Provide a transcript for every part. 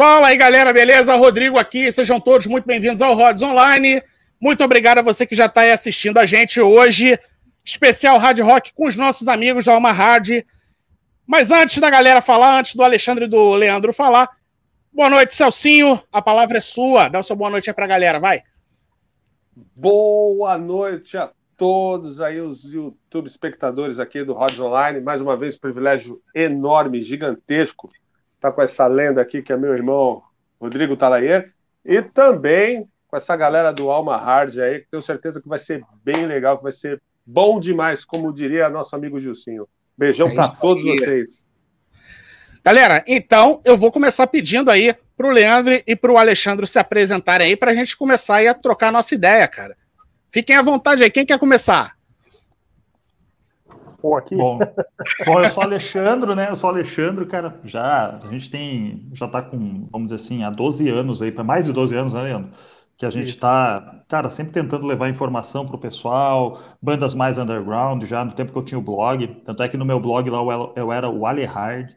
Fala aí, galera, beleza? Rodrigo aqui, sejam todos muito bem-vindos ao Rods Online. Muito obrigado a você que já está aí assistindo a gente hoje. Especial Hard Rock com os nossos amigos da Alma Hard. Mas antes da galera falar, antes do Alexandre e do Leandro falar, boa noite, Celcinho. A palavra é sua. Dá o seu boa noite aí para a galera, vai. Boa noite a todos aí, os YouTube espectadores aqui do Rods Online. Mais uma vez, privilégio enorme, gigantesco tá com essa lenda aqui, que é meu irmão Rodrigo Talayer, e também com essa galera do Alma Hard aí, que tenho certeza que vai ser bem legal, que vai ser bom demais, como diria nosso amigo Gilcinho. Beijão é para todos aí. vocês. Galera, então eu vou começar pedindo aí pro Leandro e pro Alexandre se apresentarem aí para a gente começar aí a trocar a nossa ideia, cara. Fiquem à vontade aí. Quem quer começar? Pô, aqui. Bom, bom, eu sou Alexandre, né? Eu sou Alexandre, cara. Já a gente tem, já tá com, vamos dizer assim, há 12 anos aí, para mais de 12 anos, né, Leandro? Que a gente Isso. tá, cara, sempre tentando levar informação pro pessoal, bandas mais underground, já no tempo que eu tinha o blog. Tanto é que no meu blog lá eu era o Alehard.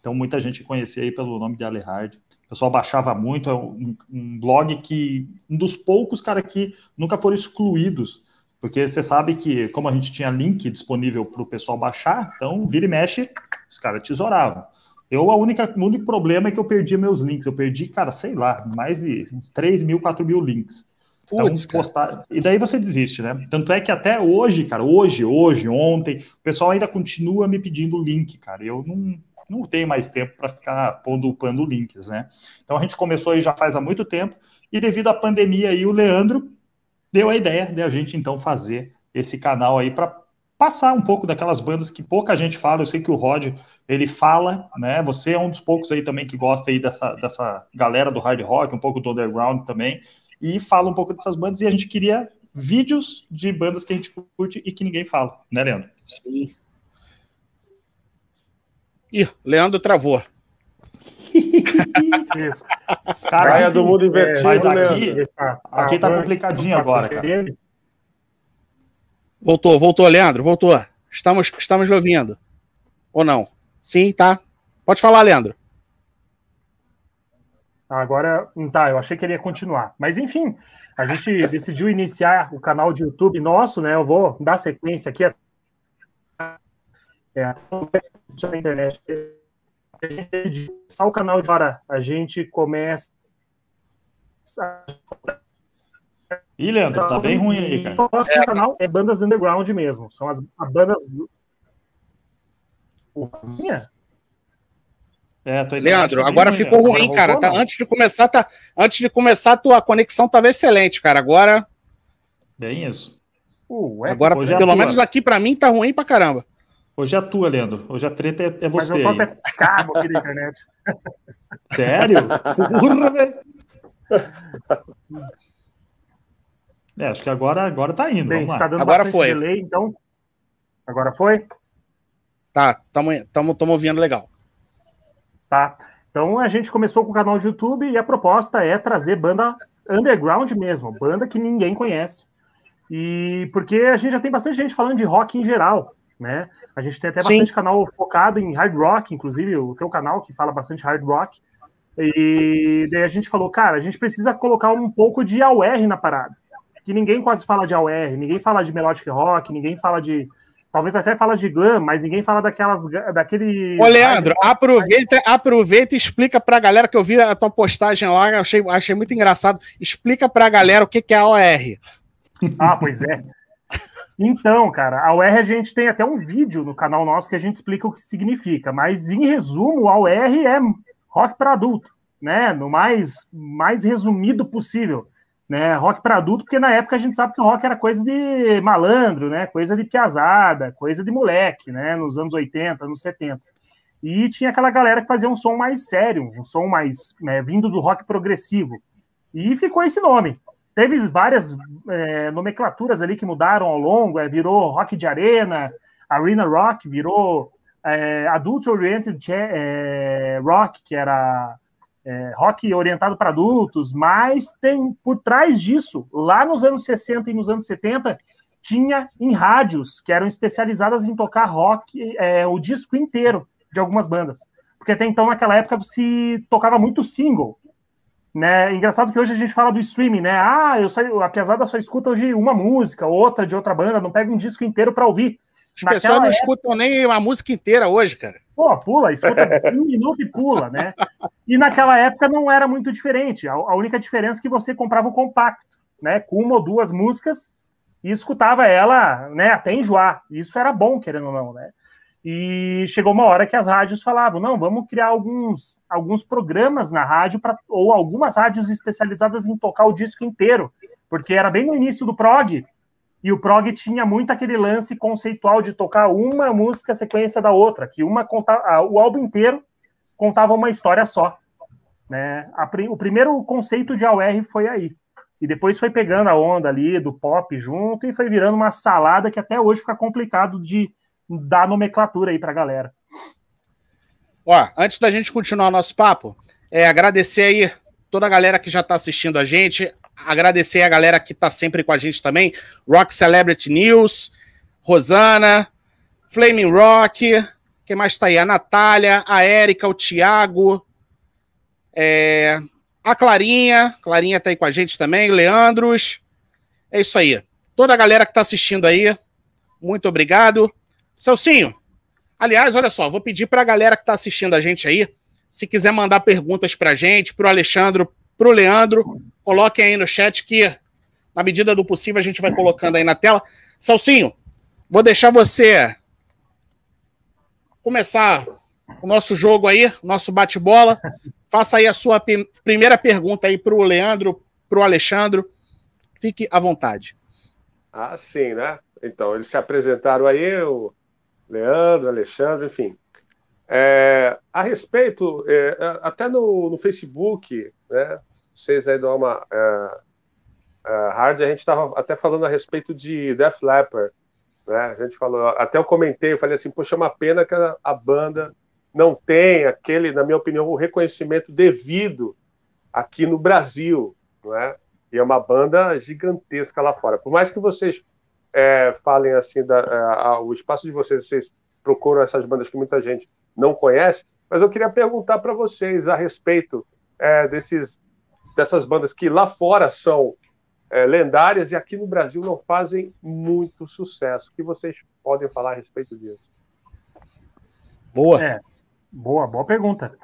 Então muita gente conhecia aí pelo nome de Alehard. O pessoal baixava muito, é um, um blog que um dos poucos, cara, que nunca foram excluídos porque você sabe que, como a gente tinha link disponível para o pessoal baixar, então vira e mexe, os caras tesouravam. Eu, a única, o único problema é que eu perdi meus links. Eu perdi, cara, sei lá, mais de uns 3 mil, 4 mil links. Então, Puts, postar... E daí você desiste, né? Tanto é que até hoje, cara, hoje, hoje, ontem, o pessoal ainda continua me pedindo link, cara. Eu não, não tenho mais tempo para ficar pondo, upando links, né? Então a gente começou aí já faz há muito tempo, e devido à pandemia aí, o Leandro deu a ideia de a gente então fazer esse canal aí para passar um pouco daquelas bandas que pouca gente fala. Eu sei que o Rod ele fala, né? Você é um dos poucos aí também que gosta aí dessa, dessa galera do hard rock, um pouco do underground também, e fala um pouco dessas bandas. E a gente queria vídeos de bandas que a gente curte e que ninguém fala, né, Leandro? Sim. Ih, Leandro travou. Isso. Cara, Praia do mundo invertido. É, mas aqui, tá, aqui tá complicadinho agora, cara. Voltou, voltou, Leandro, voltou. Estamos, estamos ouvindo. Ou não? Sim, tá. Pode falar, Leandro. Agora, tá, eu achei que ele ia continuar. Mas enfim, a gente decidiu iniciar o canal de YouTube nosso, né? Eu vou dar sequência aqui. É, a internet a gente começar o canal de hora, a gente começa. Ih, Leandro, tá bem ruim aí, cara. O nosso é. canal é bandas underground mesmo. São as, as bandas. Minha? É, Leandro, tá agora ruim, ficou ruim, agora cara. Tá, antes de começar, tá, antes de começar, a tua conexão estava excelente, cara. Agora. Bem isso. Uh, agora, é pelo menos aqui para mim, tá ruim pra caramba. Hoje é a tua, Leandro. Hoje a treta é, é você. Mas eu tô até cabo aqui na internet. Sério? Porra, velho. É, acho que agora, agora tá indo. Bem, está dando agora foi. delay, então. Agora foi? Tá, estamos ouvindo legal. Tá. Então a gente começou com o canal de YouTube e a proposta é trazer banda underground mesmo, banda que ninguém conhece. E porque a gente já tem bastante gente falando de rock em geral né? A gente tem até Sim. bastante canal focado em hard rock, inclusive o teu canal que fala bastante hard rock. E daí a gente falou, cara, a gente precisa colocar um pouco de AOR na parada. Que ninguém quase fala de AOR, ninguém fala de melodic rock, ninguém fala de talvez até fala de glam, mas ninguém fala daquelas daquele Ô Leandro, aproveita, aproveita e explica pra galera que eu vi a tua postagem lá, achei, achei muito engraçado. Explica pra galera o que que é AOR. Ah, pois é. Então, cara, a UR a gente tem até um vídeo no canal nosso que a gente explica o que significa, mas em resumo, a UR é rock para adulto, né? No mais, mais resumido possível, né? Rock para adulto, porque na época a gente sabe que o rock era coisa de malandro, né? Coisa de piazada, coisa de moleque, né? Nos anos 80, anos 70. E tinha aquela galera que fazia um som mais sério, um som mais né, vindo do rock progressivo. E ficou esse nome. Teve várias é, nomenclaturas ali que mudaram ao longo, é, virou rock de arena, arena rock, virou é, adult oriented é, rock, que era é, rock orientado para adultos, mas tem por trás disso, lá nos anos 60 e nos anos 70, tinha em rádios que eram especializadas em tocar rock, é, o disco inteiro de algumas bandas porque até então, naquela época, se tocava muito single. Né? Engraçado que hoje a gente fala do streaming, né? Ah, eu só, a pesada só escuta hoje uma música, outra de outra banda, não pega um disco inteiro para ouvir. As Naquela pessoas não época... escutam nem a música inteira hoje, cara. Pô, pula, escuta um minuto e pula, né? E naquela época não era muito diferente. A, única diferença é que você comprava o um compacto, né? Com uma ou duas músicas e escutava ela, né? Até enjoar. Isso era bom, querendo ou não, né? E chegou uma hora que as rádios falavam: não, vamos criar alguns, alguns programas na rádio, pra, ou algumas rádios especializadas em tocar o disco inteiro, porque era bem no início do prog, e o prog tinha muito aquele lance conceitual de tocar uma música sequência da outra, que uma contava, o álbum inteiro contava uma história só. Né? A, o primeiro conceito de AOR foi aí. E depois foi pegando a onda ali do pop junto e foi virando uma salada que até hoje fica complicado de dar nomenclatura aí para a galera. Ó, antes da gente continuar o nosso papo, é agradecer aí toda a galera que já está assistindo a gente, agradecer a galera que está sempre com a gente também, Rock Celebrity News, Rosana, Flaming Rock, quem mais está aí? A Natália, a Érica, o Thiago, é, a Clarinha, Clarinha está aí com a gente também, Leandros, é isso aí. Toda a galera que está assistindo aí, muito obrigado. Celcinho, aliás, olha só, vou pedir para a galera que está assistindo a gente aí, se quiser mandar perguntas para a gente, para o Alexandre, para o Leandro, coloquem aí no chat que, na medida do possível, a gente vai colocando aí na tela. Celcinho, vou deixar você começar o nosso jogo aí, nosso bate-bola. Faça aí a sua primeira pergunta aí para o Leandro, para o Alexandre. Fique à vontade. Ah, sim, né? Então, eles se apresentaram aí, o Leandro, Alexandre, enfim. É, a respeito, é, até no, no, Facebook, né, vocês aí do Alma é, é Hard, a gente estava até falando a respeito de Def Leppard, né, a gente falou, até eu comentei, eu falei assim, poxa, é uma pena que a, a banda não tem aquele, na minha opinião, o reconhecimento devido aqui no Brasil, não é? E é uma banda gigantesca lá fora. Por mais que vocês é, falem assim, da, é, o espaço de vocês, vocês procuram essas bandas que muita gente não conhece, mas eu queria perguntar para vocês a respeito é, desses, dessas bandas que lá fora são é, lendárias e aqui no Brasil não fazem muito sucesso. O que vocês podem falar a respeito disso? Boa. É, boa, boa pergunta.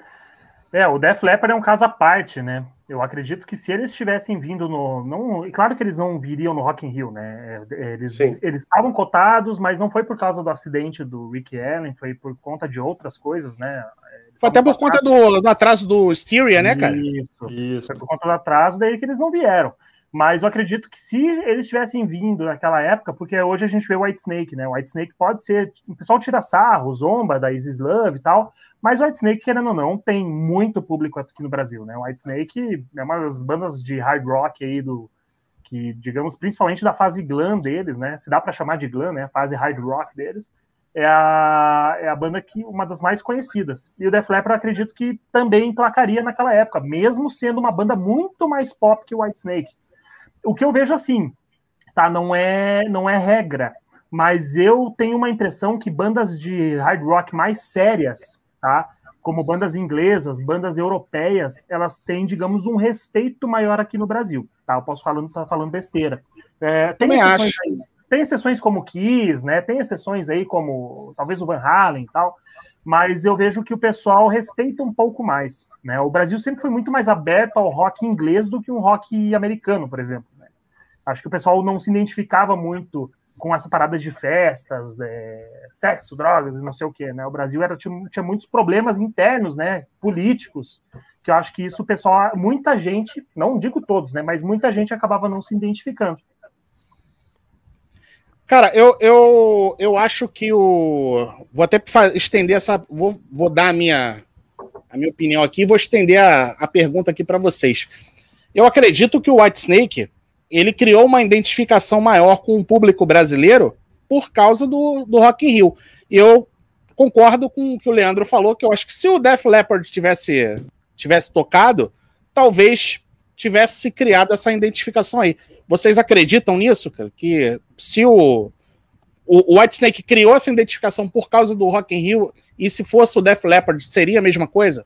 É, o Def Leppard é um caso à parte, né? Eu acredito que se eles tivessem vindo no. Não, e claro que eles não viriam no Rock in Rio, né? É, eles, eles estavam cotados, mas não foi por causa do acidente do Rick Allen, foi por conta de outras coisas, né? Eles foi até por conta do, do, atraso do Styria, né, cara? Isso, isso. Foi por conta do atraso, daí que eles não vieram. Mas eu acredito que se eles tivessem vindo naquela época, porque hoje a gente vê o White Snake, né? White Snake pode ser. O pessoal tira sarro, zomba da Isis Love e tal, mas White Snake, querendo ou não, tem muito público aqui no Brasil, né? White Snake é uma das bandas de hard rock aí do. que, digamos, principalmente da fase glam deles, né? Se dá para chamar de glam, né? A fase hard rock deles. É a, é a banda que uma das mais conhecidas. E o Def Leppard acredito que também emplacaria naquela época, mesmo sendo uma banda muito mais pop que White Snake o que eu vejo assim, tá? Não é, não é regra, mas eu tenho uma impressão que bandas de hard rock mais sérias, tá? Como bandas inglesas, bandas europeias, elas têm, digamos, um respeito maior aqui no Brasil, tá? Eu posso falando, tá falando besteira. É, tem exceções aí, tem exceções como Kiss, né? Tem exceções aí como talvez o Van Halen e tal, mas eu vejo que o pessoal respeita um pouco mais. Né? O Brasil sempre foi muito mais aberto ao rock inglês do que um rock americano, por exemplo. Né? Acho que o pessoal não se identificava muito com essa parada de festas, é, sexo, drogas e não sei o que, né? O Brasil era, tinha, tinha, muitos problemas internos, né? Políticos, que eu acho que isso o pessoal, muita gente, não digo todos, né? Mas muita gente acabava não se identificando. Cara, eu, eu, eu acho que o. Vou até estender essa. Vou, vou dar a minha, a minha opinião aqui vou estender a, a pergunta aqui para vocês. Eu acredito que o White Snake ele criou uma identificação maior com o público brasileiro por causa do, do Rock in Rio. E eu concordo com o que o Leandro falou, que eu acho que se o Def Leppard tivesse, tivesse tocado, talvez tivesse se criado essa identificação aí. Vocês acreditam nisso, cara? Que se o, o, o Whitesnake criou essa identificação por causa do Rock in Rio, e se fosse o Def Leppard, seria a mesma coisa?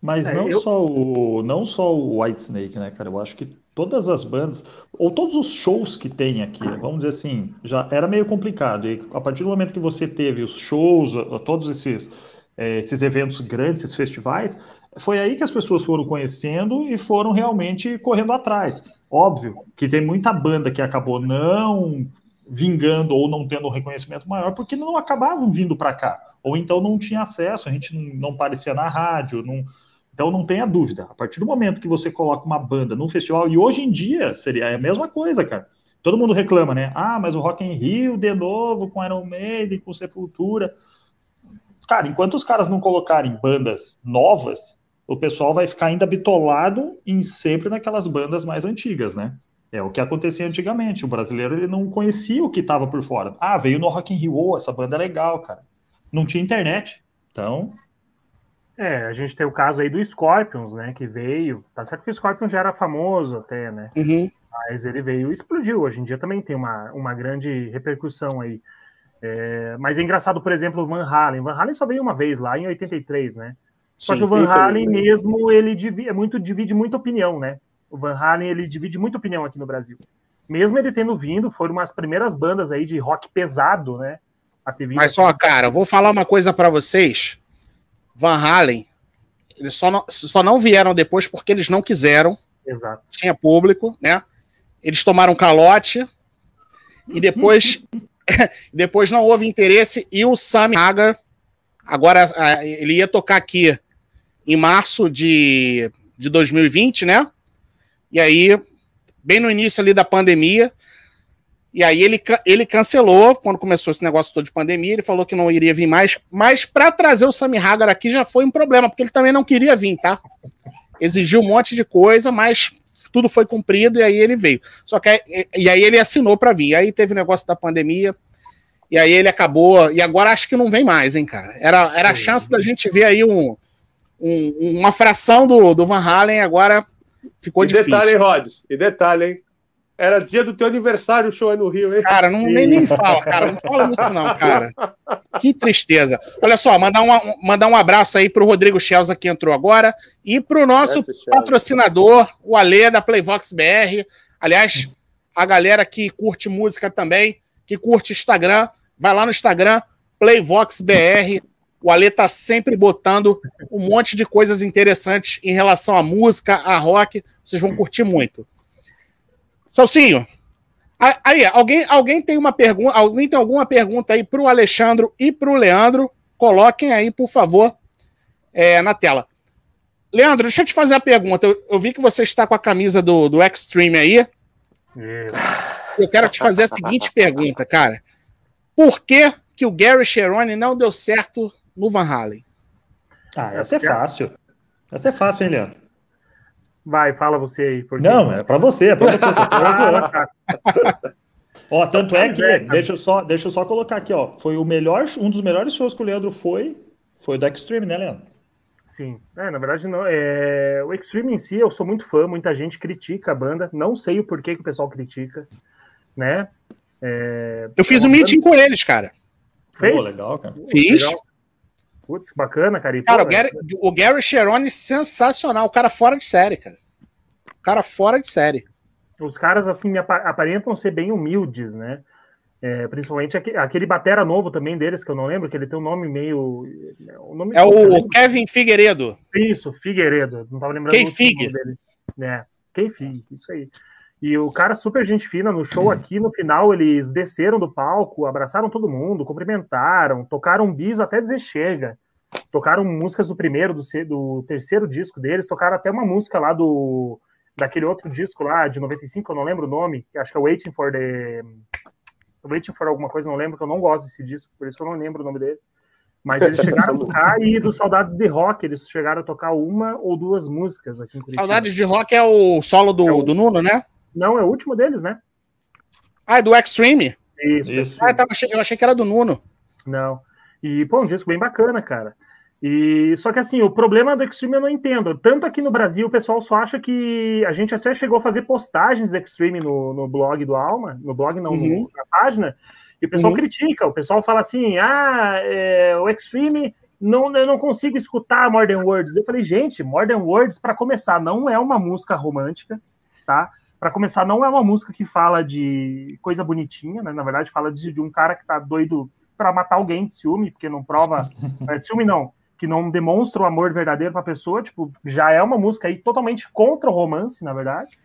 Mas é, não, eu... só o, não só o Whitesnake, né, cara? Eu acho que todas as bandas, ou todos os shows que tem aqui, vamos dizer assim, já era meio complicado. E a partir do momento que você teve os shows, todos esses, é, esses eventos grandes, esses festivais, foi aí que as pessoas foram conhecendo e foram realmente correndo atrás. Óbvio que tem muita banda que acabou não vingando ou não tendo um reconhecimento maior porque não acabavam vindo para cá, ou então não tinha acesso, a gente não, aparecia na rádio, não então não tenha dúvida, a partir do momento que você coloca uma banda num festival, e hoje em dia seria a mesma coisa, cara. Todo mundo reclama, né? Ah, mas o Rock in Rio de novo com Iron Maiden, com Sepultura. Cara, enquanto os caras não colocarem bandas novas, o pessoal vai ficar ainda bitolado em sempre naquelas bandas mais antigas, né? É o que acontecia antigamente. O brasileiro ele não conhecia o que estava por fora. Ah, veio no Rock in Rio, oh, essa banda é legal, cara. Não tinha internet. Então, é, a gente tem o caso aí do Scorpions, né, que veio, tá certo que o Scorpions já era famoso até, né, uhum. mas ele veio e explodiu, hoje em dia também tem uma, uma grande repercussão aí. É, mas é engraçado, por exemplo, o Van Halen, Van Halen só veio uma vez lá em 83, né, só Sim, que o Van Halen mesmo, ele divide, é muito, divide muita opinião, né, o Van Halen, ele divide muita opinião aqui no Brasil. Mesmo ele tendo vindo, foram umas primeiras bandas aí de rock pesado, né. Mas só, cara, vou falar uma coisa para vocês, Van Halen, eles só não, só não vieram depois porque eles não quiseram. Exato. Tinha público, né? Eles tomaram calote e depois depois não houve interesse e o Sammy Hagar agora ele ia tocar aqui em março de, de 2020, né? E aí bem no início ali da pandemia, e aí ele, ele cancelou quando começou esse negócio todo de pandemia, ele falou que não iria vir mais, mas para trazer o Sammy Hagar aqui já foi um problema, porque ele também não queria vir, tá? Exigiu um monte de coisa, mas tudo foi cumprido e aí ele veio. Só que e aí ele assinou para vir. Aí teve o negócio da pandemia, e aí ele acabou, e agora acho que não vem mais, hein, cara. Era, era a chance da gente ver aí um, um uma fração do, do Van Halen, agora ficou e difícil. Detalhe, hein, Rods? E detalhe, hein? Era dia do teu aniversário o show aí no Rio, hein? Cara, não, nem, nem fala, cara. Não fala nisso, não, cara. Que tristeza. Olha só, mandar um, mandar um abraço aí pro Rodrigo Schelza que entrou agora e pro nosso patrocinador, o Alê da Playvox BR. Aliás, a galera que curte música também, que curte Instagram, vai lá no Instagram, Playvox BR. O Ale tá sempre botando um monte de coisas interessantes em relação à música, a rock. Vocês vão curtir muito. Salsinho, aí, alguém, alguém tem uma pergunta, alguém tem alguma pergunta aí para o Alexandre e para o Leandro? Coloquem aí, por favor, é, na tela. Leandro, deixa eu te fazer a pergunta. Eu, eu vi que você está com a camisa do, do Extreme aí. Eu quero te fazer a seguinte pergunta, cara. Por que, que o Gary Cherone não deu certo no Van Halen? Ah, essa é fácil. Essa é fácil, hein, Leandro? Vai, fala você aí. Porque... Não, é para você, é para você. ó, tanto é que, é, deixa eu, só, deixa eu só colocar aqui, ó. Foi o melhor, um dos melhores shows que o Leandro foi, foi do Extreme, né, Leandro? Sim, é, na verdade não. É... O Extreme em si, eu sou muito fã, muita gente critica a banda, não sei o porquê que o pessoal critica, né? É... Eu fiz é um meeting com eles, cara. Fez? Pô, legal, cara. Fiz. Legal. Putz, bacana, cara. E, cara, pô, o, Gary, o Gary Cherone sensacional. O cara fora de série, cara. O cara fora de série. Os caras, assim, aparentam ser bem humildes, né? É, principalmente aquele batera novo também deles, que eu não lembro, que ele tem um nome meio. O nome é o Kevin Figueiredo. Isso, Figueiredo. Não tava lembrando o Fig. dele. É, Quem Fig, isso aí. E o cara super gente fina no show aqui, no final eles desceram do palco, abraçaram todo mundo, cumprimentaram, tocaram bis até dizer chega. Tocaram músicas do primeiro, do, do terceiro disco deles, tocaram até uma música lá do daquele outro disco lá de 95, eu não lembro o nome, acho que é Waiting for the Waiting for alguma coisa, não lembro, que eu não gosto desse disco, por isso que eu não lembro o nome dele. Mas eles chegaram a tocar e dos Saudades de Rock, eles chegaram a tocar uma ou duas músicas aqui em Curitiba. Saudades de Rock é o solo do, é o... do Nuno, né? Não, é o último deles, né? Ah, é do Extreme? Isso. Isso. Ah, eu achei, eu achei que era do Nuno. Não. E, pô, um disco bem bacana, cara. E só que assim, o problema do Extreme eu não entendo. Tanto aqui no Brasil, o pessoal só acha que a gente até chegou a fazer postagens do Extreme no, no blog do Alma, no blog não, uhum. no, na página, E o pessoal uhum. critica, o pessoal fala assim: ah, é, o Extreme, não, eu não consigo escutar Modern Words. Eu falei, gente, Modern Words, para começar, não é uma música romântica, tá? Para começar, não é uma música que fala de coisa bonitinha, né? Na verdade, fala de, de um cara que tá doido para matar alguém de ciúme, porque não prova. É, de ciúme não, que não demonstra o amor verdadeiro para a pessoa. Tipo, já é uma música aí totalmente contra o romance, na verdade.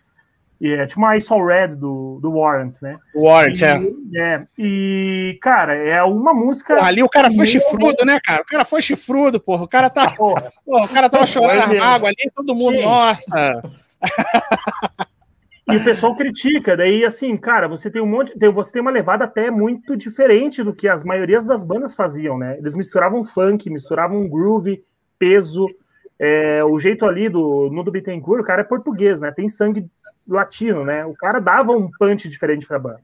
E é tipo uma I Saw Red do, do Warrant, né? Warrant, é. é. E, cara, é uma música. ali o cara foi chifrudo, né, cara? O cara foi chifrudo, porra. O cara tá. Porra. Porra, o cara tava chorando água ali, todo mundo, Sim. nossa. E o pessoal critica, daí assim, cara, você tem um monte, você tem uma levada até muito diferente do que as maiorias das bandas faziam, né? Eles misturavam funk, misturavam groove, peso, é, o jeito ali do no do Bittencourt, o cara é português, né? Tem sangue latino, né? O cara dava um punch diferente para a banda.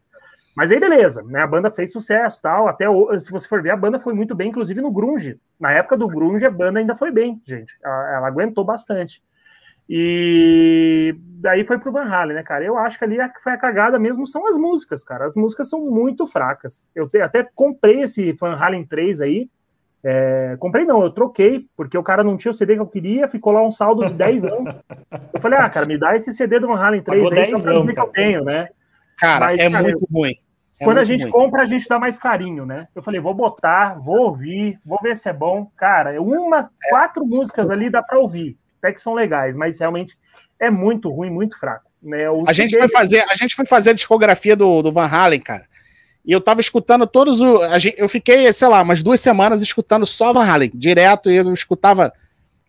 Mas aí beleza, né? A banda fez sucesso, tal. Até se você for ver, a banda foi muito bem, inclusive no grunge. Na época do grunge, a banda ainda foi bem, gente. Ela, ela aguentou bastante. E daí foi pro Van Halen, né, cara? Eu acho que ali a, foi a cagada mesmo são as músicas, cara. As músicas são muito fracas. Eu te, até comprei esse Van Halen 3 aí, é, comprei não, eu troquei, porque o cara não tinha o CD que eu queria, ficou lá um saldo de 10 anos. Eu falei, ah, cara, me dá esse CD do Van Halen 3 Pagou aí, só pra dizer que eu tenho, né? Cara, Mas, é cara, muito eu, ruim. É quando a gente ruim. compra, a gente dá mais carinho, né? Eu falei, vou botar, vou ouvir, vou ver se é bom. Cara, uma, é. quatro músicas ali dá pra ouvir, até que são legais, mas realmente é muito ruim, muito fraco. Né? a, gente foi fazer, a gente foi fazer a discografia do, do Van Halen, cara. E eu tava escutando todos os. Eu fiquei, sei lá, umas duas semanas escutando só Van Halen, direto, e eu escutava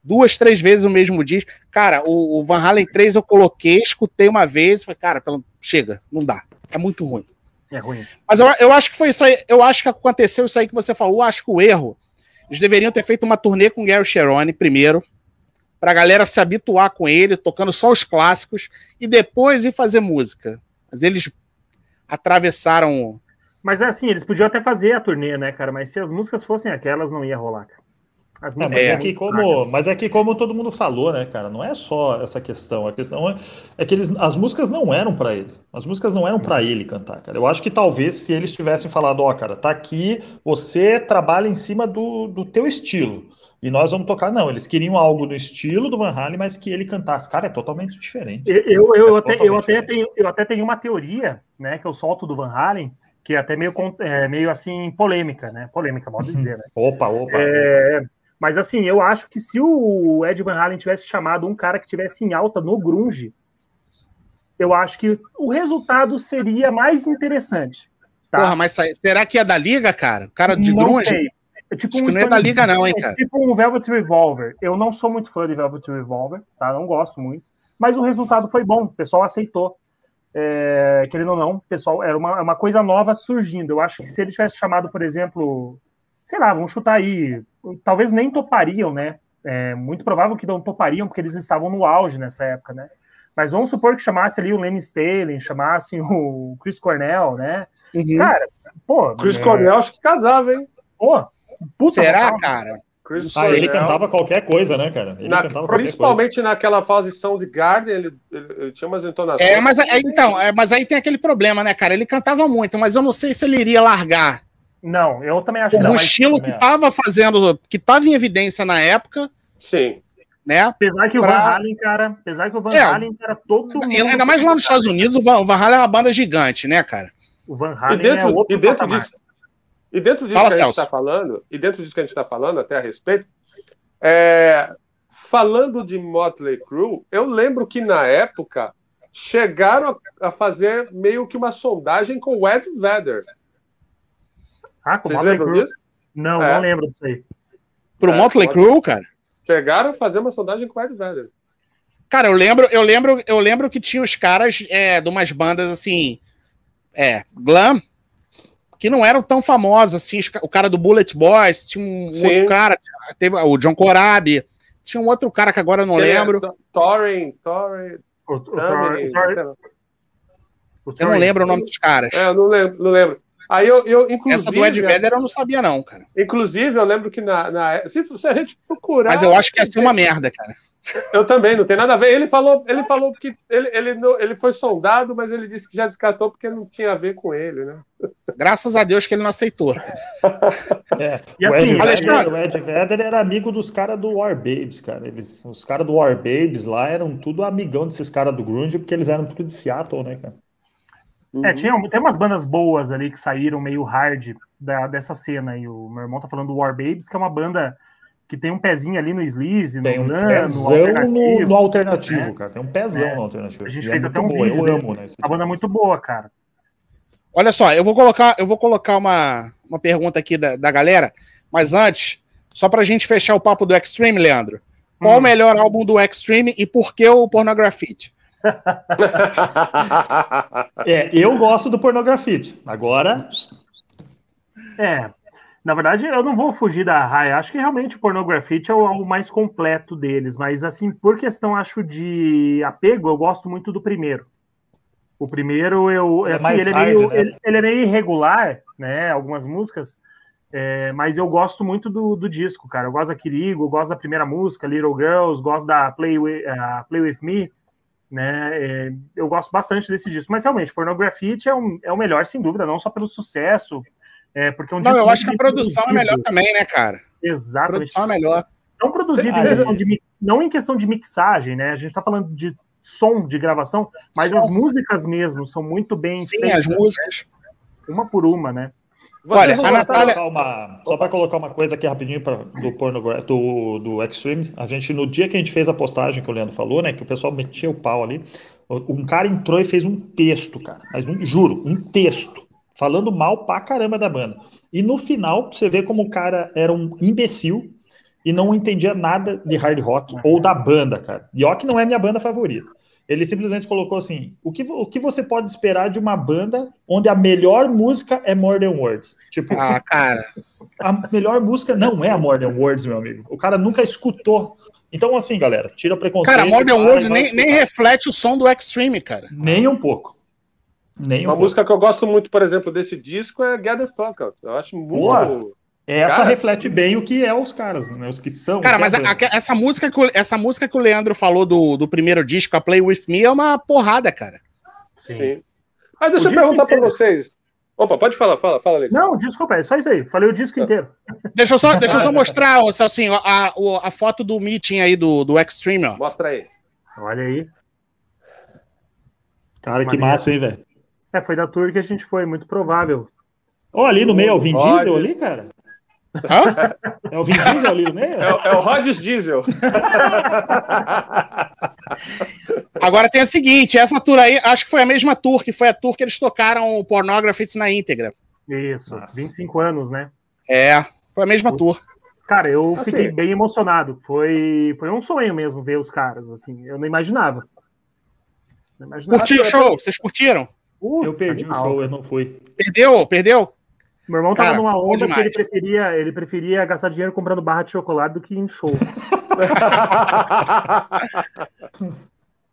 duas, três vezes o mesmo disco. Cara, o, o Van Halen 3 eu coloquei, escutei uma vez, falei, cara, pelo, chega, não dá. É muito ruim. É ruim. Mas eu, eu acho que foi isso aí. Eu acho que aconteceu isso aí que você falou. Eu acho que o erro. Eles deveriam ter feito uma turnê com o Gary Cherone primeiro, pra galera se habituar com ele, tocando só os clássicos, e depois ir fazer música. Mas eles atravessaram mas é assim, eles podiam até fazer a turnê, né, cara? Mas se as músicas fossem aquelas, não ia rolar, cara. As músicas é, mas, é que como, mas é que como todo mundo falou, né, cara? Não é só essa questão. A questão é, é que eles, as músicas não eram para ele. As músicas não eram para ele cantar, cara. Eu acho que talvez se eles tivessem falado, ó, oh, cara, tá aqui, você trabalha em cima do, do teu estilo. E nós vamos tocar, não. Eles queriam algo no estilo do Van Halen, mas que ele cantasse. Cara, é totalmente diferente. Eu, eu, eu, é até, eu, até tenho, eu até tenho uma teoria, né, que eu solto do Van Halen, que é até meio, é, meio assim polêmica, né? Polêmica, modo dizer, né? opa, opa, é. Mas assim, eu acho que se o Ed Van Halen tivesse chamado um cara que tivesse em alta no grunge, eu acho que o resultado seria mais interessante. Tá? Porra, mas será que é da liga, cara? O cara de não grunge? Sei. É tipo acho um que não é da liga não, hein, cara? É tipo um Velvet Revolver. Eu não sou muito fã de Velvet Revolver, tá? Não gosto muito. Mas o resultado foi bom, o pessoal aceitou é, querendo ou não, pessoal, era uma, uma coisa nova surgindo. Eu acho que se ele tivesse chamado, por exemplo, sei lá, vamos chutar aí, talvez nem topariam, né? É muito provável que não topariam, porque eles estavam no auge nessa época, né? Mas vamos supor que chamasse ali o Lenny Staley, chamasse o Chris Cornell, né? Uhum. Cara, pô. Chris é... Cornell acho que casava, hein? Pô, puta Será, cara? Chris ah, ele cantava qualquer coisa, né, cara? Ele Na, principalmente naquela fase Soundgarden, ele, ele, ele tinha umas entonações. É, mas é, então, é, mas aí tem aquele problema, né, cara? Ele cantava muito, mas eu não sei se ele iria largar. Não, eu também acho que não. O estilo que estava fazendo, que estava em evidência na época. Sim. Né? Apesar que pra... o Van Halen, cara, apesar que o Van é, Halen era todo mundo. Ainda mais lá nos Estados Unidos, o Van, o Van Halen é uma banda gigante, né, cara? O Van Halen e dentro, é outro e dentro disso, e dentro disso Fala, que a gente está falando, e dentro disso que a gente está falando, até a respeito, é, falando de Motley Crue, eu lembro que na época chegaram a, a fazer meio que uma sondagem com o Ed Vedder. Ah, com Vocês lembram Crue? disso? Não, é. não lembro disso aí. Pro é, Motley Crue, cara? Chegaram a fazer uma sondagem com o Ed Vedder. Cara, eu lembro, eu lembro, eu lembro que tinha os caras é, de umas bandas assim, é, glam, que não eram tão famosos assim. O cara do Bullet Boys, tinha um Sim. outro cara, teve o John Corabi, tinha um outro cara que agora eu não é, lembro. Thorin, Thorin. Eu não lembro o nome dos caras. É, eu não lembro, não lembro. Aí eu, eu inclusive. Essa do Ed Vedder eu não sabia, não, cara. Inclusive, eu lembro que na. na se, se a gente procurar. Mas eu acho que ia ser uma merda, cara. Eu também, não tem nada a ver. Ele falou, ele falou que ele, ele, ele foi soldado, mas ele disse que já descartou porque não tinha a ver com ele, né? Graças a Deus que ele não aceitou. É, e o, assim, Ed Vedder, o Ed Vedder era amigo dos caras do War Babes, cara. Eles, os caras do War Babes lá eram tudo amigão desses caras do Grunge, porque eles eram tudo de Seattle, né, cara? Uhum. É, tinha, tem umas bandas boas ali que saíram meio hard da, dessa cena. E o meu irmão tá falando do War Babes, que é uma banda que tem um pezinho ali no Sleaze, no tem um Nan, pezão no alternativo, no, alternativo né? cara. Tem um pezão é. no alternativo. A gente e fez é até um boa. vídeo. Eu amo, né? A banda é muito boa, cara. Olha só, eu vou colocar, eu vou colocar uma, uma pergunta aqui da, da galera, mas antes, só pra gente fechar o papo do Extreme, Leandro. Qual hum. o melhor álbum do Extreme e por que o Pornografite? é, eu gosto do Pornografite. Agora. É, na verdade, eu não vou fugir da raia. Acho que realmente o Pornografite é o, o, mais completo deles, mas assim, por questão, acho, de apego, eu gosto muito do primeiro. O primeiro, eu. É assim, ele, é meio, né? ele, ele, é meio irregular, né? Algumas músicas. É, mas eu gosto muito do, do, disco, cara. Eu gosto da Kirigo, eu gosto da primeira música, Little Girls, gosto da Play With, uh, Play With Me, né? É, eu gosto bastante desse disco. Mas realmente, Pornografite é, um, é o melhor, sem dúvida, não só pelo sucesso, é, porque é um Não, eu acho que a produção é melhor também, né, cara? Exato. A produção é melhor. Não produzido em questão de, não em questão de mixagem, né? A gente tá falando de som, de gravação, mas som. as músicas mesmo são muito bem Sim, feitas, as músicas. Né? Uma por uma, né? Olha, a Natália... Uma, só para colocar uma coisa aqui rapidinho pra, do, porno, do, do Extreme, a gente, no dia que a gente fez a postagem que o Leandro falou, né, que o pessoal metia o pau ali, um cara entrou e fez um texto, cara, mas um, juro, um texto, falando mal pra caramba da banda. E no final, você vê como o cara era um imbecil e não entendia nada de hard rock ou da banda, cara. E ó que não é minha banda favorita. Ele simplesmente colocou assim: o que, o que você pode esperar de uma banda onde a melhor música é More Than Words? Tipo, ah, cara. A melhor música não é a More Than Words, meu amigo. O cara nunca escutou. Então, assim, galera, tira o preconceito. Cara, More Than Words nem, nem reflete o som do Extreme, cara. Nem um pouco. Nem Uma um música que eu gosto muito, por exemplo, desse disco é Gather Fuck Out. Eu acho muito. Boa. Essa cara, reflete bem o que é os caras, né? Os que são. Cara, mas a, a, essa, música que o, essa música que o Leandro falou do, do primeiro disco, a Play With Me, é uma porrada, cara. Sim. Sim. Ah, deixa o eu perguntar para vocês. Opa, pode falar, fala, fala, Alex. Não, desculpa, é só isso aí. Falei o disco tá. inteiro. Deixa eu só, deixa eu só mostrar, assim, a, a, a foto do meeting aí do, do Extreme, ó. Mostra aí. Olha aí. Cara, que massa, hein, velho? É, foi da tour que a gente foi, muito provável. Ó, oh, ali no meio é o Vin Diesel ali, cara? Hã? É o Vin Diesel ali no meio? É, é o Rods Diesel. Agora tem o seguinte, essa tour aí, acho que foi a mesma tour, que foi a tour que eles tocaram o Pornography na íntegra. Isso, Nossa. 25 anos, né? É, foi a mesma tour. Cara, eu assim. fiquei bem emocionado. Foi, foi um sonho mesmo ver os caras, assim, eu não imaginava. Não imaginava. Curti o show? Vocês curtiram? Eu perdi animal. o show, eu não fui. Perdeu? Perdeu? Meu irmão tava Cara, numa onda que ele preferia, ele preferia gastar dinheiro comprando barra de chocolate do que em show.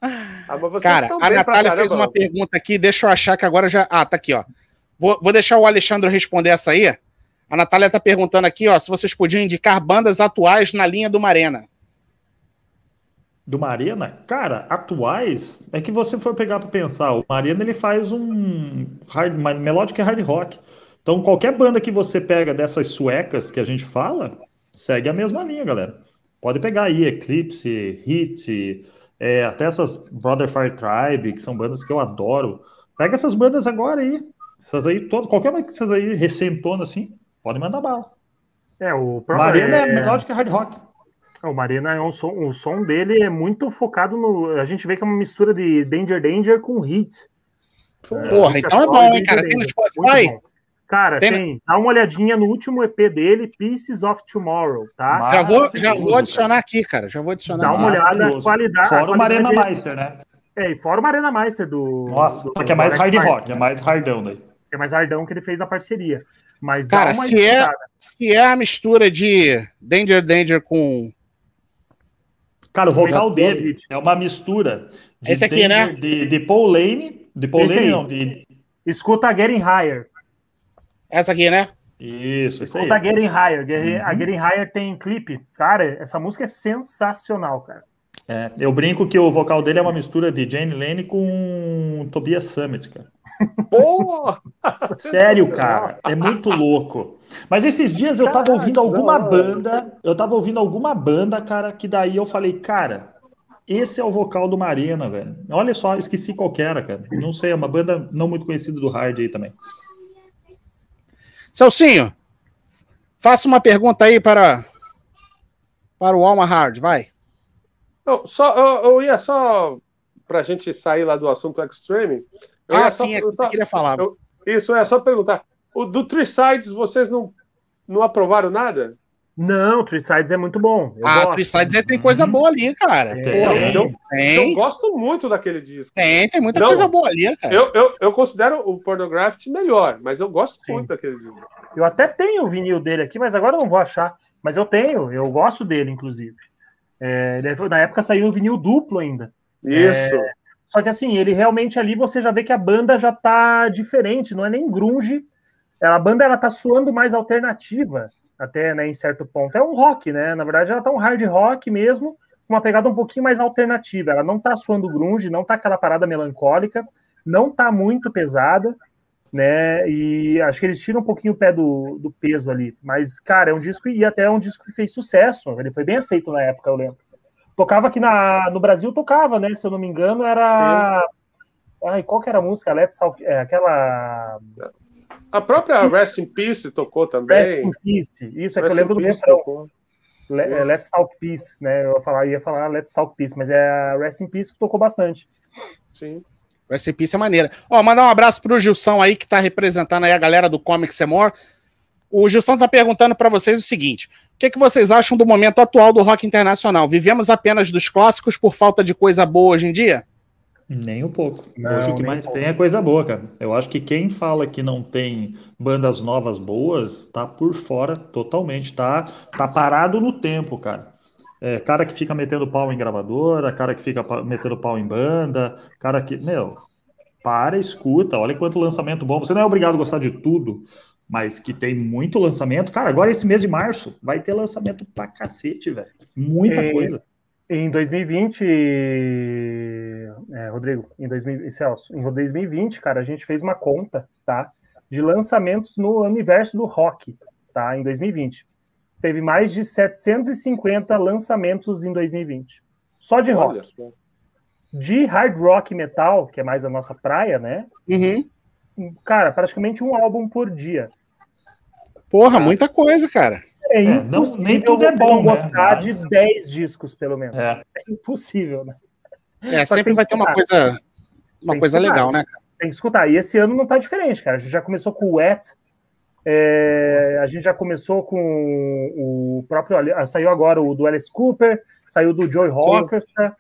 ah, Cara, a Natália fez uma pergunta aqui, deixa eu achar que agora já. Ah, tá aqui, ó. Vou, vou deixar o Alexandre responder essa aí. A Natália tá perguntando aqui, ó, se vocês podiam indicar bandas atuais na linha do Marena. Do Marena? Cara, atuais, é que você for pegar para pensar, o Marena ele faz um hard, melodic hard rock. Então, qualquer banda que você pega dessas suecas que a gente fala, segue a mesma linha, galera. Pode pegar aí Eclipse, Hit, é, até essas Brother Fire Tribe, que são bandas que eu adoro. Pega essas bandas agora aí. Essas aí, todo, qualquer uma dessas aí recentona assim, pode mandar bala. É, o Marina é, é que hard rock. O Marina é um som, o som dele é muito focado no. A gente vê que é uma mistura de Danger Danger com Hit. Porra, é, então é bom, hein, cara? Tem no Spotify? Cara, tem... tem, dá uma olhadinha no último EP dele, Pieces of Tomorrow, tá? Já vou, já vou adicionar aqui, cara. Já vou adicionar. Dá uma olhada na qualidade. Fora o Arena Meister, né? É, e fora o Arena Meister do. Nossa, do, porque é mais hard rock, é mais hardão daí. É mais hardão que ele fez a parceria. Mas cara, se é, se é a mistura de Danger Danger com. Cara, o vocal dele é uma mistura. De Esse aqui, né? De, de Paul Lane. De Paul Esse Lane, aí. não. De... Escuta Getting Higher. Essa aqui, né? Isso, isso aí. A Getting Higher. Uhum. A Getting Higher tem clipe. Cara, essa música é sensacional, cara. É, eu brinco que o vocal dele é uma mistura de Jane Lane com Tobias Summit, cara. Porra! Sério, cara, é muito louco. Mas esses dias eu tava ouvindo alguma banda, eu tava ouvindo alguma banda, cara, que daí eu falei, cara, esse é o vocal do Marina, velho. Olha só, esqueci qual que era, cara. Não sei, é uma banda não muito conhecida do hard aí também. Celcinho, faça uma pergunta aí para, para o Alma Hard, vai. Não, só, eu, eu ia só, para a gente sair lá do assunto Extreme. Ah, sim, é que você queria falar. Eu, isso, é só perguntar. O do Three Sides, vocês não, não aprovaram nada? Não, Three Sides é muito bom. Eu ah, Three Sides é, tem coisa boa ali, cara. É, Porra, eu, tem. eu gosto muito daquele disco. Tem, tem muita não, coisa boa ali, cara. Eu, eu, eu considero o Pornography melhor, mas eu gosto Sim. muito daquele disco. Eu até tenho o vinil dele aqui, mas agora eu não vou achar. Mas eu tenho, eu gosto dele, inclusive. É, na época saiu o vinil duplo ainda. Isso. É, só que assim, ele realmente ali você já vê que a banda já tá diferente, não é nem grunge. A banda ela tá soando mais alternativa, até né, em certo ponto. É um rock, né? Na verdade, ela tá um hard rock mesmo, com uma pegada um pouquinho mais alternativa. Ela não tá soando grunge, não tá aquela parada melancólica, não tá muito pesada né? E acho que eles tiram um pouquinho o pé do, do peso ali. Mas, cara, é um disco e até é um disco que fez sucesso. Ele foi bem aceito na época, eu lembro. Tocava aqui na, no Brasil, tocava, né? Se eu não me engano, era. Sim. Ai, qual que era a música? Let's Talk, é, aquela. A própria Rest in Peace tocou também. Rest in Peace, isso é Rest que eu lembro do refrão. É, Let's Talk Peace, né? Eu ia falar, ia falar Let's Talk Peace, mas é a Rest in Peace que tocou bastante. Sim. O SCP é maneira. Ó, mandar um abraço pro Gilson aí, que tá representando aí a galera do Comics More. O Gilson tá perguntando para vocês o seguinte: que, é que vocês acham do momento atual do rock internacional? Vivemos apenas dos clássicos por falta de coisa boa hoje em dia? Nem um pouco. Não, hoje o que mais tem é coisa boa, cara. Eu acho que quem fala que não tem bandas novas boas tá por fora totalmente, tá, tá parado no tempo, cara. É, cara que fica metendo pau em gravadora, cara que fica metendo pau em banda, cara que. Meu, para, escuta, olha quanto lançamento bom. Você não é obrigado a gostar de tudo, mas que tem muito lançamento. Cara, agora esse mês de março vai ter lançamento pra cacete, velho. Muita é, coisa. Em 2020, é, Rodrigo, em 2000, Celso, em 2020, cara, a gente fez uma conta, tá? De lançamentos no universo do rock, tá? Em 2020 teve mais de 750 lançamentos em 2020. Só de Olha. rock. De hard rock metal, que é mais a nossa praia, né? Uhum. Cara, praticamente um álbum por dia. Porra, tá? muita coisa, cara. É, é não, nem tudo é bom, né? gostar Mas... de 10 discos, pelo menos. É, é impossível, né? É, Só sempre vai ter uma coisa, uma coisa legal, né? Tem que escutar. E esse ano não tá diferente, cara. A gente já começou com o Wet, é, a gente já começou com o próprio. Ah, saiu agora o do Alice Cooper, saiu do Joy Orchestra.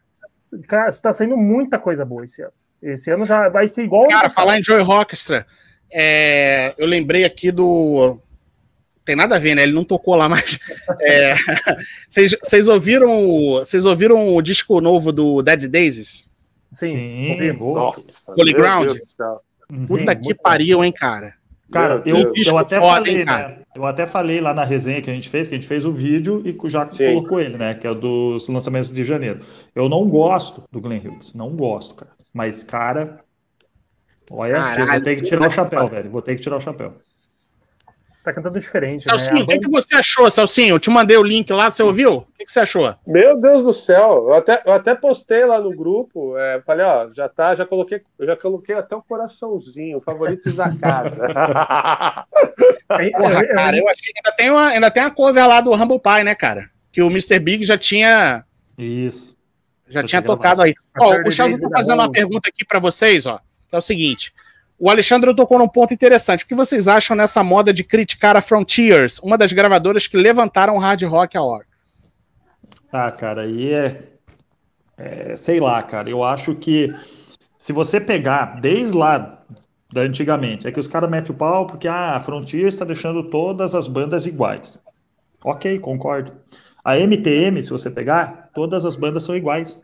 Cara, está saindo muita coisa boa esse ano. Esse ano já vai ser igual. Cara, falar em Joy Orchestra, é, eu lembrei aqui do. Tem nada a ver, né? Ele não tocou lá, mas. É, vocês é, ouviram, vocês ouviram o disco novo do Dead Daisies? Sim. Sim. Nossa. Holy Ground? Puta Sim, que pariu, hein, cara. Cara, eu, eu até foda, falei, hein, né? Eu até falei lá na resenha que a gente fez, que a gente fez o vídeo e já Sim. colocou ele, né? Que é dos lançamentos de janeiro. Eu não gosto do Glenn Hughes, não gosto, cara. Mas, cara, olha, Caralho, vou ter que tirar o chapéu, velho. Vou ter que tirar o chapéu tá cantando diferente. Salsinho, né? o que, que você achou, Salsinho? Eu te mandei o link lá, você ouviu? O que, que você achou? Meu Deus do céu, eu até, eu até postei lá no grupo, é, falei, ó, já tá, já coloquei, já coloquei até o um coraçãozinho, favoritos da casa. Porra, cara, eu achei que ainda tem, uma, ainda tem a cover lá do Humble Pie, né, cara? Que o Mr. Big já tinha. Isso. Já tinha tocado aí. Ó, o Charles tá fazendo uma pergunta aqui para vocês, ó. Que é o seguinte: o Alexandre tocou num ponto interessante. O que vocês acham nessa moda de criticar a Frontiers, uma das gravadoras que levantaram o hard rock a hora? Ah, cara, aí é, é, Sei lá, cara. Eu acho que se você pegar desde lá da antigamente, é que os caras metem o pau porque ah, a Frontiers está deixando todas as bandas iguais. Ok, concordo. A MTM, se você pegar, todas as bandas são iguais.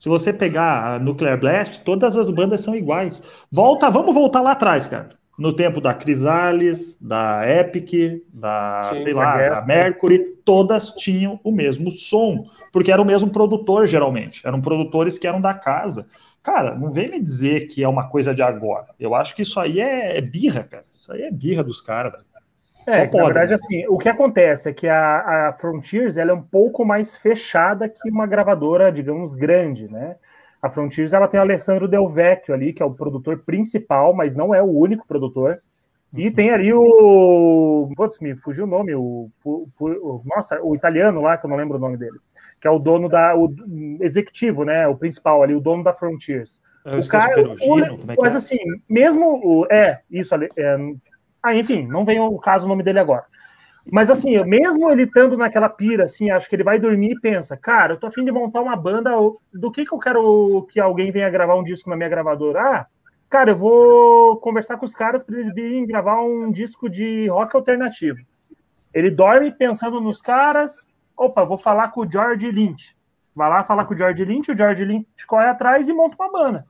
Se você pegar a Nuclear Blast, todas as bandas são iguais. Volta, vamos voltar lá atrás, cara. no tempo da Crisales, da Epic, da, Sim, sei lá, da Mercury, todas tinham o mesmo som, porque era o mesmo produtor, geralmente. Eram produtores que eram da casa. Cara, não vem me dizer que é uma coisa de agora. Eu acho que isso aí é, é birra, cara. Isso aí é birra dos caras, velho. É, na verdade, né? assim, o que acontece é que a, a Frontiers ela é um pouco mais fechada que uma gravadora, digamos, grande, né? A Frontiers ela tem o Alessandro Del Vecchio ali, que é o produtor principal, mas não é o único produtor. E uhum. tem ali o. Putz, me fugiu o nome, o, o, o, Nossa, o italiano lá, que eu não lembro o nome dele. Que é o dono da. O executivo, né? O principal ali, o dono da Frontiers. Eu o cara. O, é mas é? assim, mesmo. É, isso ali. É, ah, enfim, não vem o caso o nome dele agora. Mas assim, mesmo ele estando naquela pira, assim, acho que ele vai dormir e pensa, cara, eu tô afim de montar uma banda, do que que eu quero que alguém venha gravar um disco na minha gravadora? Ah, cara, eu vou conversar com os caras para eles virem gravar um disco de rock alternativo. Ele dorme pensando nos caras, opa, vou falar com o George Lynch. Vai lá falar com o George Lynch, o George Lynch corre atrás e monta uma banda.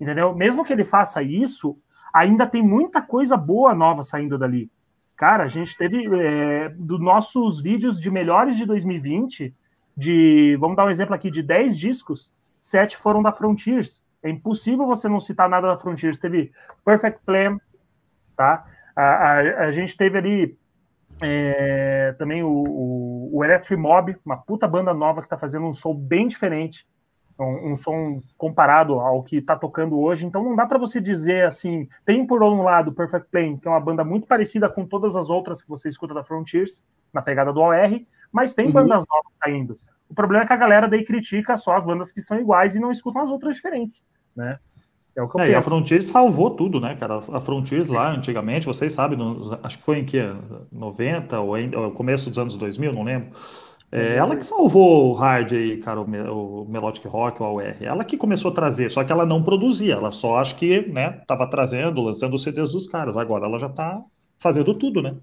Entendeu? Mesmo que ele faça isso, ainda tem muita coisa boa nova saindo dali. Cara, a gente teve é, dos nossos vídeos de melhores de 2020, de vamos dar um exemplo aqui de 10 discos, sete foram da Frontiers. É impossível você não citar nada da Frontiers. Teve Perfect Plan, tá? A, a, a gente teve ali é, também o, o, o Electric Mob, uma puta banda nova que tá fazendo um som bem diferente um, um som comparado ao que está tocando hoje. Então não dá para você dizer assim. Tem por um lado Perfect Plane, que é uma banda muito parecida com todas as outras que você escuta da Frontiers, na pegada do OR, mas tem uhum. bandas novas saindo. O problema é que a galera daí critica só as bandas que são iguais e não escutam as outras diferentes, né? É o que eu é, penso. E a Frontiers salvou tudo, né, cara? A Frontiers lá, antigamente, vocês sabem, no, acho que foi em que? 90 ou, ainda, ou começo dos anos 2000, não lembro é ela que salvou o hard aí, cara, o, Melodic Rock, o AOR. Ela que começou a trazer, só que ela não produzia, ela só acho que, né, tava trazendo, lançando os CDs dos caras. Agora ela já tá fazendo tudo, né?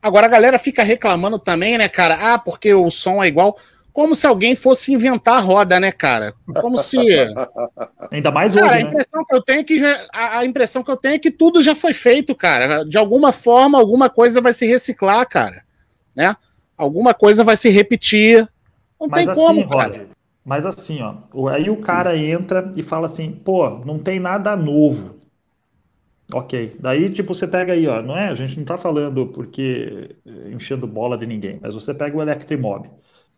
Agora a galera fica reclamando também, né, cara? Ah, porque o som é igual. Como se alguém fosse inventar a roda, né, cara? Como se. Ainda mais hoje. Cara, a impressão né? que eu tenho é que já, a, a impressão que eu tenho é que tudo já foi feito, cara. De alguma forma, alguma coisa vai se reciclar, cara. Né? Alguma coisa vai se repetir. Não Mas tem assim, como, cara. Roger, mas assim, ó, aí o cara entra e fala assim, pô, não tem nada novo. Ok, daí tipo você pega aí, ó, não é? A gente não tá falando porque eh, enchendo bola de ninguém, mas você pega o Electrimob.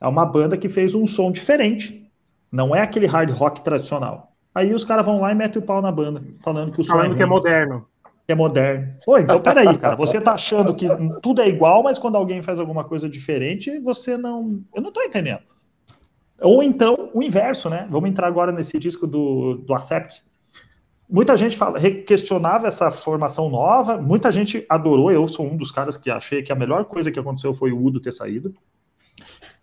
É uma banda que fez um som diferente. Não é aquele hard rock tradicional. Aí os caras vão lá e metem o pau na banda, falando que o som falando é que é moderno é moderno. Pô, então peraí, cara, você tá achando que tudo é igual, mas quando alguém faz alguma coisa diferente, você não. Eu não tô entendendo. Ou então o inverso, né? Vamos entrar agora nesse disco do, do Accept. Muita gente fala, questionava essa formação nova, muita gente adorou. Eu sou um dos caras que achei que a melhor coisa que aconteceu foi o Udo ter saído.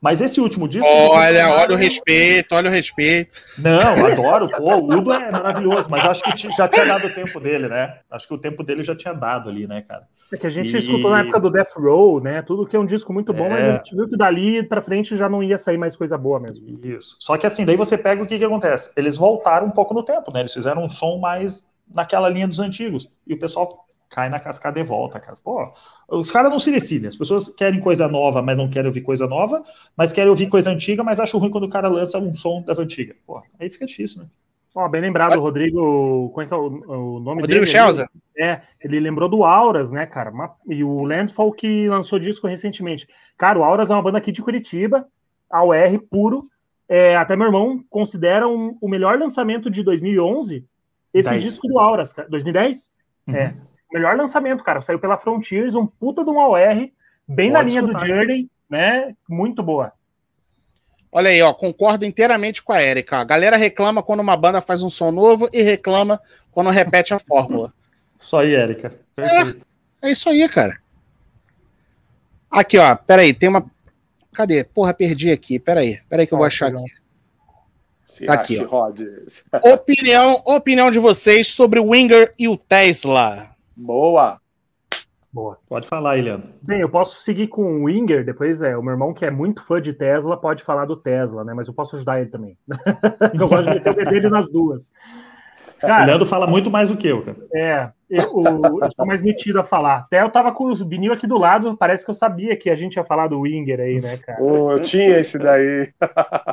Mas esse último disco. Olha, olha o respeito, olha o respeito. Não, adoro. Pô, o Udo é maravilhoso, mas acho que já tinha dado o tempo dele, né? Acho que o tempo dele já tinha dado ali, né, cara? É que a gente e... escutou na época do Death Row, né? Tudo que é um disco muito bom, é... mas a gente viu que dali pra frente já não ia sair mais coisa boa mesmo. Isso. Só que assim, daí você pega o que que acontece. Eles voltaram um pouco no tempo, né? Eles fizeram um som mais naquela linha dos antigos. E o pessoal cai na cascada e volta, cara. Pô, os caras não se decidem. As pessoas querem coisa nova, mas não querem ouvir coisa nova, mas querem ouvir coisa antiga, mas acham ruim quando o cara lança um som das antigas. Pô, aí fica difícil, né? Ó, bem lembrado, o Rodrigo. Como é que é o, o nome Rodrigo dele? Rodrigo É, ele lembrou do Auras, né, cara? E o Landfall que lançou disco recentemente. Cara, o Auras é uma banda aqui de Curitiba, AOR puro. É, até meu irmão considera um, o melhor lançamento de 2011 esse 10. disco do Auras, cara. 2010? Uhum. É melhor lançamento, cara. Saiu pela Frontiers, um puta de um AOR, bem Pode na linha escutar. do Journey, né? Muito boa. Olha aí, ó, concordo inteiramente com a Erika. A galera reclama quando uma banda faz um som novo e reclama quando repete a fórmula. Isso aí, Erika. É, é isso aí, cara. Aqui, ó, peraí, tem uma. Cadê? Porra, perdi aqui. Peraí, peraí que eu vou achar aqui. Tá aqui, ó. opinião, opinião de vocês sobre o Winger e o Tesla. Boa. Boa. Pode falar, Eliano. Bem, eu posso seguir com o Winger, depois é, o meu irmão que é muito fã de Tesla pode falar do Tesla, né? Mas eu posso ajudar ele também. eu gosto de meter o dele nas duas. Cara, o Leandro fala muito mais do que eu, cara. É, Eu, eu, sou mais metido a falar. Até eu tava com o vinil aqui do lado, parece que eu sabia que a gente ia falar do Winger aí, né, cara? Oh, eu tinha esse daí.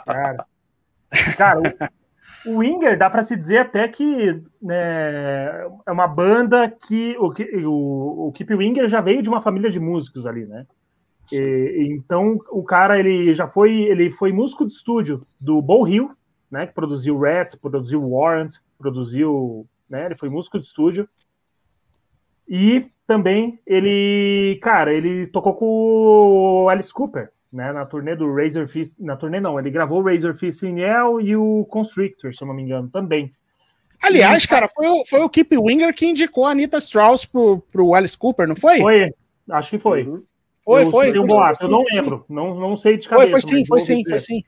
Cara, cara o, Winger dá para se dizer até que né, é uma banda que o, o, o Keep Winger já veio de uma família de músicos ali, né? E, então o cara ele já foi ele foi músico de estúdio do Bo Hill, né? Que produziu Rats, produziu Warrant, produziu, né? Ele foi músico de estúdio e também ele, cara, ele tocou com o Alice Cooper, né? Na turnê do Razor Fist, na turnê não, ele gravou o Razor Fist in Hell e o Constrictor, se eu não me engano, também. Aliás, e, cara, foi o, foi o Keep Winger que indicou a Anita Strauss pro, pro Alice Cooper, não foi? Foi, acho que foi. Uhum. Foi, eu, foi. foi, um foi, eu não lembro, não, não sei de cabeça. Foi, foi sim, foi sim, foi sim.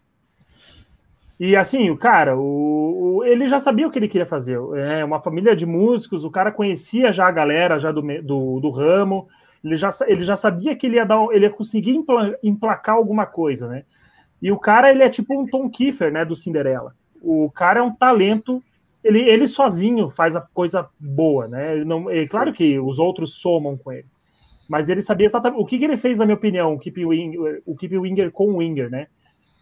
E assim, o cara, o, o, ele já sabia o que ele queria fazer. É uma família de músicos, o cara conhecia já a galera já do, do, do ramo, ele já, ele já sabia que ele ia dar, ele ia conseguir emplacar alguma coisa, né? E o cara, ele é tipo um Tom Kiefer, né, do Cinderela. O cara é um talento, ele, ele sozinho faz a coisa boa, né? Ele não, é claro que os outros somam com ele. Mas ele sabia exatamente o que, que ele fez, na minha opinião, o Keep Winger, o Keep Winger com o Winger, né?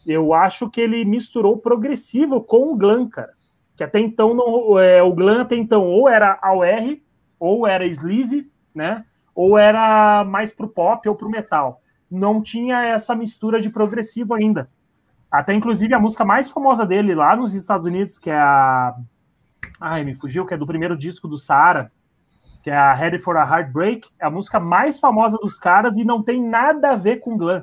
eu acho que ele misturou progressivo com o glam, cara. Que até então não, é, o glam até então ou era AOR, ou era sleazy, né? Ou era mais pro pop ou pro metal. Não tinha essa mistura de progressivo ainda. Até inclusive a música mais famosa dele lá nos Estados Unidos, que é a Ai, me fugiu, que é do primeiro disco do Sara, que é a Ready for a Heartbreak, é a música mais famosa dos caras e não tem nada a ver com glam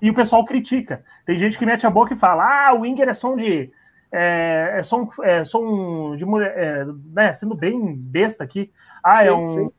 e o pessoal critica. Tem gente que mete a boca e fala: ah, o Winger é som de. É, é som, é som de mulher. É, né, sendo bem besta aqui. Ah, é sim, é, um,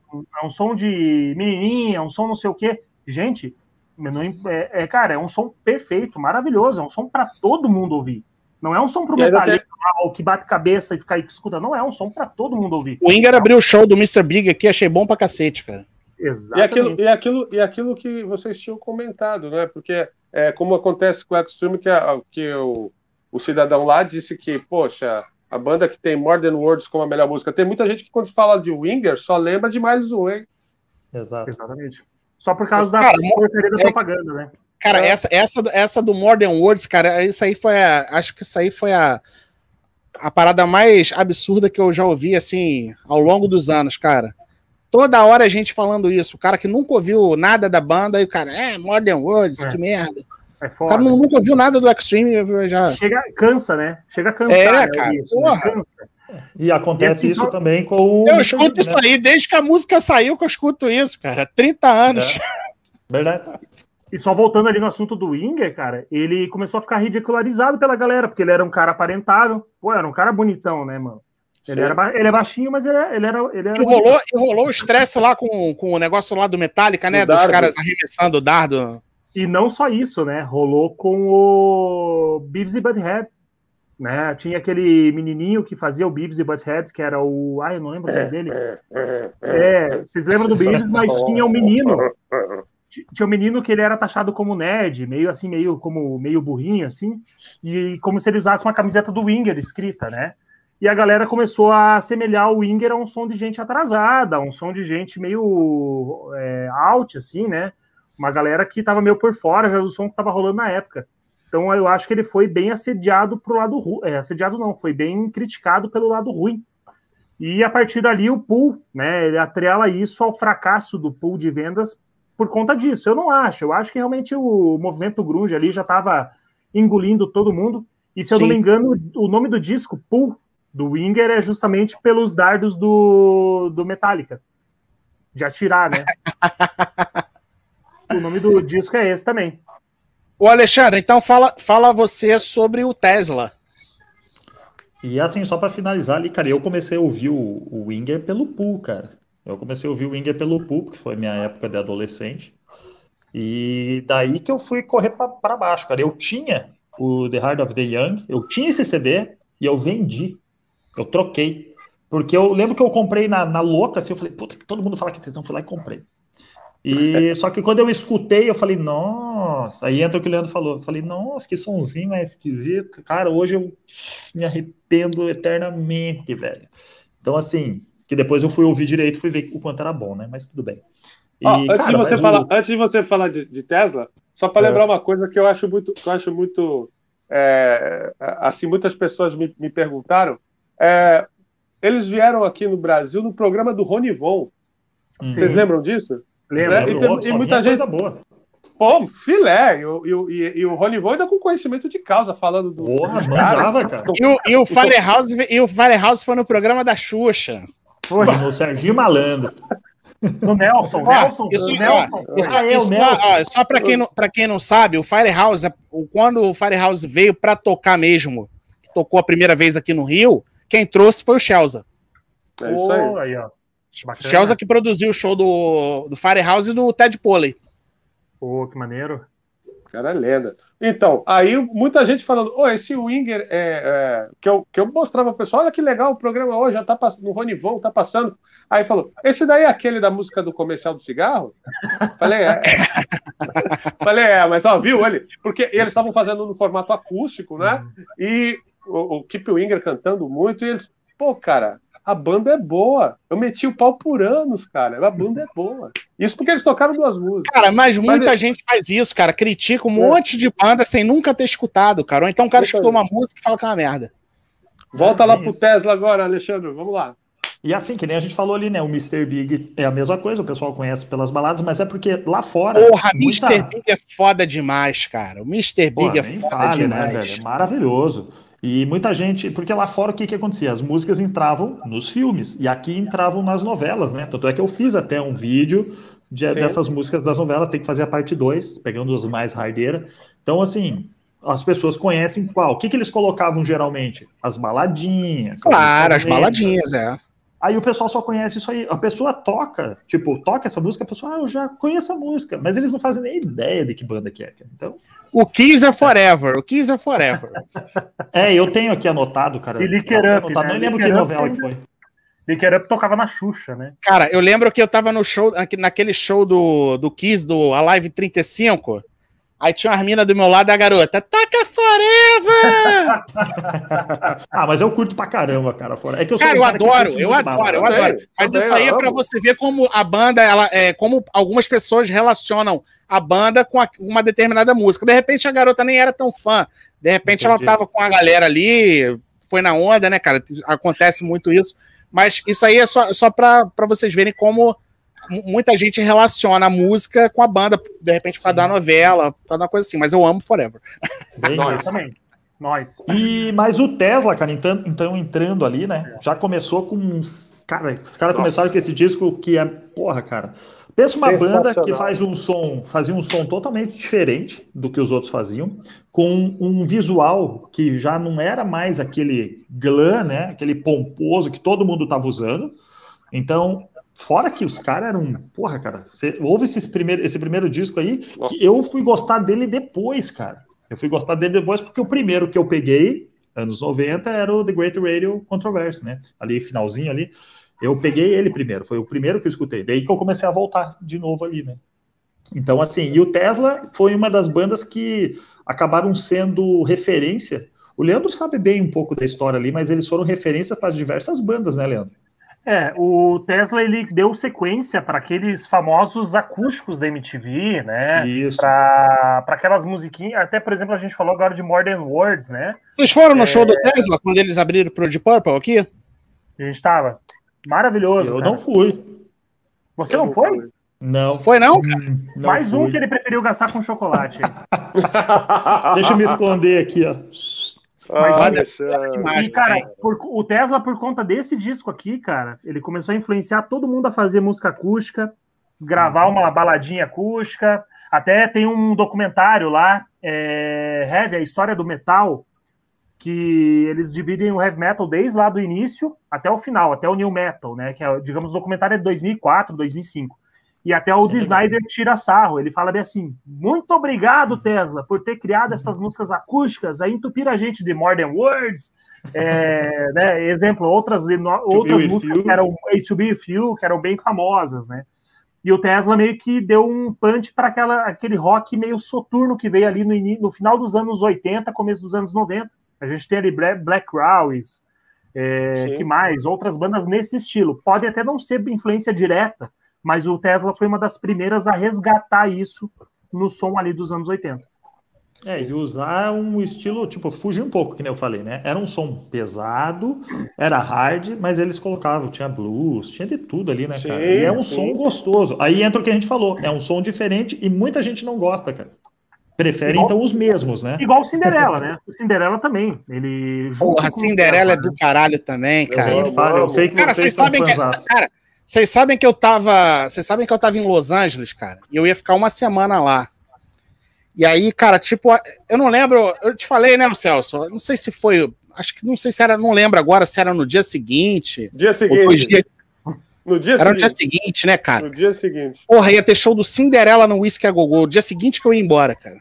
é um som de menininha, é um som não sei o quê. Gente, não, é, é, cara, é um som perfeito, maravilhoso. É um som para todo mundo ouvir. Não é um som pro metalista tem... que bate cabeça e fica aí que escuta. Não, é um som para todo mundo ouvir. O Winger abriu o show do Mr. Big aqui, achei bom pra cacete, cara. Exatamente. E aquilo, e aquilo, e aquilo que vocês tinham comentado, né? Porque, é, como acontece com o Extreme, que, a, que o, o cidadão lá disse que, poxa, a banda que tem More Than Words como a melhor música, tem muita gente que quando fala de Winger só lembra de mais um, hein? Exato. Exatamente. Só por causa da cara, porcaria da é, propaganda, né? Cara, é. essa, essa, essa do More Than Words, cara, isso aí foi a, Acho que isso aí foi a, a parada mais absurda que eu já ouvi, assim, ao longo dos anos, cara. Toda hora a gente falando isso. O cara que nunca ouviu nada da banda, e o cara, é, Modern Words, é. que merda. É foda. O cara nunca ouviu nada do Extreme, já. Chega, cansa, né? Chega a cansar. É, né, cara. Isso, né? cansa. E acontece e assim, isso só... também com o. Eu escuto isso né? aí desde que a música saiu que eu escuto isso, cara. 30 anos. É. Verdade. E só voltando ali no assunto do Winger, cara, ele começou a ficar ridicularizado pela galera, porque ele era um cara aparentável. Pô, era um cara bonitão, né, mano? Ele, era, ele é baixinho, mas ele, ele era. Ele era e rolou, rolou o estresse lá com, com o negócio lá do Metallica, né? O Dos dardo. caras arremessando o dardo. E não só isso, né? Rolou com o Beavis e Butthead. Né? Tinha aquele menininho que fazia o Beavis e Butthead, que era o. Ai, eu não lembro o nome dele. É, vocês lembram do Beavis, mas tinha um menino. Tinha um menino que ele era taxado como nerd, meio assim, meio como meio burrinho, assim, e como se ele usasse uma camiseta do Winger escrita, né? e a galera começou a assemelhar o Winger a um som de gente atrasada, um som de gente meio é, out, assim, né? Uma galera que estava meio por fora já do som que estava rolando na época. Então eu acho que ele foi bem assediado pro lado ruim. É, assediado não, foi bem criticado pelo lado ruim. E a partir dali o pool, né? Ele atrela isso ao fracasso do pool de vendas por conta disso. Eu não acho. Eu acho que realmente o movimento grunge ali já estava engolindo todo mundo. E se eu não me engano, o nome do disco, Pool, do Winger é justamente pelos dardos do, do Metallica. De atirar, né? o nome do disco é esse também. O Alexandre, então fala, fala você sobre o Tesla. E assim, só para finalizar ali, cara, eu comecei a ouvir o, o Winger pelo Pool, cara. Eu comecei a ouvir o Winger pelo Pool, que foi minha época de adolescente. E daí que eu fui correr para baixo, cara. Eu tinha o The Heart of the Young, eu tinha esse CD e eu vendi. Eu troquei. Porque eu lembro que eu comprei na, na louca, assim, eu falei, puta, todo mundo fala que é tesão, fui lá e comprei. E só que quando eu escutei, eu falei, nossa, aí entra o que o Leandro falou. Eu falei, nossa, que sonzinho mais esquisito. Cara, hoje eu me arrependo eternamente, velho. Então, assim, que depois eu fui ouvir direito, fui ver o quanto era bom, né? Mas tudo bem. E, antes, cara, de você falar, o... antes de você falar de, de Tesla, só para é. lembrar uma coisa que eu acho muito, que eu acho muito, é, assim, muitas pessoas me, me perguntaram. É, eles vieram aqui no Brasil no programa do Ronivon. Vocês lembram disso? Lembro. Né? E, e, muita gente. boa. Pô, filé. E, e, e o Ronivon ainda com conhecimento de causa, falando do. Porra, mandava, cara. E o, e o Firehouse, e o Firehouse foi no programa da Xuxa. Foi. No Serginho Malandro. No Nelson, ah, Nelson, isso, Nelson. Ó, isso, ah, isso, Nelson. Ó, só para quem, não, quem não sabe, o Firehouse, quando o Firehouse veio para tocar mesmo, tocou a primeira vez aqui no Rio, quem trouxe foi o Chelsea. É isso aí. Oh, aí ó. Chelsea que produziu o show do, do Firehouse e do Ted Poley. Pô, que maneiro. Cara, é lenda. Então, aí muita gente falando, ô, esse Winger é, é, que, eu, que eu mostrava pro pessoal, olha que legal o programa hoje, já tá passando, no Ronivon, tá passando. Aí falou, esse daí é aquele da música do comercial do cigarro? Falei, é. Falei, é, mas ó, viu ele? Porque eles estavam fazendo no formato acústico, né? E o, o Keep Winger cantando muito, e eles, pô, cara, a banda é boa. Eu meti o pau por anos, cara. A banda é boa. Isso porque eles tocaram duas músicas. Cara, mas muita mas, gente faz isso, cara. Critica um é. monte de banda sem nunca ter escutado, cara. Ou então o cara escutou uma música e fala que é uma merda. Volta é lá pro Tesla agora, Alexandre. Vamos lá. E assim, que nem a gente falou ali, né? O Mr. Big é a mesma coisa, o pessoal conhece pelas baladas, mas é porque lá fora. Porra, muita... Mr. Big é foda demais, cara. O Mr. Big Porra, é foda vale, né, demais. Né, é maravilhoso. E muita gente, porque lá fora o que, que acontecia? As músicas entravam nos filmes e aqui entravam nas novelas, né? Tanto é que eu fiz até um vídeo de, dessas músicas das novelas, tem que fazer a parte 2, pegando os mais raideira. Então, assim, as pessoas conhecem qual? O que, que eles colocavam geralmente? As baladinhas. Claro, as baladinhas, é. Aí o pessoal só conhece isso aí. A pessoa toca, tipo, toca essa música, a pessoa, ah, eu já conheço a música, mas eles não fazem nem ideia de que banda que é. Então. O Kiss é Forever, o Kiss é Forever. é, eu tenho aqui anotado, cara. E Licker Up, anotado, né? Não lembro que novela que foi. Licker Up tocava na Xuxa, né? Cara, eu lembro que eu tava no show, naquele show do, do Kiss, do Alive 35, Aí tinha uma mina do meu lado e a garota, toca Forever! ah, mas eu curto pra caramba, cara. É que eu cara, eu adoro, eu adoro, eu adoro. Mas isso aí é pra você ver como a banda, ela, é, como algumas pessoas relacionam a banda com a, uma determinada música. De repente a garota nem era tão fã. De repente Entendi. ela tava com a galera ali, foi na onda, né, cara? Acontece muito isso. Mas isso aí é só, só pra, pra vocês verem como muita gente relaciona a música com a banda, de repente, para dar novela, para dar coisa assim, mas eu amo Forever. Bem, Nós também. Nós. E, mas o Tesla, cara, então, então entrando ali, né? Já começou com. Cara, os caras começaram com esse disco que é. Porra, cara. Pensa uma banda que faz um som, fazia um som totalmente diferente do que os outros faziam, com um visual que já não era mais aquele glam, né? Aquele pomposo que todo mundo estava usando. Então, Fora que os caras eram. Porra, cara, você, houve esses primeiro, esse primeiro disco aí Nossa. que eu fui gostar dele depois, cara. Eu fui gostar dele depois porque o primeiro que eu peguei, anos 90, era o The Great Radio Controversy, né? Ali, finalzinho ali. Eu peguei ele primeiro, foi o primeiro que eu escutei. Daí que eu comecei a voltar de novo ali, né? Então, assim, e o Tesla foi uma das bandas que acabaram sendo referência. O Leandro sabe bem um pouco da história ali, mas eles foram referência para diversas bandas, né, Leandro? É, o Tesla ele deu sequência para aqueles famosos acústicos da MTV, né? Isso. Para aquelas musiquinhas, até por exemplo, a gente falou agora de Modern Words, né? Vocês foram no é... show do Tesla quando eles abriram pro Deep Purple aqui? A gente estava. Maravilhoso. Eu cara. não fui. Você não, não foi? Fui. Não. Foi não? Hum, não Mais fui. um que ele preferiu gastar com chocolate. Deixa eu me esconder aqui, ó. Mas, ah, e, cara, por, o Tesla, por conta desse disco aqui, cara, ele começou a influenciar todo mundo a fazer música acústica, gravar uma baladinha acústica. Até tem um documentário lá, é, Heavy, a história do metal, que eles dividem o heavy metal desde lá do início até o final, até o new metal, né? Que é, digamos, o documentário é de 2004, 2005. E até o D. Snyder tira sarro. Ele fala bem assim: muito obrigado, Tesla, por ter criado essas músicas acústicas, a entupir a gente de More Than Words. É, né, exemplo, outras, outras músicas que eram H2B Few, que eram bem famosas, né? E o Tesla meio que deu um punch para aquele rock meio soturno que veio ali no, no, final dos anos 80, começo dos anos 90. A gente tem ali Black Crowes, É, que mais? Outras bandas nesse estilo. Pode até não ser influência direta, mas o Tesla foi uma das primeiras a resgatar isso no som ali dos anos 80. É, e usar um estilo, tipo, fugir um pouco, que nem eu falei, né? Era um som pesado, era hard, mas eles colocavam, tinha blues, tinha de tudo ali, né, sim, cara? E é um sim. som gostoso. Aí entra o que a gente falou, é um som diferente e muita gente não gosta, cara. Prefere, igual, então, os mesmos, né? Igual o Cinderela, né? O Cinderela também. Ele. Porra, Cinderela é do caralho também, cara. Eu, falo, eu sei que cara, vocês, vocês sabem que. Cara, vocês sabem que eu tava. Vocês sabem que eu tava em Los Angeles, cara. E eu ia ficar uma semana lá. E aí, cara, tipo, eu não lembro. Eu te falei, né, Celso? Não sei se foi. Acho que não sei se era. Não lembro agora se era no dia seguinte. Dia seguinte. Dias, no dia era seguinte. no dia seguinte, né, cara? No dia seguinte. Porra, ia ter show do Cinderela no Whisky a Gogô. Dia seguinte que eu ia embora, cara.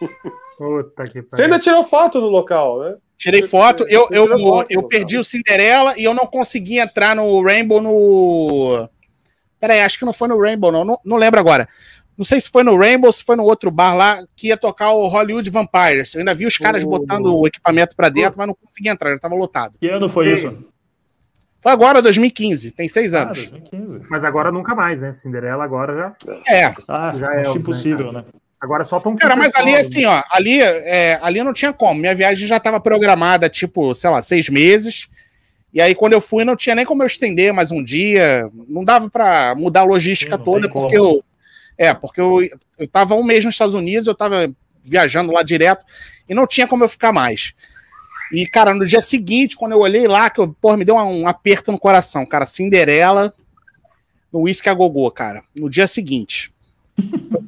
Puta que pariu. Você ainda tirou foto no local, né? Tirei foto. Eu, eu, eu, eu perdi o Cinderela e eu não consegui entrar no Rainbow no. Peraí, acho que não foi no Rainbow, não. Não, não lembro agora. Não sei se foi no Rainbow, se foi no outro bar lá que ia tocar o Hollywood Vampires. Eu ainda vi os caras botando o equipamento para dentro, mas não consegui entrar, já tava lotado. Que ano foi isso? Foi agora, 2015, tem seis ah, anos. 2015. Mas agora nunca mais, né? Cinderela agora já. É. Ah, já é impossível, né? né? Agora só pra um Cara, mas ali assim, ó, ali, é, ali não tinha como. Minha viagem já estava programada, tipo, sei lá, seis meses. E aí, quando eu fui, não tinha nem como eu estender mais um dia. Não dava para mudar a logística Sim, toda, porque como. eu. É, porque eu, eu tava um mês nos Estados Unidos, eu tava viajando lá direto, e não tinha como eu ficar mais. E, cara, no dia seguinte, quando eu olhei lá, que eu, porra, me deu um, um aperto no coração, cara, Cinderela no Whisky a Gogô, cara, no dia seguinte.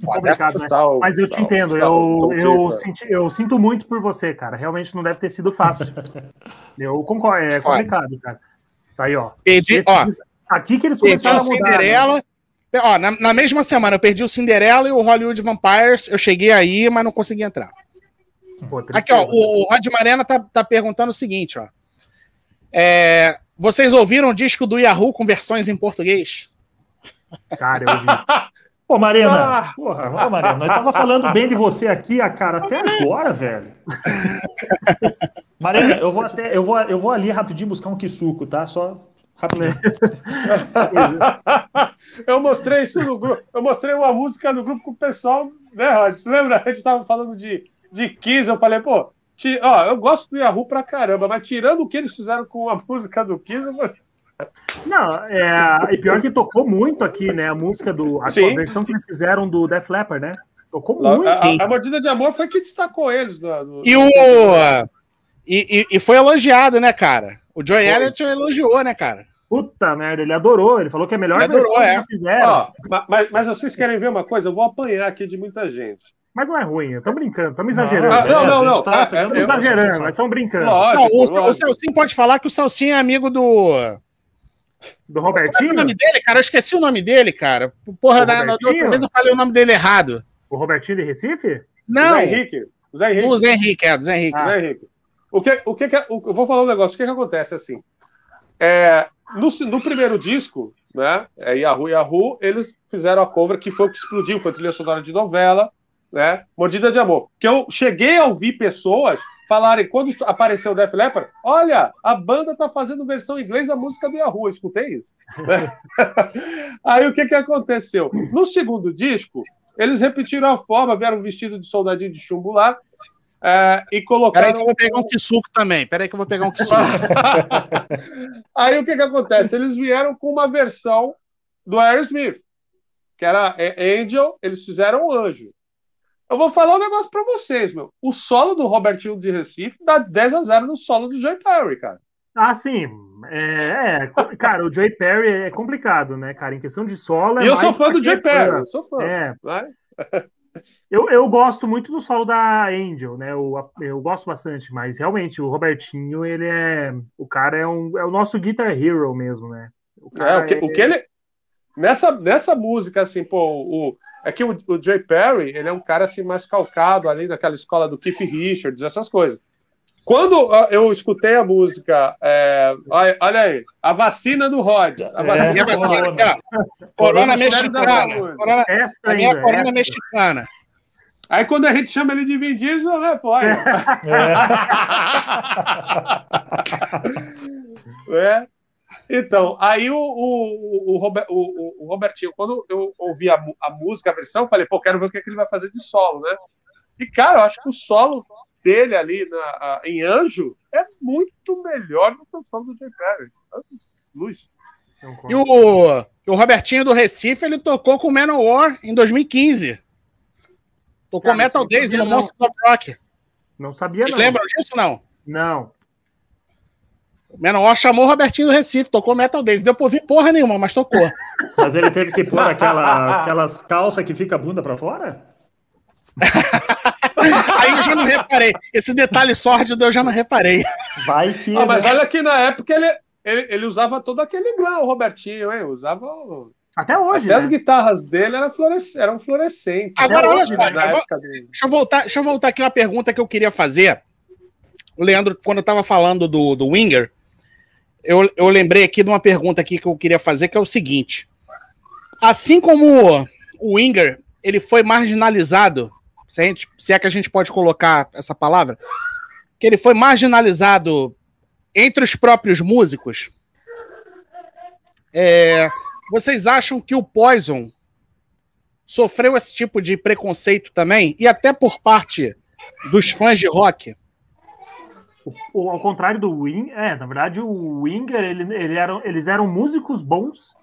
Complicado, né? Sal, Mas eu sal, te entendo, sal, eu, eu, senti, eu sinto muito por você, cara. Realmente não deve ter sido fácil. eu concordo, é complicado, cara. Tá aí, ó. Perdi, ó aqui que eles começaram a mudar. Né? Cinderela, né? ó, na, na, mesma semana eu perdi o Cinderela e o Hollywood Vampires. Eu cheguei aí, mas não consegui entrar. Pô, aqui, ó, o, o Rod Marena tá, tá perguntando o seguinte, ó. É, vocês ouviram o disco do Yahoo com versões em português? Cara, eu ouvi. Pô, Marina, ah. porra, ó, Marina, nós tava falando bem de você aqui, a cara, até agora, velho. Marina, eu vou até, eu vou, eu vou ali rapidinho buscar um quisuco, tá? Só rapidinho. eu mostrei isso no grupo, eu mostrei uma música no grupo com o pessoal, né, Rod? Você lembra? A gente tava falando de, de Kiss, eu falei, pô, ó, eu gosto do Yahoo pra caramba, mas tirando o que eles fizeram com a música do Kiss, eu falei, não, é, e pior que tocou muito aqui, né? A música do. A, a versão que eles fizeram do Def Leppard, né? Tocou muito. A, a, a, Mordida de Amor foi que destacou eles. Do, do... E o. E, e, e, foi elogiado, né, cara? O Joy foi. Elliott elogiou, né, cara? Puta merda, ele adorou. Ele falou que é a melhor ele adorou, é. que fizeram. Ó, mas, mas vocês querem ver uma coisa? Eu vou apanhar aqui de muita gente. Mas não é ruim, eu tô brincando, estamos exagerando. Não, não, não. não tá, é, é, exagerando, mas estamos brincando. Lógico, não, o, o Celcinho pode falar que o Celcinho é amigo do do Robertinho? Qual é o nome dele, cara? Eu esqueci o nome dele, cara. Porra, na, na outra vez eu falei o nome dele errado. O Robertinho de Recife? Não. Zé Henrique. Zé Henrique. O Zé Henrique, é, do Zé Henrique. Ah. Zé Henrique. O que, o que, que eu vou falar um negócio. O que, que acontece assim? É, no, no primeiro disco, né? É Yahoo Yahoo, eles fizeram a cover que foi o que explodiu, foi trilha sonora de novela, né? Mordida de Amor. Que eu cheguei a ouvir pessoas falarem, quando apareceu o Def Leppard, olha, a banda tá fazendo versão em inglês da música do Yahoo, eu escutei isso. Aí o que que aconteceu? No segundo disco, eles repetiram a forma, vieram vestido de soldadinho de chumbo lá, é, e colocaram... Peraí que eu vou pegar um Kisuko também, peraí que eu vou pegar um Kisuko. Aí o que que acontece? Eles vieram com uma versão do Aerosmith, que era Angel, eles fizeram o Anjo. Eu vou falar um negócio pra vocês, meu. O solo do Robertinho de Recife dá 10 a 0 no solo do Joey Perry, cara. Ah, sim. É, é, cara, o Joey Perry é complicado, né, cara? Em questão de solo. É e eu sou fã do Joey Perry, eu sou fã. É. Eu, eu gosto muito do solo da Angel, né? Eu, eu gosto bastante, mas realmente o Robertinho, ele é. O cara é, um, é o nosso Guitar Hero mesmo, né? O, é, o, que, é... o que ele. Nessa, nessa música, assim, pô, o, é que o, o Jay Perry, ele é um cara assim mais calcado ali naquela escola do Keith Richards, essas coisas. Quando eu escutei a música, é, olha aí, a vacina do Rhodes. A vacina, é, do Corona. corona mexicana. Corona, essa a minha corona essa. mexicana. Aí quando a gente chama ele de Vin Diesel, né, pô? É. é. Então, aí o, o, o, Robert, o, o, Robertinho, quando eu ouvi a, a música, a versão, eu falei, pô, quero ver o que, é que ele vai fazer de solo, né? E, cara, eu acho que o solo dele ali na, a, em Anjo é muito melhor do que o solo do Jay Perry. Luz. E o, o Robertinho do Recife, ele tocou com o Manowar em 2015. Tocou Cara, Metal Days no Monster of Rock. Não sabia, Vocês não. lembram disso, não? Não. O Menor chamou o Robertinho do Recife, tocou Metal Days. Deu pra ouvir porra nenhuma, mas tocou. Mas ele teve que pôr aquela, aquelas calças que fica a bunda pra fora? Aí eu já não reparei. Esse detalhe sórdido eu já não reparei. Vai que. Ah, mas olha que na época ele, ele, ele usava todo aquele glam, o Robertinho, hein? Usava. Até hoje. Até né? as guitarras dele eram, fluorescentes. Eram fluorescentes. Agora, olha só, deixa, eu voltar, deixa eu voltar aqui uma pergunta que eu queria fazer. O Leandro, quando eu estava falando do, do Winger, eu, eu lembrei aqui de uma pergunta aqui que eu queria fazer, que é o seguinte. Assim como o Winger ele foi marginalizado, se, gente, se é que a gente pode colocar essa palavra, que ele foi marginalizado entre os próprios músicos, é, vocês acham que o Poison sofreu esse tipo de preconceito também? E até por parte dos fãs de rock? O, ao contrário do Wing, é, na verdade, o Winger, ele, ele eram, eles eram músicos bons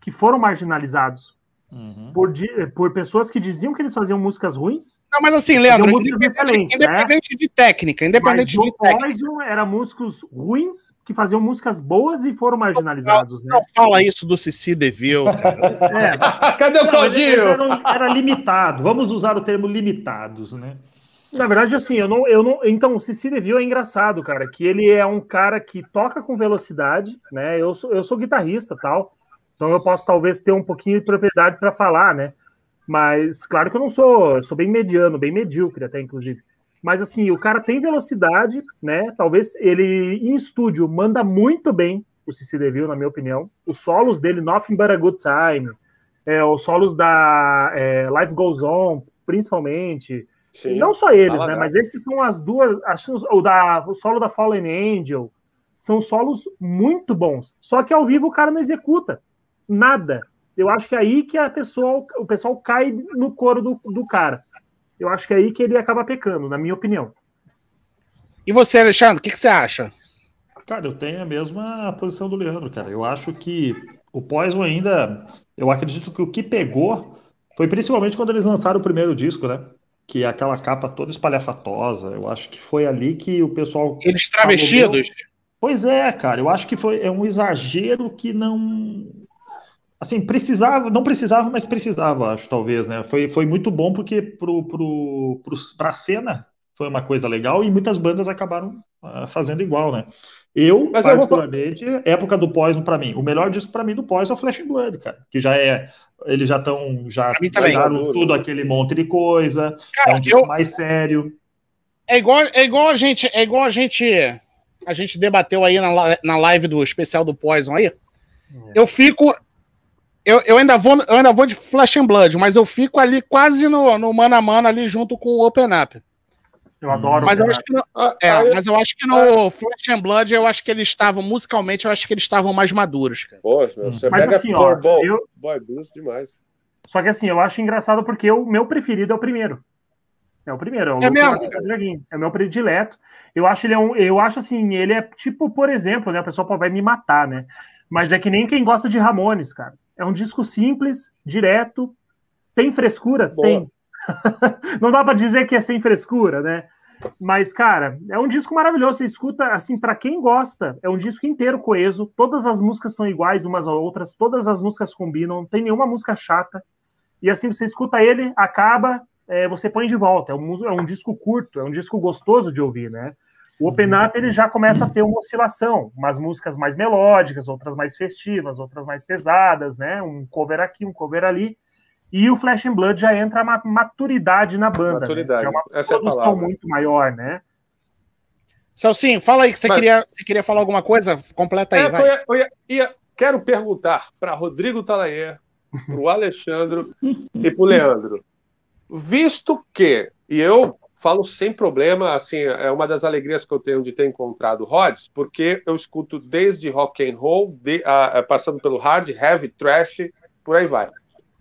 que foram marginalizados. Uhum. Por, por pessoas que diziam que eles faziam músicas ruins. Não, mas assim, Leandro, músicas independente, né? independente né? de técnica, independente mas de técnica. Poison era músicos ruins que faziam músicas boas e foram marginalizados. Não, né? não fala isso do Cici Deville, é. Cadê o Claudinho? Era, era limitado, vamos usar o termo limitados, né? Na verdade, assim, eu não, eu não. Então, o Cici DeVille é engraçado, cara, que ele é um cara que toca com velocidade, né? Eu sou, eu sou guitarrista tal. Então eu posso talvez ter um pouquinho de propriedade para falar, né? Mas claro que eu não sou, eu sou bem mediano, bem medíocre até, inclusive. Mas assim, o cara tem velocidade, né? Talvez ele em estúdio manda muito bem o Cici DeVille, na minha opinião. Os solos dele, Nothing But a Good Time, é, os solos da é, Life Goes On, principalmente. Sim, não só eles, né? Mas esses são as duas. Acho, o, da, o solo da Fallen Angel são solos muito bons. Só que ao vivo o cara não executa nada. Eu acho que é aí que a pessoa, o pessoal cai no coro do, do cara. Eu acho que é aí que ele acaba pecando, na minha opinião. E você, Alexandre, o que, que você acha? Cara, eu tenho a mesma posição do Leandro, cara. Eu acho que o Poison ainda. Eu acredito que o que pegou foi principalmente quando eles lançaram o primeiro disco, né? Que é aquela capa toda espalhafatosa. Eu acho que foi ali que o pessoal. Eles travestidos? Pois é, cara. Eu acho que foi é um exagero que não assim, precisava, não precisava, mas precisava, acho, talvez, né? Foi, foi muito bom porque pro, pro, pro, pra cena foi uma coisa legal e muitas bandas acabaram uh, fazendo igual, né? Eu, mas particularmente, eu vou... época do Poison para mim, o melhor disco para mim do Poison é o Flash and Blood, cara, que já é, eles já estão, já tiraram tudo aquele monte de coisa, cara, é um disco eu... mais sério. É igual, é igual a gente, é igual a gente, a gente debateu aí na, na live do especial do Poison aí, é. eu fico, eu, eu, ainda vou, eu ainda vou de Flash and Blood, mas eu fico ali quase no, no mano a mano ali junto com o Open Up. Eu adoro. Mas eu, acho que no, ah, é, ah, mas eu acho que no Flash and Blood, eu acho que eles estavam, musicalmente, eu acho que eles estavam mais maduros, cara. Poxa, você mas pega assim, ó, bom, eu... boy blues demais. Só que assim, eu acho engraçado porque o meu preferido é o primeiro. É o primeiro, é o é mesmo? É o meu predileto. Eu acho ele é um, eu acho assim, ele é tipo, por exemplo, né, a pessoa vai me matar, né? Mas é que nem quem gosta de Ramones, cara. É um disco simples, direto. Tem frescura? Boa. Tem. não dá para dizer que é sem frescura, né? Mas, cara, é um disco maravilhoso. Você escuta, assim, para quem gosta, é um disco inteiro coeso. Todas as músicas são iguais umas às outras, todas as músicas combinam, não tem nenhuma música chata. E assim, você escuta ele, acaba, é, você põe de volta. É um, é um disco curto, é um disco gostoso de ouvir, né? O Open Up ele já começa a ter uma oscilação, umas músicas mais melódicas, outras mais festivas, outras mais pesadas, né? Um cover aqui, um cover ali. E o Flash and Blood já entra a maturidade na banda. Né? Maturidade. Né? é uma Essa produção é muito maior, né? Celcinho, fala aí que você, Mas... queria, você queria falar alguma coisa? Completa aí, é, vai. Eu, ia, ia, quero perguntar para Rodrigo Talayer, para o Alexandre e para o Leandro. Visto que, e eu falo sem problema, assim, é uma das alegrias que eu tenho de ter encontrado Rods, porque eu escuto desde rock and roll, de, passando pelo hard, heavy, trash, por aí vai.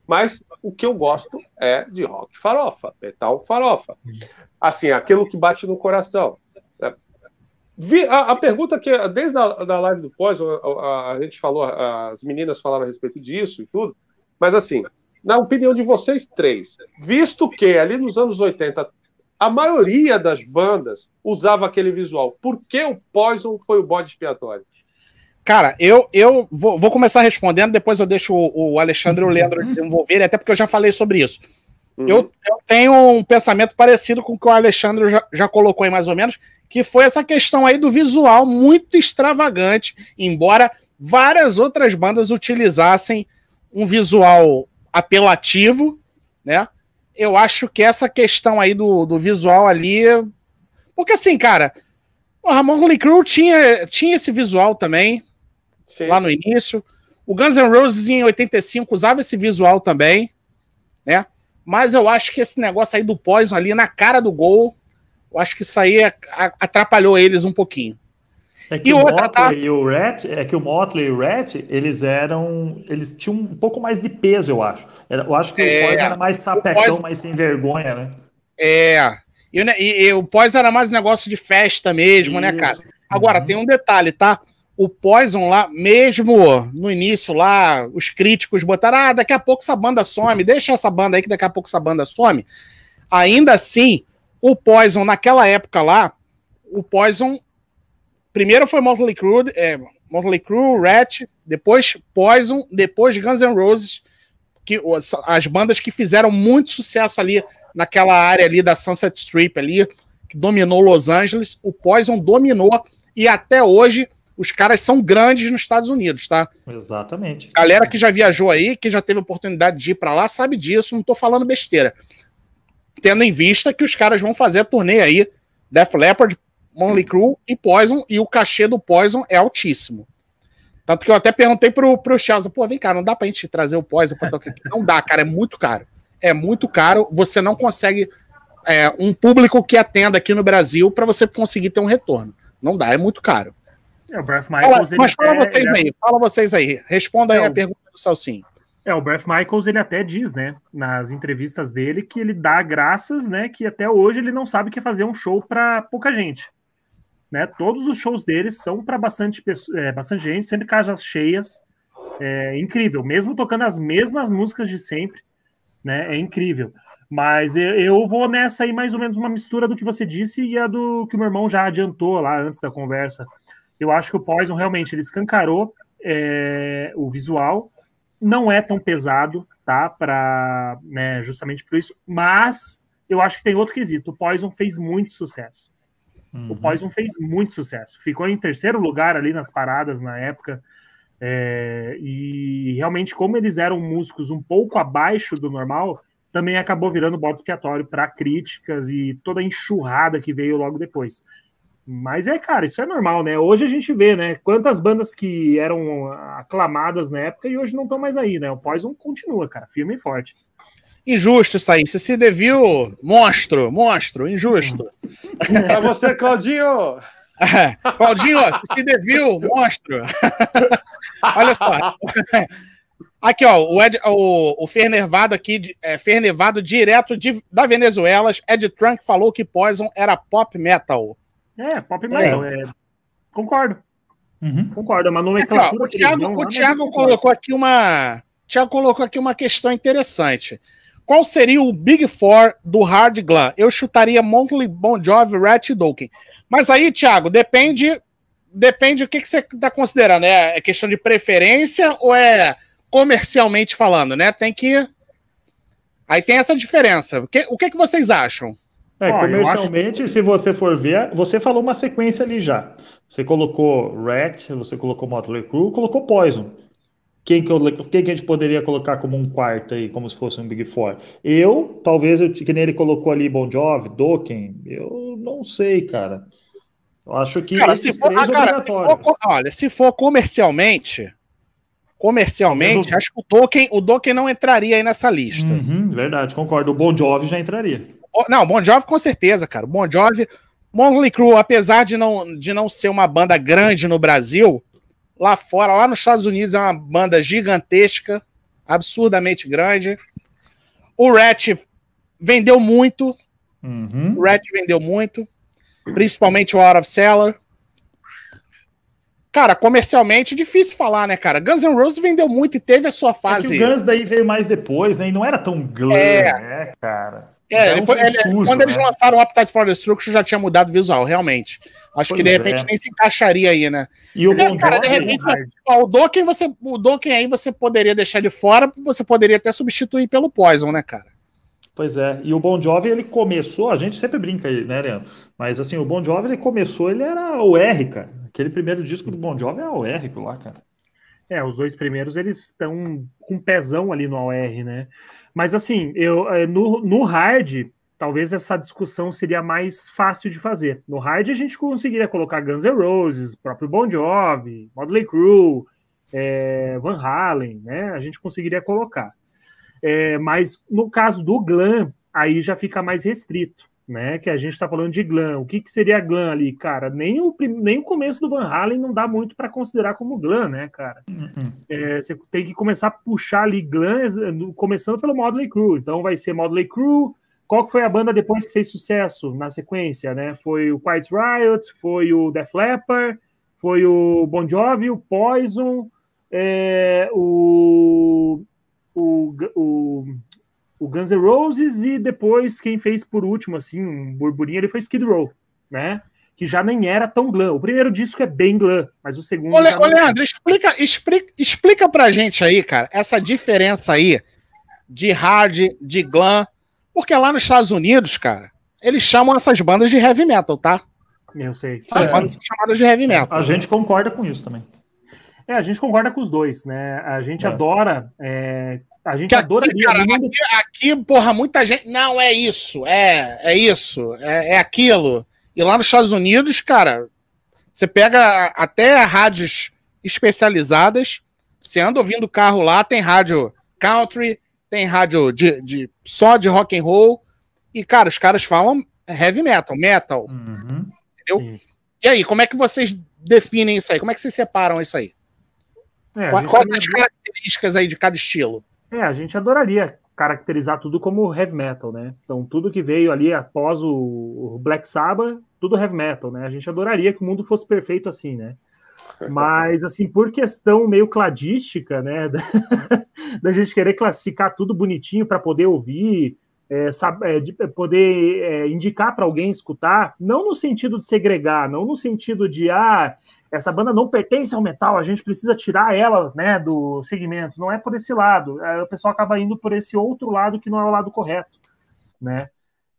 Mas o que eu gosto é de rock farofa, metal farofa. Assim, aquilo que bate no coração. A, a, pergunta que, desde a da live do pós, a, a, a, gente falou, as meninas falaram a respeito disso e tudo, mas assim, na opinião de vocês três, visto que ali nos anos 80 a maioria das bandas usava aquele visual. Por que o Poison foi o bode expiatório? Cara, eu, eu vou, vou começar respondendo, depois eu deixo o, o Alexandre e o uhum. Leandro desenvolverem, até porque eu já falei sobre isso. Uhum. Eu, eu, tenho um pensamento parecido com o que o Alexandre já, já colocou aí mais ou menos, que foi essa questão aí do visual muito extravagante, embora várias outras bandas utilizassem um visual apelativo, né? eu acho que essa questão aí do, do visual ali. Porque assim, cara, o Ramon Lee Crew tinha, tinha esse visual também, Sim. lá no início. O Guns N' Roses em 85 usava esse visual também, né? Mas eu acho que esse negócio aí do Poison ali na cara do gol, eu acho que isso aí atrapalhou eles um pouquinho. É que e o outra, Motley tá... e o Rat, é que o Motley e o Rat, eles eram, eles tinham um pouco mais de peso, eu acho. Eu acho que é, o Poison era mais sapecão, Poison... mais sem vergonha, né? É. E, e, e o Poison era mais negócio de festa mesmo, Isso. né, cara? Agora, uhum. tem um detalhe, tá? O Poison lá, mesmo no início lá, os críticos botaram, ah, daqui a pouco essa banda some, deixa essa banda aí que daqui a pouco essa banda some. Ainda assim, o Poison, naquela época lá, o Poison Primeiro foi Motley Crue, é, Motley Crue, Rat, depois Poison, depois Guns N' Roses, que as bandas que fizeram muito sucesso ali naquela área ali da Sunset Strip ali, que dominou Los Angeles, o Poison dominou e até hoje os caras são grandes nos Estados Unidos, tá? Exatamente. Galera que já viajou aí, que já teve oportunidade de ir para lá, sabe disso, não tô falando besteira. Tendo em vista que os caras vão fazer a turnê aí, Def Leppard, Monley Crew e Poison, e o cachê do Poison é altíssimo. Tanto que eu até perguntei pro, pro Chelsea, pô, vem cá, não dá pra gente trazer o Poison pra tocar aqui. Não dá, cara, é muito caro. É muito caro, você não consegue é, um público que atenda aqui no Brasil para você conseguir ter um retorno. Não dá, é muito caro. É, o Breath Michaels, fala, mas fala é, vocês aí, é... fala vocês aí. Responda aí a pergunta do Salsinho. É, o Breath Michaels ele até diz, né, nas entrevistas dele, que ele dá graças, né, que até hoje ele não sabe o que fazer um show para pouca gente. Né? Todos os shows deles são para bastante, é, bastante gente, sempre casas cheias. É incrível, mesmo tocando as mesmas músicas de sempre, né? É incrível. Mas eu vou nessa aí mais ou menos uma mistura do que você disse e a do que o meu irmão já adiantou lá antes da conversa. Eu acho que o Poison realmente ele escancarou é, o visual, não é tão pesado, tá? Para né, justamente por isso, mas eu acho que tem outro quesito. O Poison fez muito sucesso. Uhum. O Poison fez muito sucesso. Ficou em terceiro lugar ali nas paradas na época. É, e realmente, como eles eram músicos um pouco abaixo do normal, também acabou virando bode expiatório para críticas e toda a enxurrada que veio logo depois. Mas é, cara, isso é normal, né? Hoje a gente vê, né? Quantas bandas que eram aclamadas na época e hoje não estão mais aí, né? O Poison continua, cara, firme e forte. Injusto isso aí. Se Devil, monstro, monstro, injusto. Pra você, Claudinho! É, Claudinho, se Devil, monstro. Olha só. Aqui, ó, o, Ed, o, o Fernevado aqui, é, Fernevado direto de, da Venezuela, Ed Trunk falou que Poison era pop metal. É, pop metal, é. É, concordo. Uhum. Concordo, é uma nomenclatura. Aqui, ó, o Thiago, o Thiago colocou aqui uma. Thiago colocou aqui uma questão interessante. Qual seria o Big Four do Hard Glam? Eu chutaria Monthly, Bon Jovi, Rat e Dokken. Mas aí, Thiago, depende depende o que, que você está considerando. É, é questão de preferência ou é comercialmente falando, né? Tem que. Aí tem essa diferença. O que, o que, que vocês acham? É, comercialmente, acho... se você for ver, você falou uma sequência ali já. Você colocou Rat, você colocou Motley Crue, colocou Poison. Quem que, eu, quem que a gente poderia colocar como um quarto aí, como se fosse um Big Four? Eu, talvez, eu, que nem ele colocou ali Bon Jovi, Dokken, eu não sei, cara. Eu acho que cara, se for, ah, cara, se for, olha, se for comercialmente, comercialmente, acho que o Dokken, o Dokken não entraria aí nessa lista. Uhum, verdade, concordo. O Bon Jovi já entraria. Não, Bon Jovi com certeza, cara. Bon Jovi, Motley Crue, apesar de não, de não ser uma banda grande no Brasil, lá fora, lá nos Estados Unidos é uma banda gigantesca, absurdamente grande. O Rat vendeu muito. Uhum. O Rat vendeu muito, principalmente o Out of Cellar. Cara, comercialmente, difícil falar, né, cara? Guns N' Roses vendeu muito e teve a sua fase. É o Guns daí veio mais depois, né? E não era tão glam, é. né, cara? É, depois, um sujo, quando né? eles lançaram o Appetite for Destruction já tinha mudado o visual, realmente. Acho pois que de repente é. nem se encaixaria aí, né? E o é, cara, de repente, ó, o Dokken você, o Dokken aí você poderia deixar de fora, você poderia até substituir pelo Poison, né, cara? Pois é. E o Bon Jovi ele começou, a gente sempre brinca aí, né, Leandro? Mas assim, o Bon Jovi ele começou, ele era o R, cara. Aquele primeiro disco do Bon Jovi é o R lá, cara. É, os dois primeiros eles estão com pezão ali no OR, né? Mas assim, eu é, no, no hard, talvez essa discussão seria mais fácil de fazer. No hard a gente conseguiria colocar Guns N' Roses, próprio Bon Jovi, Motley Crue, é, Van Halen, né? A gente conseguiria colocar. É, mas no caso do glam, aí já fica mais restrito né? Que a gente está falando de glam. O que, que seria glam ali, cara? Nem o, nem o começo do Van Halen não dá muito para considerar como glam, né, cara? Uhum. É, você tem que começar a puxar ali glam, começando pelo Modley Crew. Então vai ser Modley Crew. Qual que foi a banda depois que fez sucesso na sequência, né? Foi o Quiet Riot, foi o Def Leppard, foi o Bon Jovi, o Poison, é, o, o, o o Guns N' Roses e depois quem fez por último, assim, um burburinho, ele foi Skid Row, né? Que já nem era tão glam. O primeiro disco é bem glam, mas o segundo. Ô, Le ô Leandro, explica, explica, explica pra gente aí, cara, essa diferença aí de hard, de glam. Porque lá nos Estados Unidos, cara, eles chamam essas bandas de heavy metal, tá? Eu sei. Essas é. bandas são chamadas de heavy metal. A gente concorda com isso também. É, a gente concorda com os dois, né? A gente é. adora é, a gente adora aqui, cara, aqui, aqui, porra, muita gente. Não, é isso, é, é isso, é, é aquilo. E lá nos Estados Unidos, cara, você pega até rádios especializadas, você anda ouvindo carro lá, tem rádio country, tem rádio de, de só de rock and roll, e, cara, os caras falam heavy metal, metal. Uhum. Entendeu? Sim. E aí, como é que vocês definem isso aí? Como é que vocês separam isso aí? É, Quais as características aí de cada estilo? É, a gente adoraria caracterizar tudo como heavy metal, né? Então, tudo que veio ali após o Black Sabbath, tudo heavy metal, né? A gente adoraria que o mundo fosse perfeito assim, né? Mas, assim, por questão meio cladística, né? da gente querer classificar tudo bonitinho para poder ouvir, é, saber, é, de poder é, indicar para alguém escutar, não no sentido de segregar, não no sentido de, ah, essa banda não pertence ao metal, a gente precisa tirar ela né, do segmento. Não é por esse lado. É, o pessoal acaba indo por esse outro lado que não é o lado correto, né?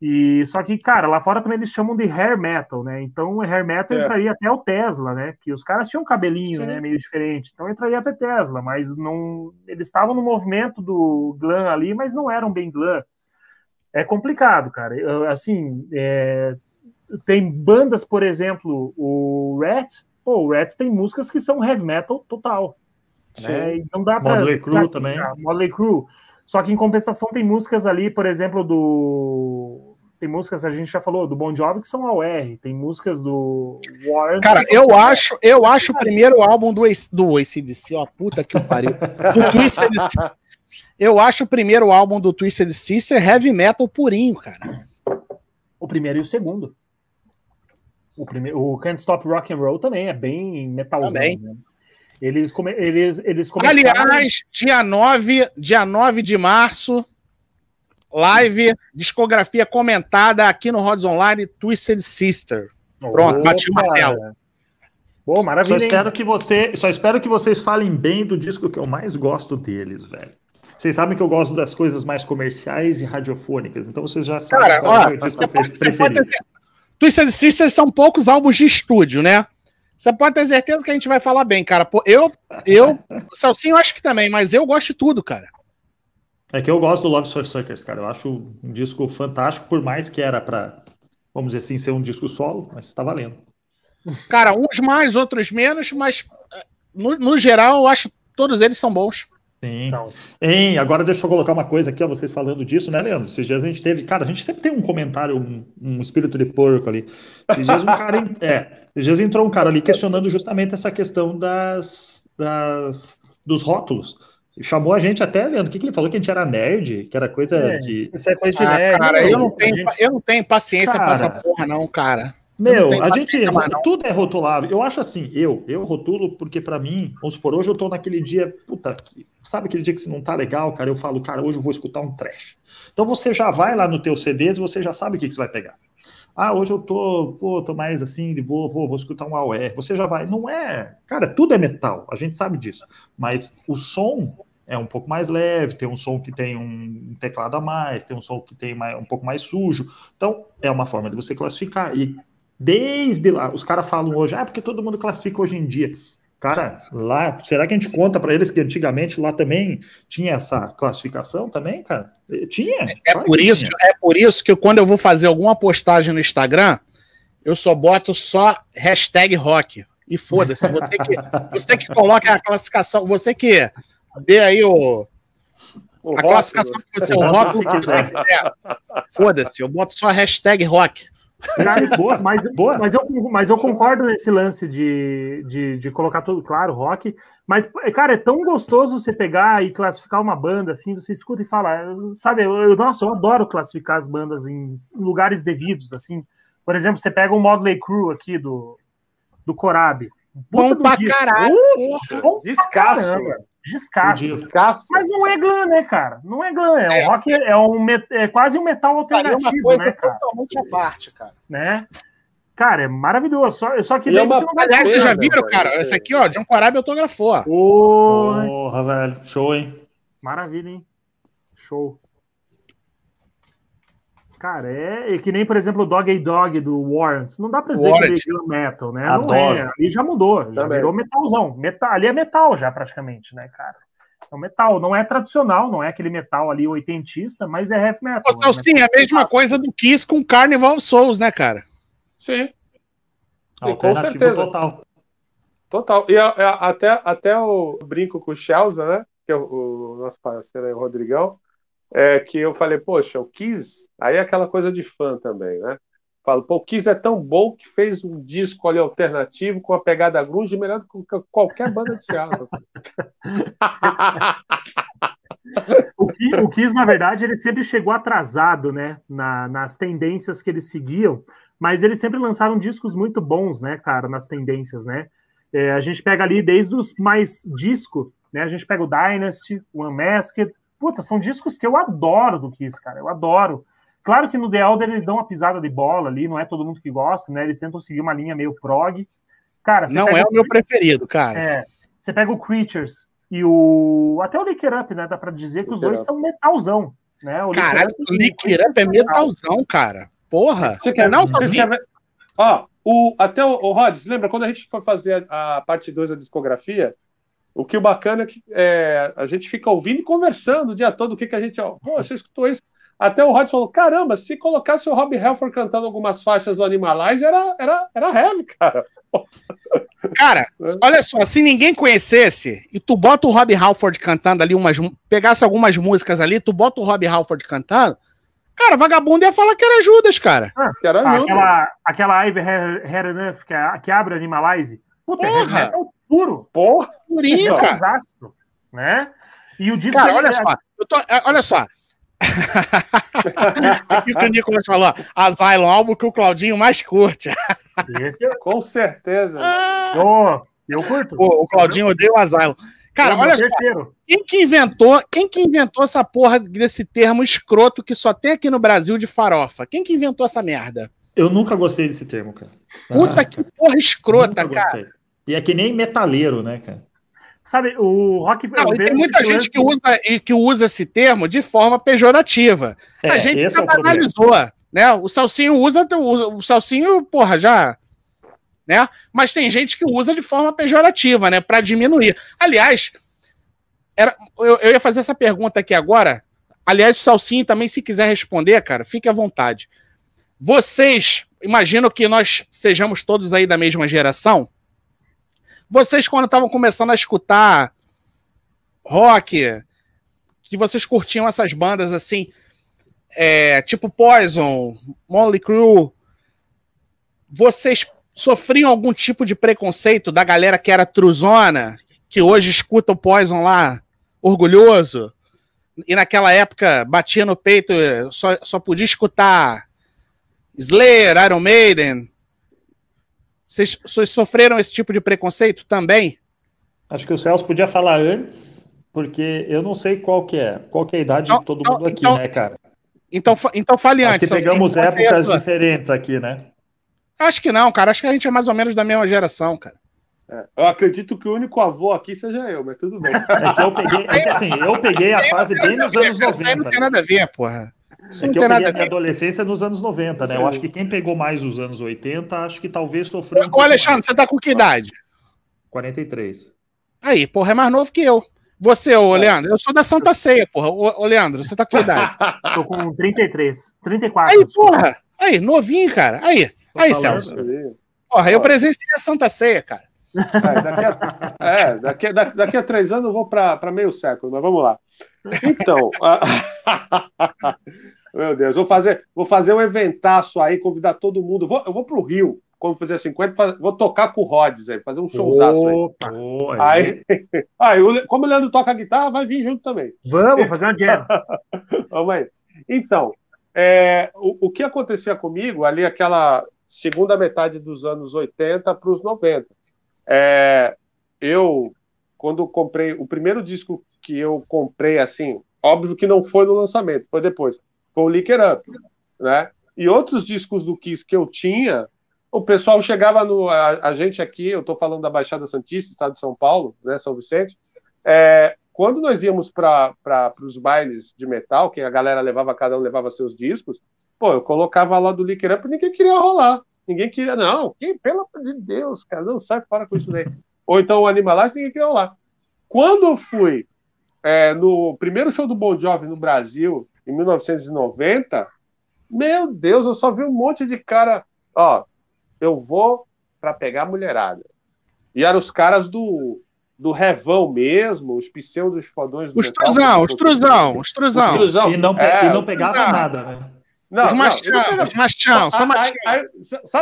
E só que, cara, lá fora também eles chamam de hair metal, né? Então, hair metal é. entraria até o Tesla, né? Que os caras tinham um cabelinho, Sim. né, meio diferente. Então entraria até Tesla, mas não eles estavam no movimento do glam ali, mas não eram bem glam. É complicado, cara. Assim, é... tem bandas, por exemplo, o Rat, Pô, o Rat tem músicas que são heavy metal total. Né? E não dá pra. Motley Crue também. Motley Crue. Só que em compensação tem músicas ali, por exemplo, do. Tem músicas, a gente já falou, do Bon Jovi que são AOR, tem músicas do Warren. Cara, eu acho, eu acho o primeiro álbum do, do ACDC, ó, puta que pariu. Do Twisted Eu acho o primeiro álbum do Twisted Sister heavy metal purinho, cara. O primeiro e o segundo. O, primeiro, o Can't Stop Rock and Roll também é bem metalzão. Também. Né? Eles, come, eles, eles começaram... Aliás, dia 9, dia 9 de março, live, discografia comentada aqui no Rods Online, Twisted Sister. Pronto, Opa. bati o martelo. Bom, maravilha. Só espero, que você, só espero que vocês falem bem do disco que eu mais gosto deles, velho. Vocês sabem que eu gosto das coisas mais comerciais e radiofônicas, então vocês já sabem Cara, qual ó, é o disco você pode, você pode, ter, Twisted Sisters são poucos álbuns de estúdio, né? Você pode ter certeza que a gente vai falar bem, cara. Pô, eu, eu, o Celcinho acho que também, mas eu gosto de tudo, cara. É que eu gosto do Love for Suckers, cara. Eu acho um disco fantástico, por mais que era para, vamos dizer assim, ser um disco solo, mas tá valendo. Cara, uns mais, outros menos, mas no, no geral eu acho todos eles são bons. Sim. Hein, agora deixa eu colocar uma coisa aqui, ó, vocês falando disso, né, Leandro? Esses dias a gente teve, cara, a gente sempre tem um comentário, um, um espírito de porco ali. Esses dias um cara, é, esses dias entrou um cara ali questionando justamente essa questão das, das dos rótulos. Chamou a gente até, Leandro, o que, que ele falou? Que a gente era nerd, que era coisa é, de. Isso é coisa de ah, nerd. Cara, eu não, tenho, eu não tenho paciência cara, pra essa porra, não, cara. Meu, a gente. Tudo é rotulável. Eu acho assim, eu, eu rotulo, porque para mim, vamos supor, hoje eu tô naquele dia, puta, sabe aquele dia que você não tá legal, cara? Eu falo, cara, hoje eu vou escutar um trash. Então você já vai lá no teu CDs e você já sabe o que, que você vai pegar. Ah, hoje eu tô, pô, tô mais assim, de boa, vou, vou escutar um AOR. Você já vai. Não é. Cara, tudo é metal, a gente sabe disso. Mas o som é um pouco mais leve, tem um som que tem um teclado a mais, tem um som que tem mais, um pouco mais sujo. Então, é uma forma de você classificar. E desde lá, os caras falam hoje, ah, porque todo mundo classifica hoje em dia. Cara, lá, será que a gente conta para eles que antigamente lá também tinha essa classificação também, cara? Tinha. É, por isso, tinha. é por isso que quando eu vou fazer alguma postagem no Instagram, eu só boto só hashtag rock. E foda-se, você que, você que coloca a classificação, você que dê aí o, o a rock, classificação que você, o rock que você quiser. Foda-se, eu boto só hashtag rock. boa, mas, boa. Mas, eu, mas eu concordo nesse lance de, de, de, colocar tudo claro, rock. Mas, cara, é tão gostoso você pegar e classificar uma banda assim, você escuta e fala, sabe, eu, eu nossa, eu adoro classificar as bandas em, lugares devidos, assim. Por exemplo, você pega o Modley Crew aqui do, do Corab. Bom pra caralho. Uh, bom Descasso. Descasso. Descasso. Mas não é glam, né, cara? Não é glam. É, é. um rock, é, um, é quase um metal alternativo, é uma coisa né, cara? totalmente à parte, cara. Né? Cara, é maravilhoso. Só, só que daí é uma... você não vai Aliás, vocês já viram, cara? Esse aqui, ó, John Corabi autografou. Porra, velho. Show, hein? Maravilha, hein? Show. Cara, é, é, que nem, por exemplo, o Dog A Dog do Warrant. Não dá pra dizer Warrant. que ele é metal, né? Adoro. Não é. Ali já mudou, já Também. virou metalzão. Metal, ali é metal já, praticamente, né, cara? É um metal, não é tradicional, não é aquele metal ali oitentista, mas é heavy metal. Ô, é sim, é a mesma coisa do Kiss com Carnival Souls, né, cara? Sim. sim com certeza. Total. Total. E a, a, até, até o brinco com o Chelsea, né? Que é o, o nosso parceiro aí, o Rodrigão é que eu falei, poxa, o Kiss, aí é aquela coisa de fã também, né? Falo, pô, o Kiss é tão bom que fez um disco ali alternativo com a pegada grunge melhor do que qualquer banda de Seattle. o, Kiss, o Kiss, na verdade, ele sempre chegou atrasado, né, na, nas tendências que eles seguiam, mas eles sempre lançaram discos muito bons, né, cara, nas tendências, né? É, a gente pega ali desde os mais disco, né? A gente pega o Dynasty, o Unmasked, Puta, são discos que eu adoro do Kiss, cara. Eu adoro. Claro que no The Elder eles dão uma pisada de bola ali, não é todo mundo que gosta, né? Eles tentam seguir uma linha meio prog. Cara, não é o meu preferido, cara. É, você pega o Creatures e o. Até o Licker Up, né? Dá pra dizer que os dois são metalzão. Né? O Caralho, o Licker Up é metalzão, cara. Porra. Você quer, não, você quer... Ó, o, até o, o Rod, lembra quando a gente foi fazer a, a parte 2 da discografia? O que o bacana é que é, a gente fica ouvindo e conversando o dia todo, o que, que a gente. Pô, você escutou isso? Até o Rod falou: caramba, se colocasse o Rob Halford cantando algumas faixas do Animalize, era, era, era heavy, cara. Cara, é. olha só, se ninguém conhecesse e tu bota o Rob Halford cantando ali umas. Pegasse algumas músicas ali, tu bota o Rob Halford cantando. Cara, vagabundo ia falar que era Judas, cara. Ah, que era aquela, aquela Ivy Hair Enough que, que abre o Animalize. Puta, Porra. é puro. Porra! Purinho, cara. Desastre, né? E o disco. Cara, olha é... só. Tô, é, olha só. Aqui que o Nicolas falou, Asylum, álbum que o Claudinho mais curte. Esse, é com certeza. Ah. Oh, eu curto. Pô, o Claudinho odeia o Asylum. Cara, olha só. Quem que inventou, quem que inventou essa porra desse termo escroto que só tem aqui no Brasil de farofa? Quem que inventou essa merda? Eu nunca gostei desse termo, cara. Puta ah, que porra escrota, cara. E é que nem metaleiro, né, cara? Sabe, o rock. Não, tem muita gente que usa, que usa esse termo de forma pejorativa. É, a gente já é analisou, né? O Salsinho usa, o, o Salsinho, porra, já. Né? Mas tem gente que usa de forma pejorativa, né? Para diminuir. Aliás, era, eu, eu ia fazer essa pergunta aqui agora. Aliás, o Salsinho também, se quiser responder, cara, fique à vontade. Vocês, imagino que nós sejamos todos aí da mesma geração. Vocês, quando estavam começando a escutar rock, que vocês curtiam essas bandas assim, é, tipo Poison, Molly Crew, vocês sofriam algum tipo de preconceito da galera que era truzona, que hoje escuta o Poison lá, orgulhoso, e naquela época batia no peito, só, só podia escutar Slayer, Iron Maiden. Vocês, vocês sofreram esse tipo de preconceito também? Acho que o Celso podia falar antes, porque eu não sei qual que é, qual que é a idade então, de todo mundo aqui, então, né, cara? Então, então fale Acho antes. Que pegamos épocas diferentes aqui, né? Acho que não, cara. Acho que a gente é mais ou menos da mesma geração, cara. É, eu acredito que o único avô aqui seja eu, mas tudo bem. É que eu peguei, é que, assim, eu peguei a fase bem nos anos 90. Não tem nada a ver, porra. Isso é que eu peguei a minha adolescência nos anos 90, né? Eu acho que quem pegou mais os anos 80, acho que talvez sofreu. Um Ô, Alexandre, mais. você tá com que idade? 43. Aí, porra, é mais novo que eu. Você, ô, Leandro, eu sou da Santa Ceia, porra. Ô, ô Leandro, você tá com que idade? Tô com 33. 34. Aí, porra. Aí, novinho, cara. Aí. Aí, Celso. Porra, eu presenciei a Santa Ceia, cara. É, daqui, a, é, daqui, daqui a três anos eu vou para meio século, mas vamos lá. Então, meu Deus, vou fazer, vou fazer um eventaço aí, convidar todo mundo. Vou, eu vou para o Rio, quando fizer 50, vou tocar com o Rods aí, fazer um showzaço Opa, aí. Aí, aí, como o Leandro toca guitarra, vai vir junto também. Vamos fazer uma jam. Vamos aí. Então, é, o, o que acontecia comigo ali, aquela segunda metade dos anos 80 para os 90. É, eu, quando comprei, o primeiro disco que eu comprei, assim, óbvio que não foi no lançamento, foi depois, foi o Lick It Up, né? E outros discos do Kiss que eu tinha, o pessoal chegava no. A, a gente aqui, eu estou falando da Baixada Santista, estado de São Paulo, né, São Vicente, é, quando nós íamos para os bailes de metal, que a galera levava, cada um levava seus discos, pô, eu colocava lá do Lick Up, ninguém queria rolar. Ninguém queria, não, quem, pelo amor de Deus, cara, não sai fora com isso daí. Ou então o Animalist, ninguém queria rolar. Quando eu fui é, no primeiro show do Bon Jovi no Brasil, em 1990, meu Deus, eu só vi um monte de cara, ó, eu vou para pegar a mulherada. E eram os caras do, do revão mesmo, os pseudos fodões do Os truzão, os truzão, os truzão. E não, é, e não pegava truzão. nada, né? Não, os machão, os machão, só machão.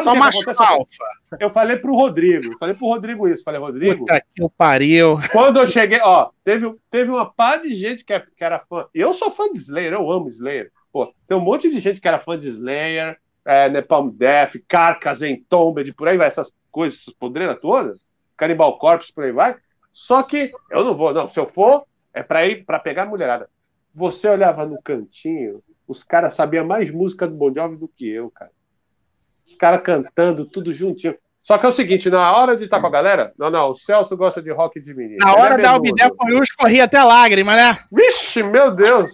Só macho alfa. Eu falei pro Rodrigo, falei pro Rodrigo isso, falei, Rodrigo. Puta que pariu. Quando eu cheguei, ó, teve, teve uma pá de gente que, é, que era fã. Eu sou fã de Slayer, eu amo Slayer. Pô, tem um monte de gente que era fã de Slayer, é, Nepalm Death, Carcass, Entombed, por aí vai, essas coisas, essas podreiras todas, Cannibal Corpse, por aí vai. Só que eu não vou, não. Se eu for, é para ir para pegar a mulherada. Você olhava no cantinho, os caras sabiam mais música do Bon Jovi do que eu, cara. Os caras cantando tudo juntinho. Só que é o seguinte, na hora de estar com a galera, não, não, o Celso gosta de rock de menino. Na hora é da Albidé foi um escorria até lágrima, né? Vixe, meu Deus!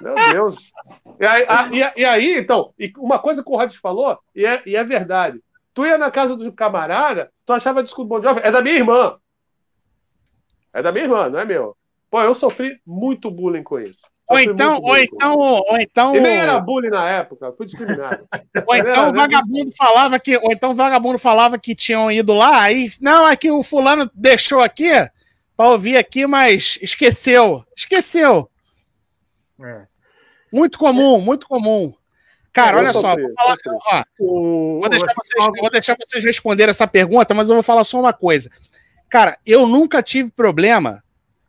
Meu Deus! E aí, a, e, e aí, então, e uma coisa que o Rod falou, e é, e é verdade. Tu ia na casa do camarada, tu achava disco do Bon Jovi, é da minha irmã. É da minha irmã, não é meu. Pô, eu sofri muito bullying com isso. Ou então, ou então, ou então. E nem era bullying na época, fui discriminado. ou então o vagabundo falava que, ou então o vagabundo falava que tinham ido lá, aí, não, é que o fulano deixou aqui para ouvir aqui, mas esqueceu. Esqueceu. É. Muito comum, muito comum. Cara, olha só, vou, falar, ó, vou, deixar vocês, vou deixar vocês responder essa pergunta, mas eu vou falar só uma coisa. Cara, eu nunca tive problema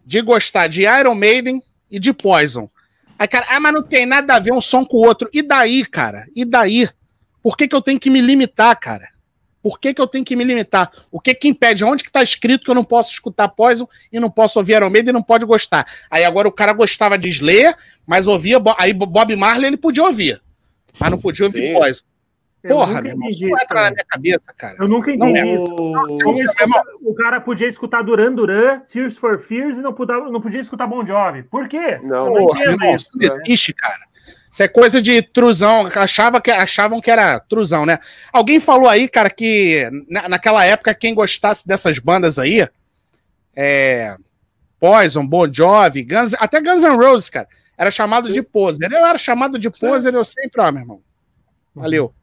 de gostar de Iron Maiden e de Poison. Aí, cara, ah, mas não tem nada a ver um som com o outro. E daí, cara? E daí? Por que, que eu tenho que me limitar, cara? Por que, que eu tenho que me limitar? O que que impede? Onde que tá escrito que eu não posso escutar Poison e não posso ouvir Iron Maiden e não pode gostar? Aí agora o cara gostava de Slayer, mas ouvia... Aí Bob Marley ele podia ouvir, mas não podia ouvir Sim. Poison. Porra, meu irmão, isso não entra na minha cabeça, cara. Eu nunca entendi não, isso. Não, o cara podia escutar Duran Duran, Tears for Fears e não podia, não podia escutar Bon Jovi. Por quê? Não, não Porra, irmão, isso. não existe, cara. Isso é coisa de truzão. Achava que, achavam que era truzão, né? Alguém falou aí, cara, que na, naquela época quem gostasse dessas bandas aí, é, Poison, Bon Jovi, Guns, até Guns N' Roses, cara, era chamado de poser. Eu era chamado de poser, eu sempre, ó, meu irmão. Valeu.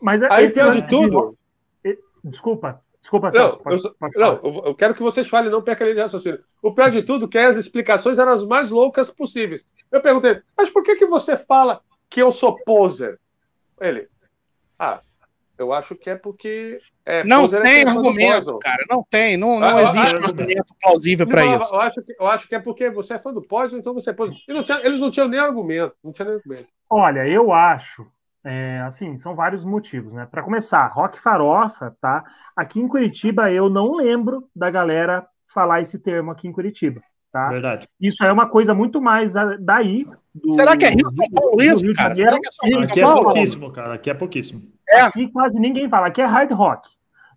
Mas Aí, esse pior de tudo. De... Desculpa. Desculpa, Celso. Não, pode, eu, pode não eu quero que vocês falem, não perca a linha de raciocínio. O pior de tudo é que as explicações eram as mais loucas possíveis. Eu perguntei, mas por que, que você fala que eu sou poser? Ele, ah, eu acho que é porque. É, não é tem argumento, cara. Não tem. Não, não ah, existe um argumento plausível para isso. Eu acho, que, eu acho que é porque você é fã do Poison, então você é Poison. Não tinha, eles não tinham nem argumento. Não tinha nem argumento. Olha, eu acho. É, assim, são vários motivos, né? Para começar, rock farofa, tá? Aqui em Curitiba eu não lembro da galera falar esse termo aqui em Curitiba. Tá? Verdade. Isso é uma coisa muito mais daí. Do, Será que é Rio São Paulo isso, cara? Será que é só Rio Aqui é pouquíssimo, cara. Aqui é pouquíssimo. É. Aqui quase ninguém fala. Aqui é hard rock.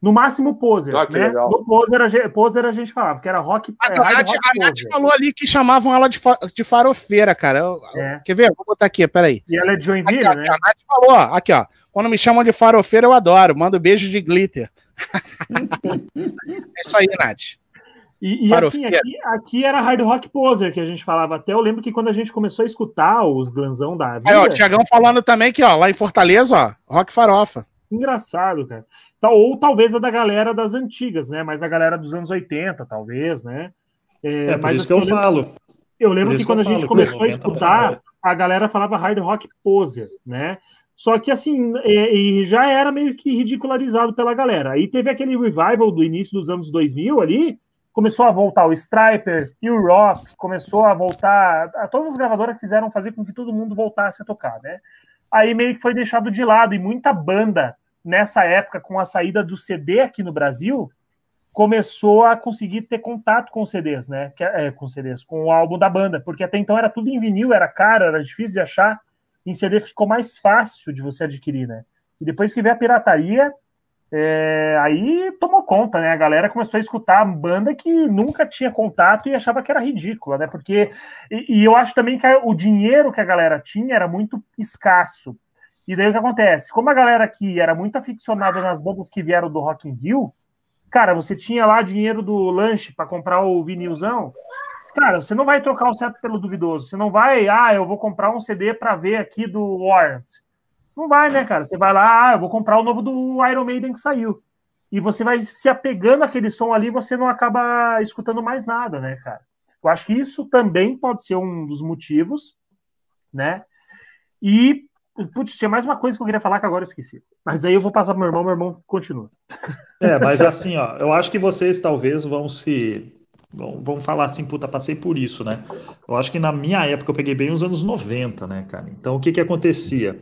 No máximo poser. Ah, né? No poser a, poser a gente falava, que era rock. Mas é, a, Nath, a Nath falou ali que chamavam ela de, fa de farofeira, cara. Eu, é. Quer ver? Vou botar aqui, peraí. E ela é de Joinville, aqui, né? a Nath falou, ó, aqui, ó. Quando me chamam de farofeira, eu adoro. Mando beijo de glitter. é isso aí, Nath. E, e assim, aqui, aqui, era hard rock poser que a gente falava. Até eu lembro que quando a gente começou a escutar os glanzão da vida... Aí, ó, o Tiagão falando também que, ó, lá em Fortaleza, ó, rock farofa. Engraçado, cara. Ou talvez a da galera das antigas, né? Mas a galera dos anos 80, talvez, né? É, é mas isso que eu, eu lembro, falo. Eu lembro que quando a gente começou a escutar, a galera falava hard rock poser, né? Só que assim, e, e, já era meio que ridicularizado pela galera. Aí teve aquele revival do início dos anos 2000 ali, começou a voltar o Striper e o Rock, começou a voltar, a, todas as gravadoras quiseram fazer com que todo mundo voltasse a tocar, né? Aí meio que foi deixado de lado e muita banda nessa época com a saída do CD aqui no Brasil começou a conseguir ter contato com CDs, né? Que, é, com CDs, com o álbum da banda, porque até então era tudo em vinil, era caro, era difícil de achar. Em CD ficou mais fácil de você adquirir, né? E depois que veio a pirataria, é, aí tomou conta, né? A galera começou a escutar a banda que nunca tinha contato e achava que era ridícula, né? Porque e, e, eu acho também que o dinheiro que a galera tinha era muito escasso. E daí o que acontece? Como a galera aqui era muito aficionada nas bandas que vieram do Rock in Rio, cara, você tinha lá dinheiro do lanche para comprar o vinilzão. Cara, você não vai trocar o certo pelo duvidoso. Você não vai, ah, eu vou comprar um CD para ver aqui do Warrant. Não vai, né, cara? Você vai lá, ah, eu vou comprar o novo do Iron Maiden que saiu. E você vai se apegando àquele som ali, você não acaba escutando mais nada, né, cara? Eu acho que isso também pode ser um dos motivos, né? E, putz, tinha mais uma coisa que eu queria falar que agora eu esqueci. Mas aí eu vou passar pro meu irmão, meu irmão continua. É, mas assim, ó, eu acho que vocês talvez vão se vão falar assim, puta, passei por isso, né? Eu acho que na minha época eu peguei bem os anos 90, né, cara? Então o que que acontecia?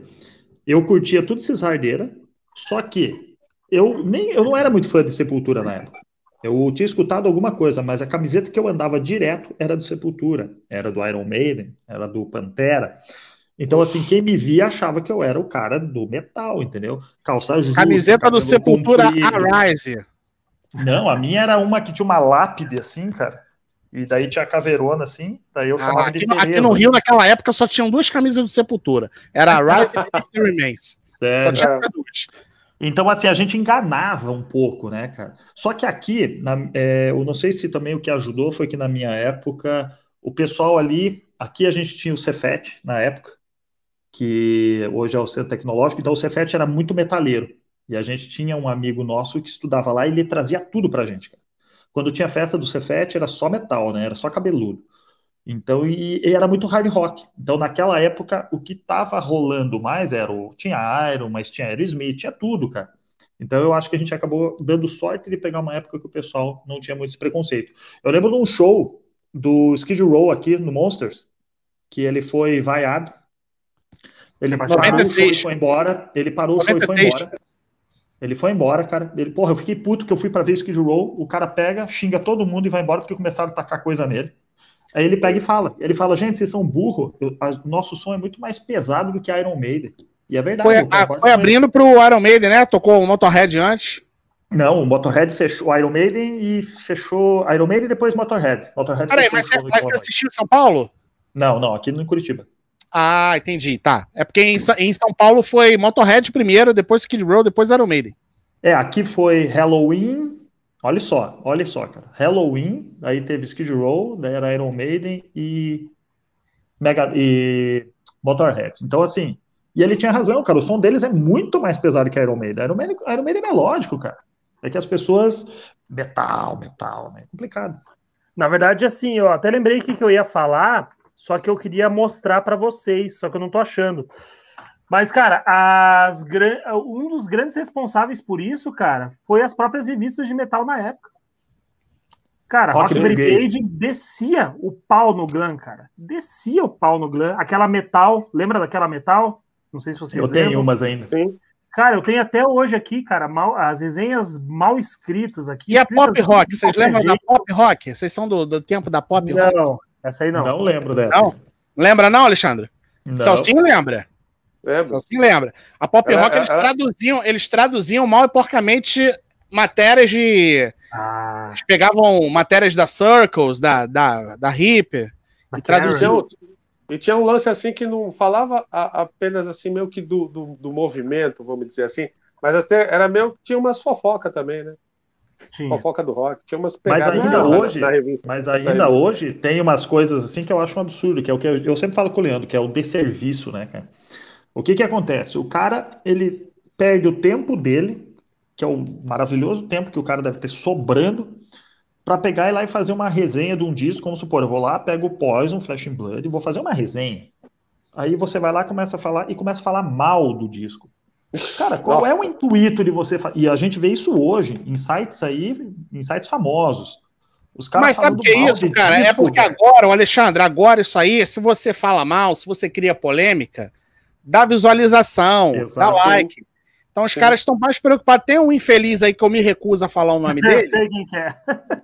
eu curtia tudo esses hardeira, só que eu nem eu não era muito fã de Sepultura na época. Eu tinha escutado alguma coisa, mas a camiseta que eu andava direto era do Sepultura, era do Iron Maiden, era do Pantera. Então, assim, quem me via achava que eu era o cara do metal, entendeu? Calça justa. Camiseta do Sepultura Arise. Não, a minha era uma que tinha uma lápide assim, cara. E daí tinha a caveirona, assim, daí eu ah, chamava aqui, de Aqui no Rio, naquela época, só tinham duas camisas do Sepultura. Era a Rise e the Remains. É, só tinha duas. Então, assim, a gente enganava um pouco, né, cara? Só que aqui, na, é, eu não sei se também o que ajudou foi que na minha época, o pessoal ali, aqui a gente tinha o Cefet na época, que hoje é o Centro Tecnológico, então o Cefet era muito metaleiro. E a gente tinha um amigo nosso que estudava lá e ele trazia tudo pra gente, cara. Quando tinha festa do Cefete, era só metal, né? Era só cabeludo. Então, e, e, era muito hard rock. Então, naquela época, o que tava rolando mais era o. Tinha Iron, mas tinha Aerosmith, tinha tudo, cara. Então, eu acho que a gente acabou dando sorte de pegar uma época que o pessoal não tinha muito esse preconceito. Eu lembro de um show do Skid Row aqui no Monsters, que ele foi vaiado. Ele parou o show e foi embora. Ele parou 96. o show e foi embora. Ele foi embora, cara. Ele, porra, eu fiquei puto que eu fui para ver Skid Row. O cara pega, xinga todo mundo e vai embora porque começaram a tacar coisa nele. Aí ele pega e fala. Ele fala, gente, vocês são burro. O nosso som é muito mais pesado do que Iron Maiden. E é verdade. Foi, a, foi abrindo pro Iron Maiden, né? Tocou o Motorhead antes. Não, o Motorhead fechou o Iron Maiden e fechou Iron Maiden e depois Motorhead. Motorhead Peraí, mas, você, mas você assistiu em São Paulo? Não, não, aqui no Curitiba. Ah, entendi, tá. É porque em, em São Paulo foi Motorhead primeiro, depois Skid Row, depois Iron Maiden. É, aqui foi Halloween, olha só, olha só, cara. Halloween, aí teve Skid Row, daí era Iron Maiden e Mega e Motorhead. Então assim, e ele tinha razão, cara, o som deles é muito mais pesado que Iron Maiden. Iron Maiden, Iron Maiden é melódico, cara. É que as pessoas. Metal, metal, né? Complicado. Na verdade, assim, eu até lembrei o que eu ia falar, só que eu queria mostrar para vocês, só que eu não tô achando. Mas, cara, as, um dos grandes responsáveis por isso, cara, foi as próprias revistas de metal na época. Cara, Rock, Rock Brigade descia o pau no Glam, cara. Descia o pau no Glam. Aquela metal, lembra daquela metal? Não sei se vocês Eu lembram. tenho umas ainda. Sim. Cara, eu tenho até hoje aqui, cara, mal, as resenhas mal escritas aqui. E a Pop Rock? Vocês lembram da Pop Rock? Vocês são do, do tempo da Pop não, Rock? Essa aí não. Não lembro dessa. Não? Lembra não, Alexandre? Não. Celcinho lembra. Lembra. Celcinho lembra. A Pop é, Rock, é, eles, é. Traduziam, eles traduziam mal e porcamente matérias de... Ah. Eles pegavam matérias da Circles, da, da, da Hip, e traduziam... E tinha um lance assim que não falava a, apenas assim meio que do, do, do, movimento, vamos dizer assim, mas até era meio que tinha umas fofoca também, né? Tinha. Fofoca do rock, tinha umas pegadas mas ainda na, hoje, na revista, Mas ainda hoje tem umas coisas assim que eu acho um absurdo, que é o que eu, eu sempre falo com o Leandro, que é o desserviço, né, cara? O que que acontece? O cara, ele perde o tempo dele, que é o maravilhoso tempo que o cara deve ter sobrando, para pegar e lá e fazer uma resenha de um disco, como supor, eu vou lá, pego o Poison, Flash and Blood e vou fazer uma resenha. Aí você vai lá, começa a falar e começa a falar mal do disco. Cara, qual Nossa. é o intuito de você E a gente vê isso hoje em sites aí, em sites famosos. Os caras Mas sabe o que é isso, cara? É disco, é porque agora, o Alexandre, agora isso aí, se você fala mal, se você cria polêmica, dá visualização, Exato. dá like. Então os Sim. caras estão mais preocupados. Tem um infeliz aí que eu me recuso a falar o nome dele. Eu sei quem que é.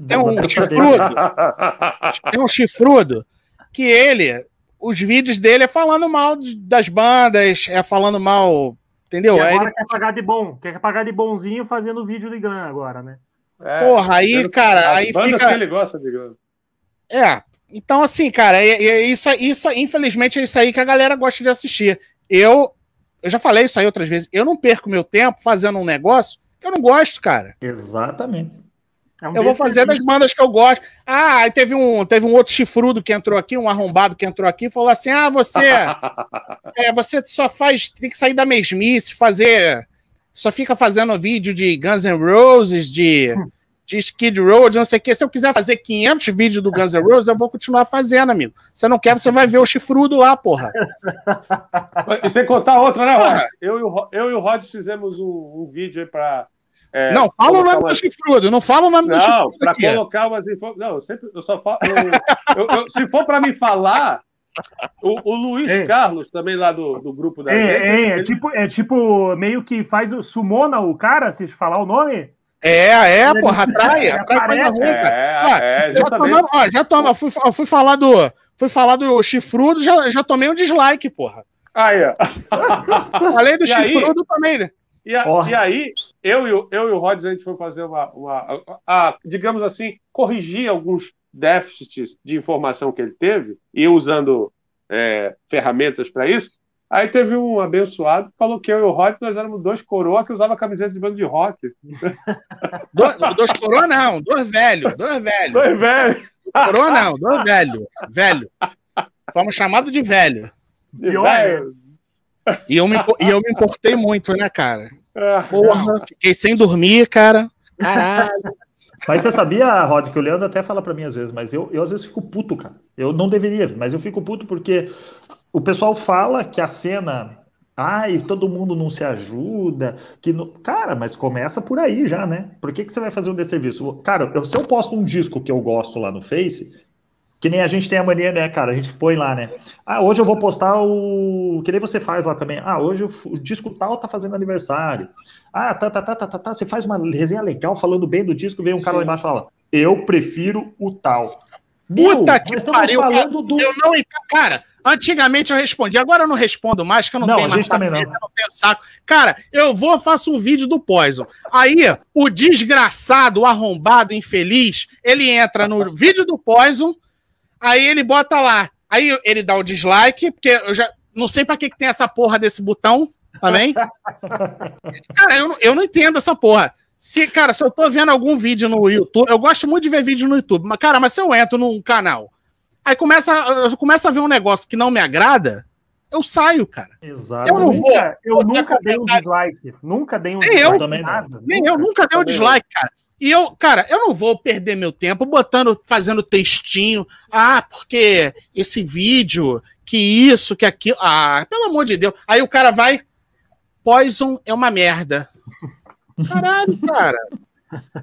Tem um chifrudo. tem um chifrudo que ele, os vídeos dele é falando mal das bandas, é falando mal, entendeu? E agora ele... quer pagar de bom, quer pagar de bonzinho fazendo vídeo de Glam agora, né? É, Porra, aí, cara, aí fica... que ele gosta de Glam. É, então assim, cara, é, é isso, isso, infelizmente é isso aí que a galera gosta de assistir. Eu eu já falei isso aí outras vezes. Eu não perco meu tempo fazendo um negócio que eu não gosto, cara. Exatamente. É um eu vou fazer das bandas que eu gosto. Ah, aí teve um, teve um outro chifrudo que entrou aqui, um arrombado que entrou aqui, e falou assim: ah, você. é, você só faz. Tem que sair da mesmice, fazer. Só fica fazendo vídeo de Guns N' Roses, de. De Skid Row, de não sei o que. Se eu quiser fazer 500 vídeos do Guns N' Roses, eu vou continuar fazendo, amigo. Você não quer, você vai ver o chifrudo lá, porra. E sem contar outra, né, Rod? Eu, e o, eu e o Rod fizemos um, um vídeo aí pra. É, não, fala o nome do chifrudo, não fala o nome não, do chifrudo. Não, pra aqui. colocar umas informações. Não, eu sempre, eu só falo. Eu, eu, se for pra me falar, o, o Luiz é. Carlos, também lá do, do grupo da é, gente. É, ele... é, tipo, é tipo, meio que faz o sumona o cara, se falar o nome. É, é, porra, atrai, atrai coisa ruim, cara. É, é, já tomando, ó, já toma, fui, fui falar do, fui falar do chifrudo, já, já tomei um dislike, porra. Aí, ó. Falei do e chifrudo aí, também, né? E, a, e, aí, eu e, o, eu e o Rods, a gente foi fazer uma, uma a, a, digamos assim, corrigir alguns déficits de informação que ele teve, e usando é, ferramentas para isso, Aí teve um abençoado que falou que eu e o Rock nós éramos dois coroa que usava camiseta de bando de rock. dois, dois coroa não, dois velhos, dois velhos. Dois velhos. Coroa não, dois velhos, velho. Fomos chamados de velho. De velho. E eu, me, e eu me importei muito, né, cara? Ah. Porra, fiquei sem dormir, cara. Caralho. Mas você sabia, Rod, que o Leandro até fala para mim às vezes, mas eu, eu às vezes fico puto, cara. Eu não deveria, mas eu fico puto porque o pessoal fala que a cena. Ai, todo mundo não se ajuda. que no... Cara, mas começa por aí já, né? Por que, que você vai fazer um desserviço? Cara, eu, se eu posto um disco que eu gosto lá no Face, que nem a gente tem a mania, né, cara? A gente põe lá, né? Ah, hoje eu vou postar o. Que nem você faz lá também. Ah, hoje o, disco tal tá fazendo aniversário. Ah, tá, tá, tá, tá, tá, tá. Você faz uma resenha legal falando bem do disco, vem um cara Sim. lá embaixo e fala: Eu prefiro o tal. Puta Meu, que pariu! Falando do... Eu não. Cara, Antigamente eu respondi, agora eu não respondo mais, que eu não, não tenho mais paciência, não. não tenho saco. Cara, eu vou, faço um vídeo do Poison. Aí, o desgraçado, o arrombado, infeliz, ele entra no vídeo do Poison, aí ele bota lá. Aí ele dá o dislike, porque eu já não sei para que, que tem essa porra desse botão também. cara, eu, eu não entendo essa porra. Se, cara, se eu tô vendo algum vídeo no YouTube, eu gosto muito de ver vídeo no YouTube, mas, cara, mas se eu entro num canal Aí começa, eu começo a ver um negócio que não me agrada, eu saio, cara. Exato. Eu não vou. Eu nunca dei um dislike. Nunca dei um Nem dislike. eu. Também não. nada. Nem eu nunca dei um dislike, cara. E eu, cara, eu não vou perder meu tempo botando, fazendo textinho. Ah, porque esse vídeo, que isso, que aquilo. Ah, pelo amor de Deus. Aí o cara vai. Poison é uma merda. Caralho, cara.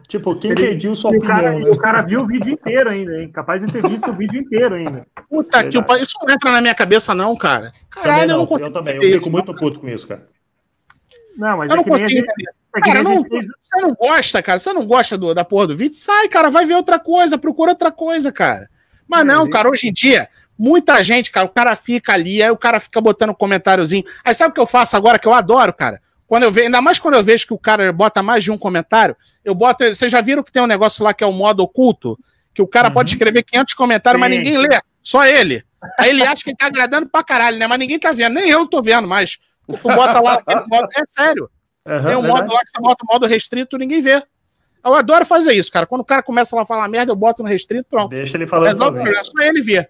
Tipo, quem Ele- pediu sua o opinião, cara, né? e o cara viu o vídeo inteiro ainda, hein? Capaz de ter visto o vídeo inteiro ainda. Puta que o. Isso não entra na minha cabeça, não, cara. Caralho, Também eu não não, consigo. eu também. Eu fico isso, muito puto com isso, cara. Não, mas Eu é não que nem a consigo gente, é Cara, não, fez. você não gosta, cara. Você não gosta do, da porra do vídeo? Sai, cara, vai ver outra coisa, procura outra coisa, cara. Mas não, cara, hoje em dia, muita gente, cara, o cara fica ali, aí o cara fica botando um comentáriozinho. Aí sabe o que eu faço agora, que eu adoro, cara? Quando eu vejo, ainda mais quando eu vejo que o cara bota mais de um comentário, eu boto. Vocês já viram que tem um negócio lá que é o modo oculto? Que o cara Uhum. pode escrever 500 comentários, mas Sim. ninguém lê, só ele. Aí ele acha que ele tá agradando pra caralho, né? Mas ninguém tá vendo, nem eu tô vendo mais. Tu bota lá, é sério. Aham, Tem um verdade. modo lá que você bota o modo restrito, ninguém vê. Eu adoro fazer isso, cara. Quando o cara começa lá a falar merda, eu boto no restrito, pronto. Deixa ele falando Resolve o sozinho. problema, só ele vê.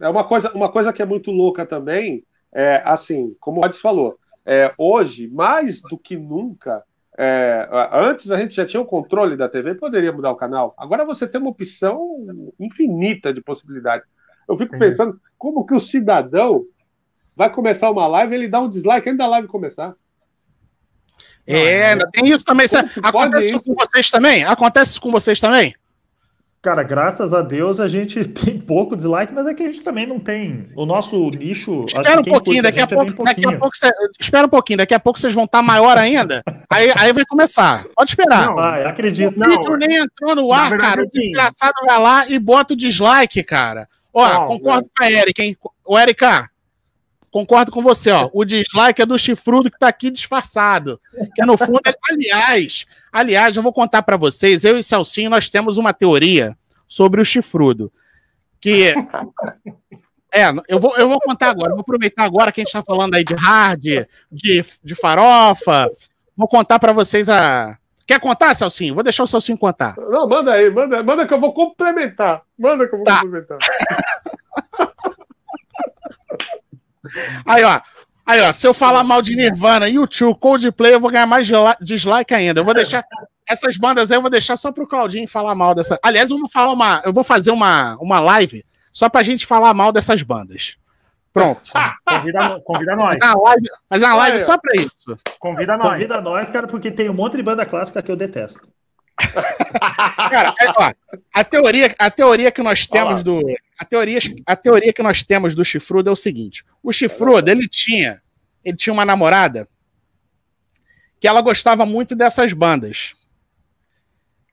É uma coisa, uma coisa que é muito louca também, é assim, como o Rodis falou, é, hoje, mais do que nunca, é, antes a gente já tinha o controle da TV, poderia mudar o canal. Agora você tem uma opção infinita de possibilidades. Eu fico pensando como que o cidadão vai começar uma live e ele dá um dislike antes da live começar. É, ainda tem isso também. Acontece com vocês também? Acontece isso com vocês também? Cara, graças a Deus a gente tem pouco dislike, mas é que a gente também não tem. O nosso nicho. Espera que um pouquinho, daqui a gente é pouco, daqui a pouco você, espera um pouquinho, daqui a pouco vocês vão estar maior ainda. Aí, aí vai começar. Pode esperar. Não, Vai, O acredito. Não, vídeo nem entrou no ar, verdade, cara. O assim- desgraçado vai lá e bota o dislike, cara. Ó, Não, concordo com a Erika, hein? Ô, Erika, concordo com você, ó. O dislike é do chifrudo que tá aqui disfarçado. Que no fundo, é... aliás, aliás, eu vou contar pra vocês, eu e Celcinho, nós temos uma teoria sobre o chifrudo. Que. É, eu vou, eu vou contar agora, vou aproveitar agora que a gente tá falando aí de hard, de, de farofa. Vou contar pra vocês a. Quer contar, Celcinho? Vou deixar o Celcinho contar. Não, manda aí, manda, manda que eu vou complementar. Manda que eu vou Tá. complementar. Aí, ó. Aí, ó, se eu falar mal de Nirvana, YouTube, Coldplay, eu vou ganhar mais dislike ainda. Eu vou deixar essas bandas aí, eu vou deixar só pro Claudinho falar mal dessa. Aliás, eu vou falar uma, eu vou fazer uma, uma live só pra gente falar mal dessas bandas. Pronto. Convida, convida nós. Fazer uma live, fazer uma live só pra isso. Convida nós. Convida nós, cara, porque tem um monte de banda clássica que eu detesto. Cara, ó, a teoria, a teoria que nós temos do a teoria, a teoria que nós temos do Chifrudo é o seguinte: o Chifrudo, ele tinha, ele tinha uma namorada que ela gostava muito dessas bandas.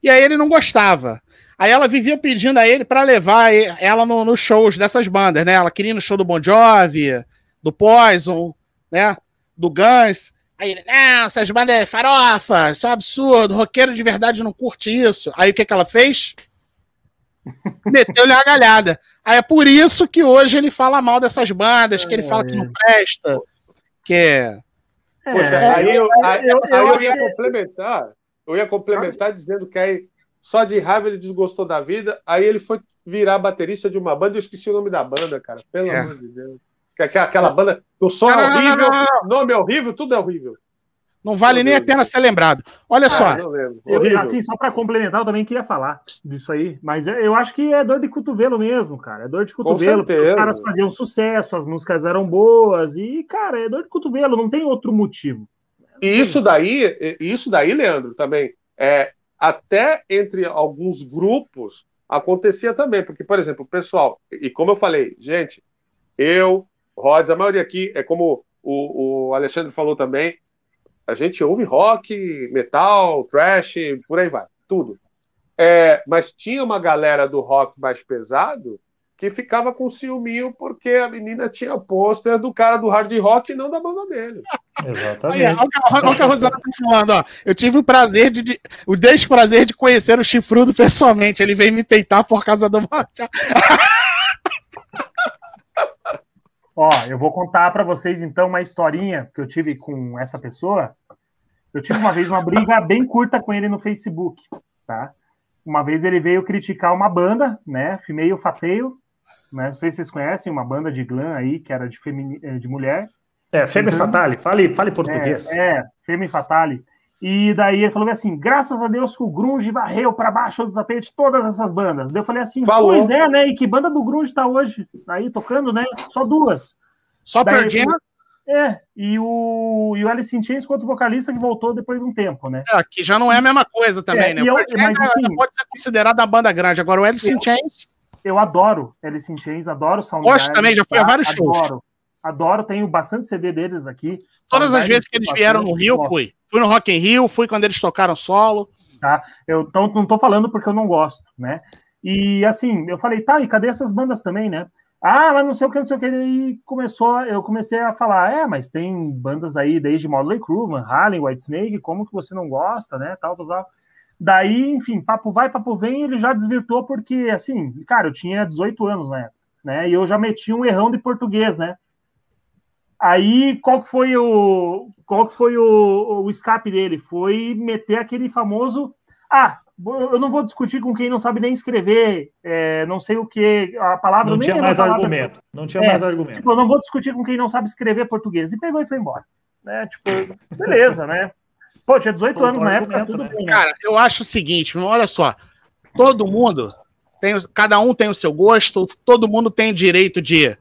E aí ele não gostava. Aí ela vivia pedindo a ele para levar ela no- nos shows dessas bandas, né? Ela queria ir no show do Bon Jovi, do Poison, né? Do Guns. Aí ele, não, essas bandas é farofa, isso é um absurdo, roqueiro de verdade não curte isso. Aí o que, que ela fez? Meteu-lhe a galhada. Aí é por isso que hoje ele fala mal dessas bandas, que ele fala que não presta, que é. É, Poxa, aí eu, aí, eu- aí eu ia complementar. Eu ia complementar dizendo que aí só de raiva ele desgostou da vida, aí ele foi virar baterista de uma banda, eu esqueci o nome da banda, cara. Pelo É. amor de Deus. Que Aquela, aquela banda, o som é Não, não, não, horrível, não, não, nome é horrível, tudo é horrível. Não vale nem a pena ser lembrado. Olha só, Ah, não lembro. Eu, assim, só para complementar, eu também queria falar disso aí, mas eu- eu acho que é dor de cotovelo mesmo, cara. É dor de cotovelo, porque os caras faziam sucesso, as músicas eram boas, e, cara, é dor de cotovelo, não tem outro motivo. E isso daí, isso daí, Leandro, também, é, até entre alguns grupos acontecia também, porque, por exemplo, o pessoal, e como eu falei, gente, eu, Rods, a maioria aqui, é como o, o Alexandre falou também, a gente ouve rock, metal, trash, por aí vai, tudo. É, mas tinha uma galera do rock mais pesado que ficava com ciúminho porque a menina tinha pôster do cara do hard rock e não da banda dele. Exatamente. olha o que a- olha o que a Rosana tá falando, ó. Eu tive o prazer de, de- o desprazer de conhecer o chifrudo pessoalmente. Ele veio me peitar por causa do Ó, eu vou contar para vocês então uma historinha que eu tive com essa pessoa. Eu tive uma vez uma briga bem curta com ele no Facebook, tá? Uma vez ele veio criticar uma banda, né? Meio fateio. né? Não sei se vocês conhecem uma banda de glam aí que era de, femini... Eh, de mulher. É, Femme Fatale, fale, fale português. É, é, Femme Fatale. E daí ele falou assim: graças a Deus que o Grunge varreu para baixo do tapete todas essas bandas. Daí eu falei assim: falou. pois é, né? E que banda do Grunge tá hoje aí tocando, né? Só duas. Só perdendo. É, e o, e o Alice in Chains contra o vocalista que voltou depois de um tempo, né? É, que já não é a mesma coisa também, é, né? Eu, mas, assim, pode ser considerado a banda grande. Agora o Alice in Chains. Eu adoro Alice in Chains, adoro Soundgarden. Gosto também, já fui a vários adoro, shows. Adoro, tenho bastante CD deles aqui. Todas as vezes que eles vieram no Rio, fui. Fui no Rock in Rio, fui quando eles tocaram solo. Tá, eu então, não tô falando porque eu não gosto, né? E assim, eu falei, tá, e cadê essas bandas também, né? Ah, mas não sei o que, não sei o que. E começou, eu comecei a falar, é, mas tem bandas aí desde Motley Crue, Van Halen, Whitesnake, como que você não gosta, né? Tal, tal, tal. Daí, enfim, papo vai, papo vem, ele já desvirtuou porque, assim, cara, eu tinha 18 anos na época, né? E eu já meti um errão de português, né? Aí, qual que foi o qual que foi o, o escape dele? Foi meter aquele famoso ah, eu não vou discutir com quem não sabe nem escrever, é, não sei o que, a palavra... Não tinha mais argumento, não tinha é, mais argumento. Tipo, eu não vou discutir com quem não sabe escrever português. E pegou e foi embora. Né? Tipo, beleza, né? Pô, tinha 18 anos na época, tudo né? bem. Né? Cara, eu acho o seguinte, olha só, todo mundo, tem, cada um tem o seu gosto, todo mundo tem direito de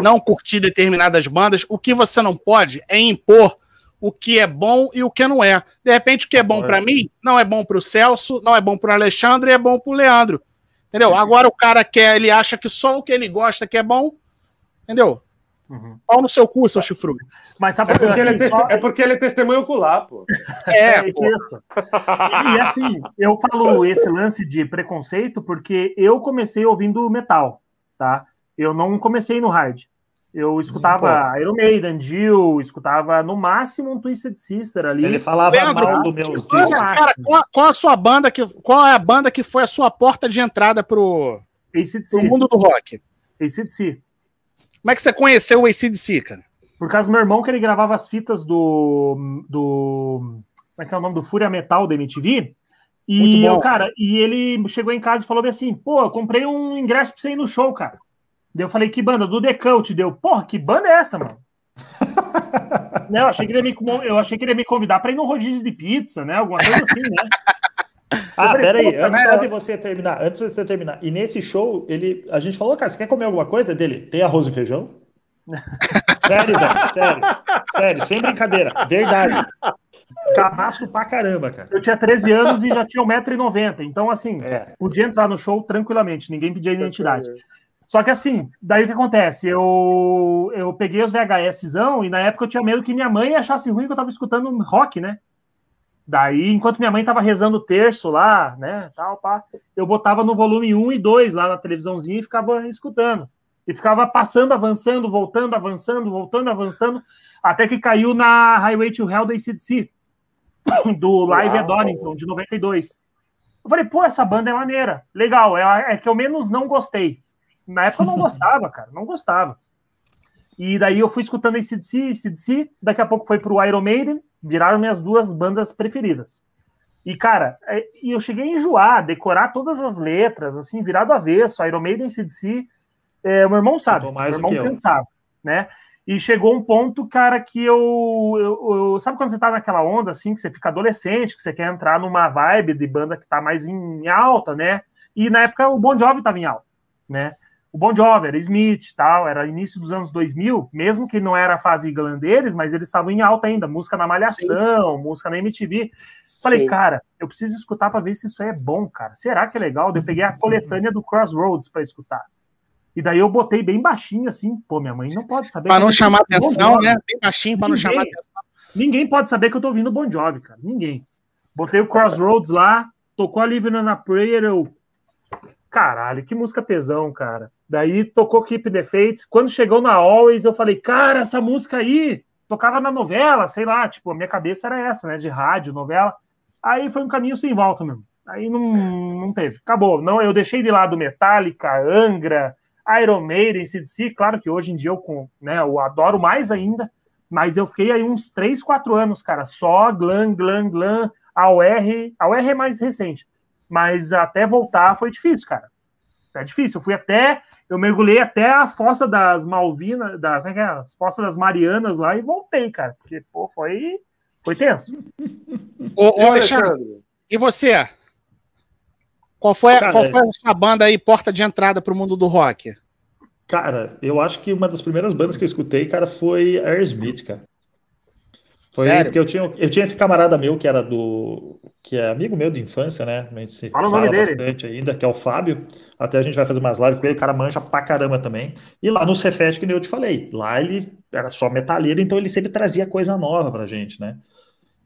não curtir determinadas bandas, o que você não pode é impor o que é bom e o que não é. De repente, o que é bom para mim não é bom para o Celso, não é bom para o Alexandre e é bom para o Leandro. Entendeu? Agora o cara quer, ele acha que só o que ele gosta que é bom, entendeu? Uhum. Pau no seu cu, seu chifrudo. Mas sabe é porque, assim, ele é, só... é porque ele é testemunho ocular, pô. É, é pô. isso. E assim, eu falo esse lance de preconceito porque eu comecei ouvindo metal, tá? Eu não comecei no hard. Eu escutava. Iron Maiden, Jill, escutava no máximo um Twisted Sister ali. Ele falava Pedro, mal do meu Cara, qual, qual, a sua banda que qual é a banda que foi a sua porta de entrada pro, pro mundo do rock? ACDC. Como é que você conheceu o ACDC, cara? Por causa do meu irmão que ele gravava as fitas do do como é que é o nome do Fúria Metal da MTV? E eu, cara, e ele chegou em casa e falou assim: "Pô, eu comprei um ingresso pra você ir no show, cara". Daí eu falei, que banda? Do Decaut. Deu, porra, que banda é essa, mano? né, eu, achei que ele ia me, eu achei que ele ia me convidar para ir no rodízio de pizza, né? Alguma coisa assim, né? ah, peraí, antes né? de você terminar, antes de você terminar, e nesse show, ele, a gente falou, cara, você quer comer alguma coisa dele? Tem arroz e feijão? sério, velho, sério, sério, sem brincadeira, verdade. Cabaço pra caramba, cara. Eu tinha 13 anos e já tinha 1,90m, então assim, é. podia entrar no show tranquilamente, ninguém pedia identidade. Só que assim, daí o que acontece? Eu, eu peguei os VHSzão e na época eu tinha medo que minha mãe achasse ruim que eu tava escutando rock, né? Daí, enquanto minha mãe tava rezando o terço lá, né, tal, pá, eu botava no volume 1 e 2 lá na televisãozinha e ficava escutando. E ficava passando, avançando, voltando, avançando, voltando, avançando, até que caiu na Highway to Hell da ACDC, do Live Uau. at Donington, de 92. Eu falei, pô, essa banda é maneira, legal, é, é que eu menos não gostei. Na época eu não gostava, cara, não gostava. E daí eu fui escutando ACDC, ACDC, daqui a pouco foi pro Iron Maiden, viraram minhas duas bandas preferidas. E, cara, é, e eu cheguei a enjoar, decorar todas as letras, assim, virado avesso, Iron Maiden, ACDC, é, o meu irmão sabe, meu irmão cansado, né? E chegou um ponto, cara, que eu, eu, eu, Sabe quando você tá naquela onda, assim, que você fica adolescente, que você quer entrar numa vibe de banda que tá mais em alta, né? E na época o Bon Jovi tava em alta, né? O Bon Jovi, era Smith, tal, era início dos anos 2000, mesmo que não era a fase glam deles, mas eles estavam em alta ainda, música na Malhação, Sim. música na MTV. Falei, Sim. cara, eu preciso escutar para ver se isso é bom, cara. Será que é legal? Eu peguei a coletânea do Crossroads para escutar. E daí eu botei bem baixinho assim, pô, minha mãe não pode saber. Para não chamar atenção, né? Bem baixinho para não chamar atenção. Ninguém pode saber que eu tô ouvindo Bon Jovi, cara. Ninguém. Botei o Crossroads lá, tocou a Living on a Prayer, eu caralho, que música pesão, cara. Daí tocou Keep the Fate. Quando chegou na Always, eu falei, cara, essa música aí tocava na novela, sei lá, tipo, a minha cabeça era essa, né, de rádio, novela. Aí foi um caminho sem volta mesmo. Aí não, não teve. Acabou. Não, eu deixei de lado Metallica, Angra, Iron Maiden, CDC. Claro que hoje em dia eu, né, eu adoro mais ainda, mas eu fiquei aí uns 3, 4 anos, cara, só glam, glam, glam. A UR, a UR é mais recente mas até voltar foi difícil, cara. É difícil. Eu fui até, eu mergulhei até a fossa das Malvinas, da, como é que é? As fossas das Marianas lá e voltei, cara. Porque, pô, foi, foi tenso. Ô, ô Alexandre, e você? Qual foi, cara, qual foi a sua banda aí, porta de entrada para o mundo do rock? Cara, eu acho que uma das primeiras bandas que eu escutei, cara, foi Aerosmith, cara. Foi Sério? porque eu tinha, eu tinha esse camarada meu que era do. que é amigo meu de infância, né? A gente se fala, fala bastante ainda, que é o Fábio. Até a gente vai fazer umas lives com ele, o cara manja pra caramba também. E lá no Cefet, que nem eu te falei, lá ele era só metalheiro, então ele sempre trazia coisa nova pra gente, né?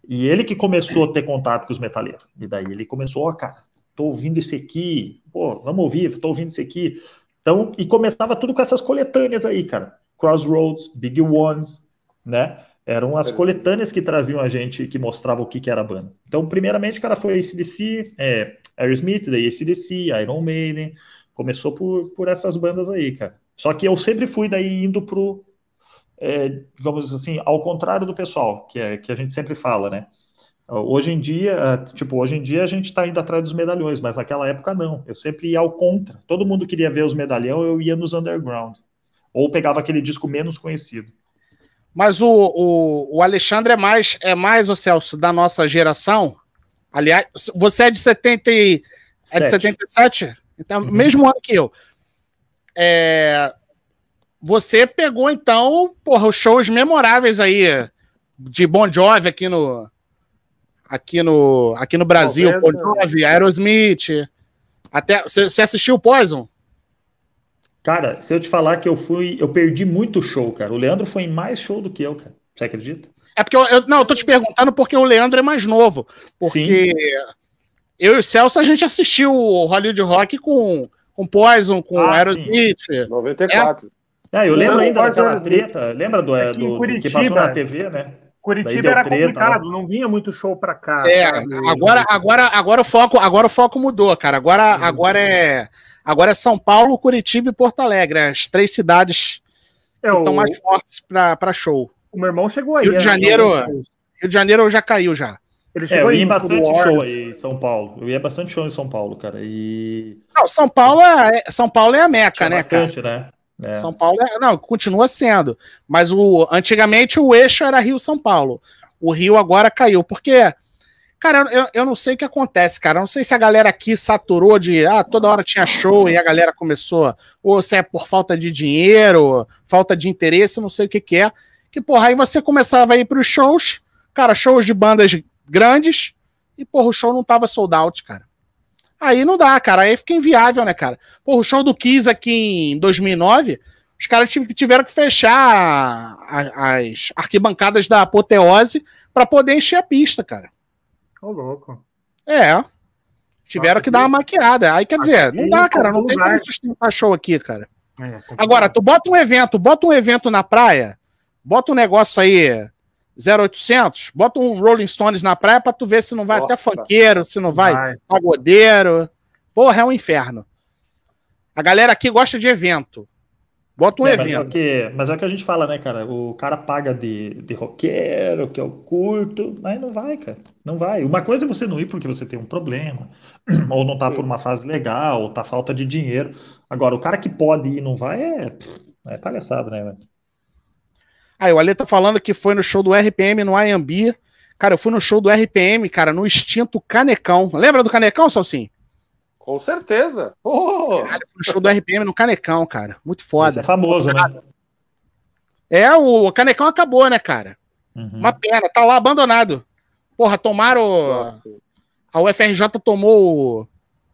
E ele que começou a ter contato com os metaleiros. E daí ele começou, ó, oh, cara, tô ouvindo esse aqui, pô, vamos ouvir, tô ouvindo esse aqui. Então, e começava tudo com essas coletâneas aí, cara. Crossroads, Big Ones, né? Eram as coletâneas que traziam a gente, que mostravam o que, que era a banda. Então, primeiramente, o cara foi ACDC, é, Aerosmith, daí ACDC, Iron Maiden, começou por, por essas bandas aí, cara. Só que eu sempre fui daí indo pro, é, digamos assim, ao contrário do pessoal, que, é, que a gente sempre fala, né? Hoje em dia, tipo, hoje em dia a gente está indo atrás dos medalhões, mas naquela época não. Eu sempre ia ao contra. Todo mundo queria ver os medalhão, eu ia nos underground. Ou pegava aquele disco menos conhecido. Mas o, o, o Alexandre é mais, é mais, o Celso, da nossa geração. Aliás, você é de 70 e, é de 77? Então, uhum. mesmo ano que eu. É, você pegou, então, porra, os shows memoráveis aí de Bon Jovi aqui no, aqui no, aqui no Brasil, Bon Jovi, Aerosmith. Até, você assistiu o Poison? Cara, se eu te falar que eu fui, eu perdi muito show, cara. O Leandro foi em mais show do que eu, cara. Você acredita? É porque eu, eu não, eu tô te perguntando porque o Leandro é mais novo. Porque sim. eu e o Celso a gente assistiu o Hollywood Rock com com Poison, com ah, Aerosmith. 94. É, é eu lembro ainda daquela treta. Lembra do, é do, do que passou na TV, né? Curitiba era treta, complicado, né? não vinha muito show para cá. É, agora, agora, agora o foco, agora o foco mudou, cara. Agora, agora é, agora é São Paulo, Curitiba e Porto Alegre, as três cidades é, que estão mais fortes para show. O meu irmão chegou aí. Rio de né? Janeiro, Rio de Janeiro já caiu já. Ele chegou é, eu ia bastante show aí em São Paulo. Eu ia bastante show em São Paulo, cara. E não, São Paulo é São Paulo é a meca, Tinha né, bastante, cara? né? É. São Paulo é, não, continua sendo. Mas o antigamente o eixo era Rio São Paulo. O Rio agora caiu, porque cara, eu, eu não sei o que acontece, cara. Eu não sei se a galera aqui saturou de ah, toda hora tinha show e a galera começou, ou se é por falta de dinheiro, falta de interesse, eu não sei o que que é. Que porra, aí você começava a ir para os shows, cara, shows de bandas grandes e porra, o show não tava sold out, cara. Aí não dá, cara. Aí fica inviável, né, cara? Pô, o show do Kiss aqui em 2009, os caras tiveram que fechar as arquibancadas da apoteose para poder encher a pista, cara. Ô, oh, louco. É. Tiveram Nossa, que dar uma maquiada. Aí quer dizer, não dá, cara. Não tem como sustentar show aqui, cara. É, Agora, tu bota um evento, bota um evento na praia, bota um negócio aí 0800, bota um Rolling Stones na praia pra tu ver se não vai Nossa. até funkeiro, se não vai, vai pagodeiro. Porra, é um inferno. A galera aqui gosta de evento. Bota um é, evento. Mas é, o que, mas é o que a gente fala, né, cara? O cara paga de, de roqueiro, que eu curto, mas não vai, cara. Não vai. Uma coisa é você não ir porque você tem um problema, ou não tá por uma fase legal, ou tá falta de dinheiro. Agora, o cara que pode ir e não vai é, é palhaçada, né, velho? Aí o Ale tá falando que foi no show do RPM no IMB. Cara, eu fui no show do RPM, cara, no extinto Canecão. Lembra do Canecão, Salsim? Com certeza. Oh! Cara, eu fui no show do RPM no Canecão, cara. Muito foda. é famoso, né? É, o Canecão acabou, né, cara? Uhum. Uma pena, tá lá abandonado. Porra, tomaram. Nossa. A UFRJ tomou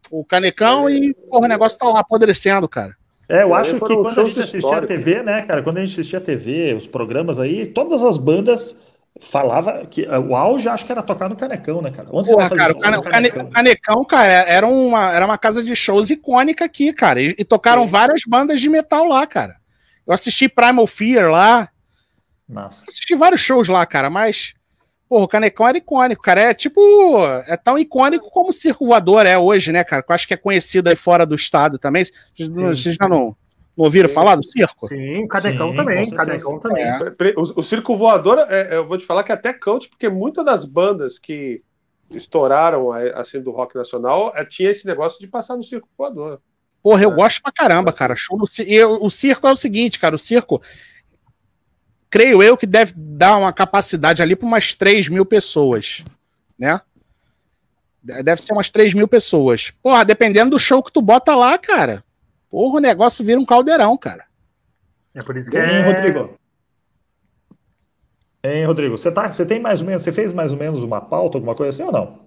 o, o Canecão é. e, porra, o negócio tá lá apodrecendo, cara. É, eu acho que quando a gente assistia a TV, né, cara, quando a gente assistia a TV, os programas aí, todas as bandas falava que o auge acho que era tocar no Canecão, né, cara? Onde Porra, cara, o, cane, Canecão? o Canecão, cara, era uma, era uma casa de shows icônica aqui, cara, e, e tocaram Sim. várias bandas de metal lá, cara. Eu assisti Primal Fear lá. Assisti vários shows lá, cara, mas Porra, o Canecão era icônico, cara. É tipo. É tão icônico como o Circo Voador é hoje, né, cara? Que eu acho que é conhecido aí fora do estado também. Vocês já não, não ouviram Sim. falar do circo? Sim, Canecão Sim, também. Canecão também. É. O, o, Circo Voador, é, eu vou te falar que é até coach, porque muitas das bandas que estouraram assim do rock nacional é, tinha esse negócio de passar no Circo Voador. Porra, eu é. gosto pra caramba, cara. Show no e o circo é o seguinte, cara. O circo, creio eu que deve dar uma capacidade ali para umas 3 mil pessoas, né? Deve ser umas 3 mil pessoas. Porra, dependendo do show que tu bota lá, cara. Porra, o negócio vira um caldeirão, cara. É por isso que é. Rodrigo. Hein, Rodrigo, você, tá, você tem mais ou menos, você fez mais ou menos uma pauta, alguma coisa assim ou não?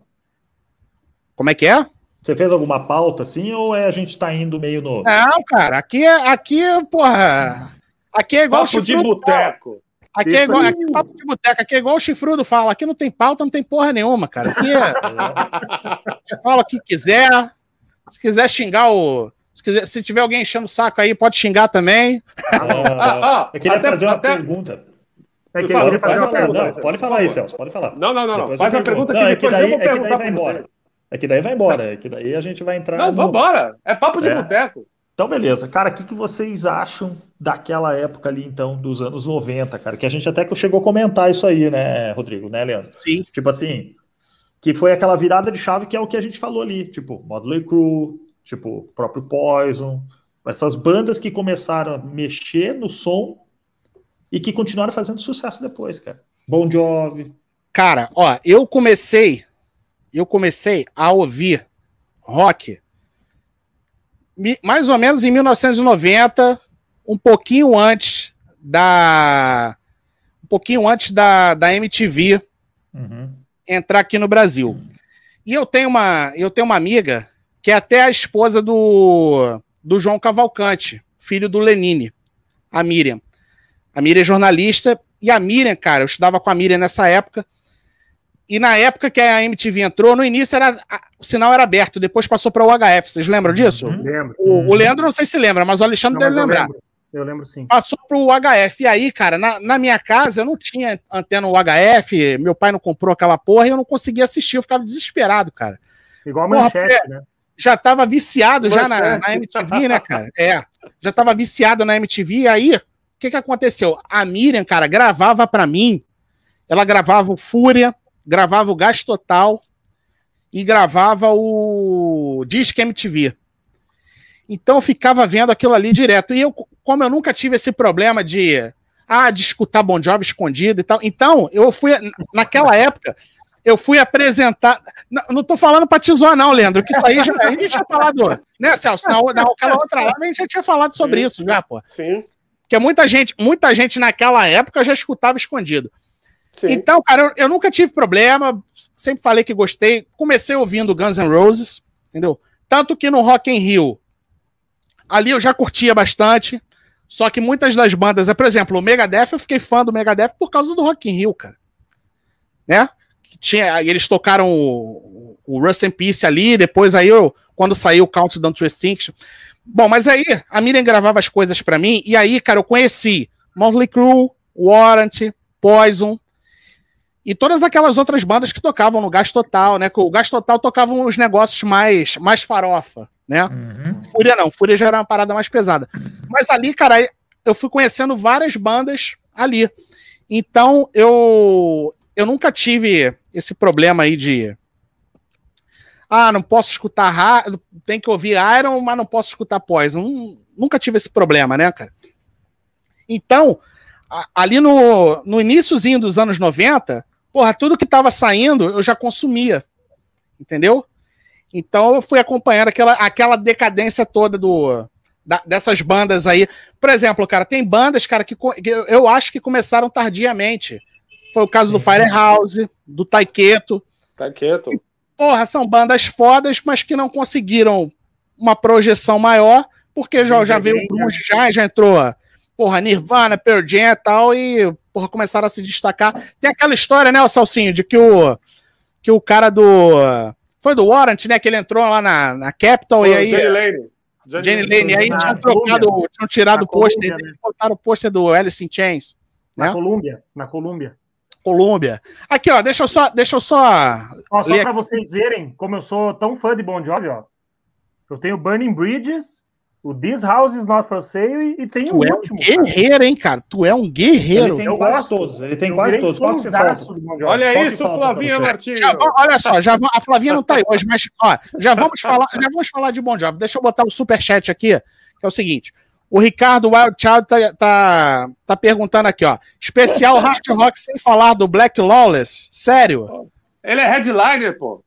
Como é que é? Você fez alguma pauta assim ou é a gente tá indo meio no. Não, cara, aqui é, aqui é, porra. Aqui é igual papo o de boteco. Aqui é Isso é igual, aqui, é papo de boteco, aqui é igual o chifrudo fala. Aqui não tem pauta, não tem porra nenhuma, cara. Aqui é. fala o que quiser. Se quiser xingar o. Se, quiser, se tiver alguém enchendo o saco aí, pode xingar também. Ah, eu queria até, fazer uma até... pergunta. É que pode, fazer uma pergunta. Não, pode falar aí, Celso, pode falar. Não, não, não. não. Faz a pergunta que não, é que daí, é que daí vai embora. É que daí vai embora. É que daí a gente vai entrar. Não, no... vambora. É papo de é. boteco. Então, beleza. Cara, o que, que vocês acham daquela época ali, então, dos anos 90, cara? Que a gente até que chegou a comentar isso aí, né, Rodrigo, né, Leandro? Sim. Tipo assim, que foi aquela virada de chave que é o que a gente falou ali, tipo, Motley Crue, tipo, próprio Poison, essas bandas que começaram a mexer no som e que continuaram fazendo sucesso depois, cara. Bon Jovi. Cara, ó, eu comecei, eu comecei a ouvir rock mais ou menos em 1990, um pouquinho antes da um pouquinho antes da, da MTV uhum. entrar aqui no Brasil. E eu tenho uma eu tenho uma amiga que é até a esposa do, do João Cavalcante, filho do Lenine, a Miriam. A Miriam é jornalista e a Miriam, cara, eu estudava com a Miriam nessa época. E na época que a MTV entrou, no início era o sinal era aberto, depois passou para o UHF. Vocês lembram disso? Uhum. Lembro. O, o, Leandro não sei se lembra, mas o Alexandre não, deve lembrar. Lembro. Eu lembro sim. Passou para o UHF. E aí, cara, na, na, minha casa eu não tinha antena UHF, meu pai não comprou aquela porra e eu não conseguia assistir, eu ficava desesperado, cara. Igual a manchete, né? Já tava viciado já na, na, MTV, né, cara? É. Já tava viciado na MTV. E aí, o que que aconteceu? A Miriam, cara, gravava para mim. Ela gravava o Fúria, gravava o Gás Total e gravava o Disque MTV. Então eu ficava vendo aquilo ali direto. E eu, como eu nunca tive esse problema de ah, de escutar Bon Jovi escondido e tal. Então, eu fui naquela época, eu fui apresentar. Não, tô falando pra te zoar, não, Leandro, que isso aí já, a gente tinha falado, né, Celso? Na, naquela outra live a gente já tinha falado sobre Sim. isso, já, pô. Sim. Porque muita gente, muita gente naquela época já escutava escondido. Sim. Então, cara, eu, eu, nunca tive problema, sempre falei que gostei. Comecei ouvindo Guns N' Roses, entendeu? Tanto que no Rock in Rio, ali eu já curtia bastante. Só que muitas das bandas, por exemplo, o Megadeth, eu fiquei fã do Megadeth por causa do Rock in Rio, cara. Né? Que tinha, eles tocaram o, o Rust in Peace ali, depois aí eu, quando saiu o Countdown to Extinction. Bom, mas aí a Miriam gravava as coisas para mim, e aí, cara, eu conheci Motley Crue, Warrant, Poison, e todas aquelas outras bandas que tocavam no Gás Total, né? O Gás Total tocavam os negócios mais, mais farofa, né? Uhum. Fúria não, Fúria já era uma parada mais pesada. Mas ali, cara, eu fui conhecendo várias bandas ali. Então, eu, eu nunca tive esse problema aí de. Ah, não posso escutar. Tem que ouvir Iron, mas não posso escutar Poison. Nunca tive esse problema, né, cara? Então, ali no, no iníciozinho dos anos 90, porra, tudo que tava saindo eu já consumia. Entendeu? Então eu fui acompanhando aquela, aquela decadência toda do, da, dessas bandas aí. Por exemplo, cara, tem bandas, cara, que, que eu acho que começaram tardiamente. Foi o caso do Firehouse, do Taiketo. Taiketo. Porra, são bandas fodas, mas que não conseguiram uma projeção maior, porque já, já veio o Grunge, já, já entrou porra, Nirvana, Pearl Jam e tal, e porra, começaram a se destacar. Tem aquela história, né, o Salsinho, de que o, que o cara do. Foi do Warrant, né? Que ele entrou lá na, na Capital e aí. Jenny Lane. Jenny, Lane, e aí tinham trocado, tinham tirado o pôster, né? botaram o pôster do Alice in Chains. Né? Na Colômbia, na Colômbia. Colômbia. Aqui, ó, deixa eu só. Deixa eu só. Ó, só pra vocês verem como eu sou tão fã de Bon Jovi, ó. Eu tenho Burning Bridges, O This House is Not For Sale e, e tem Tu o é um último. cara. guerreiro, hein, cara? Tu é um guerreiro. Ele tem Eu quase gosto. todos. Ele tem Eu quase todos. Qual que você falta? Olha Qual isso, Flavinha? Martins. Olha só, já, a Flavinha não tá aí hoje, mas ó, já vamos falar, já vamos falar de Bon Jovi. Deixa eu botar o superchat aqui, que é o seguinte. O Ricardo Wildchild tá, tá, tá perguntando aqui, ó. Especial Hard Rock sem falar do Black Lawless? Sério? Ele é headliner, pô.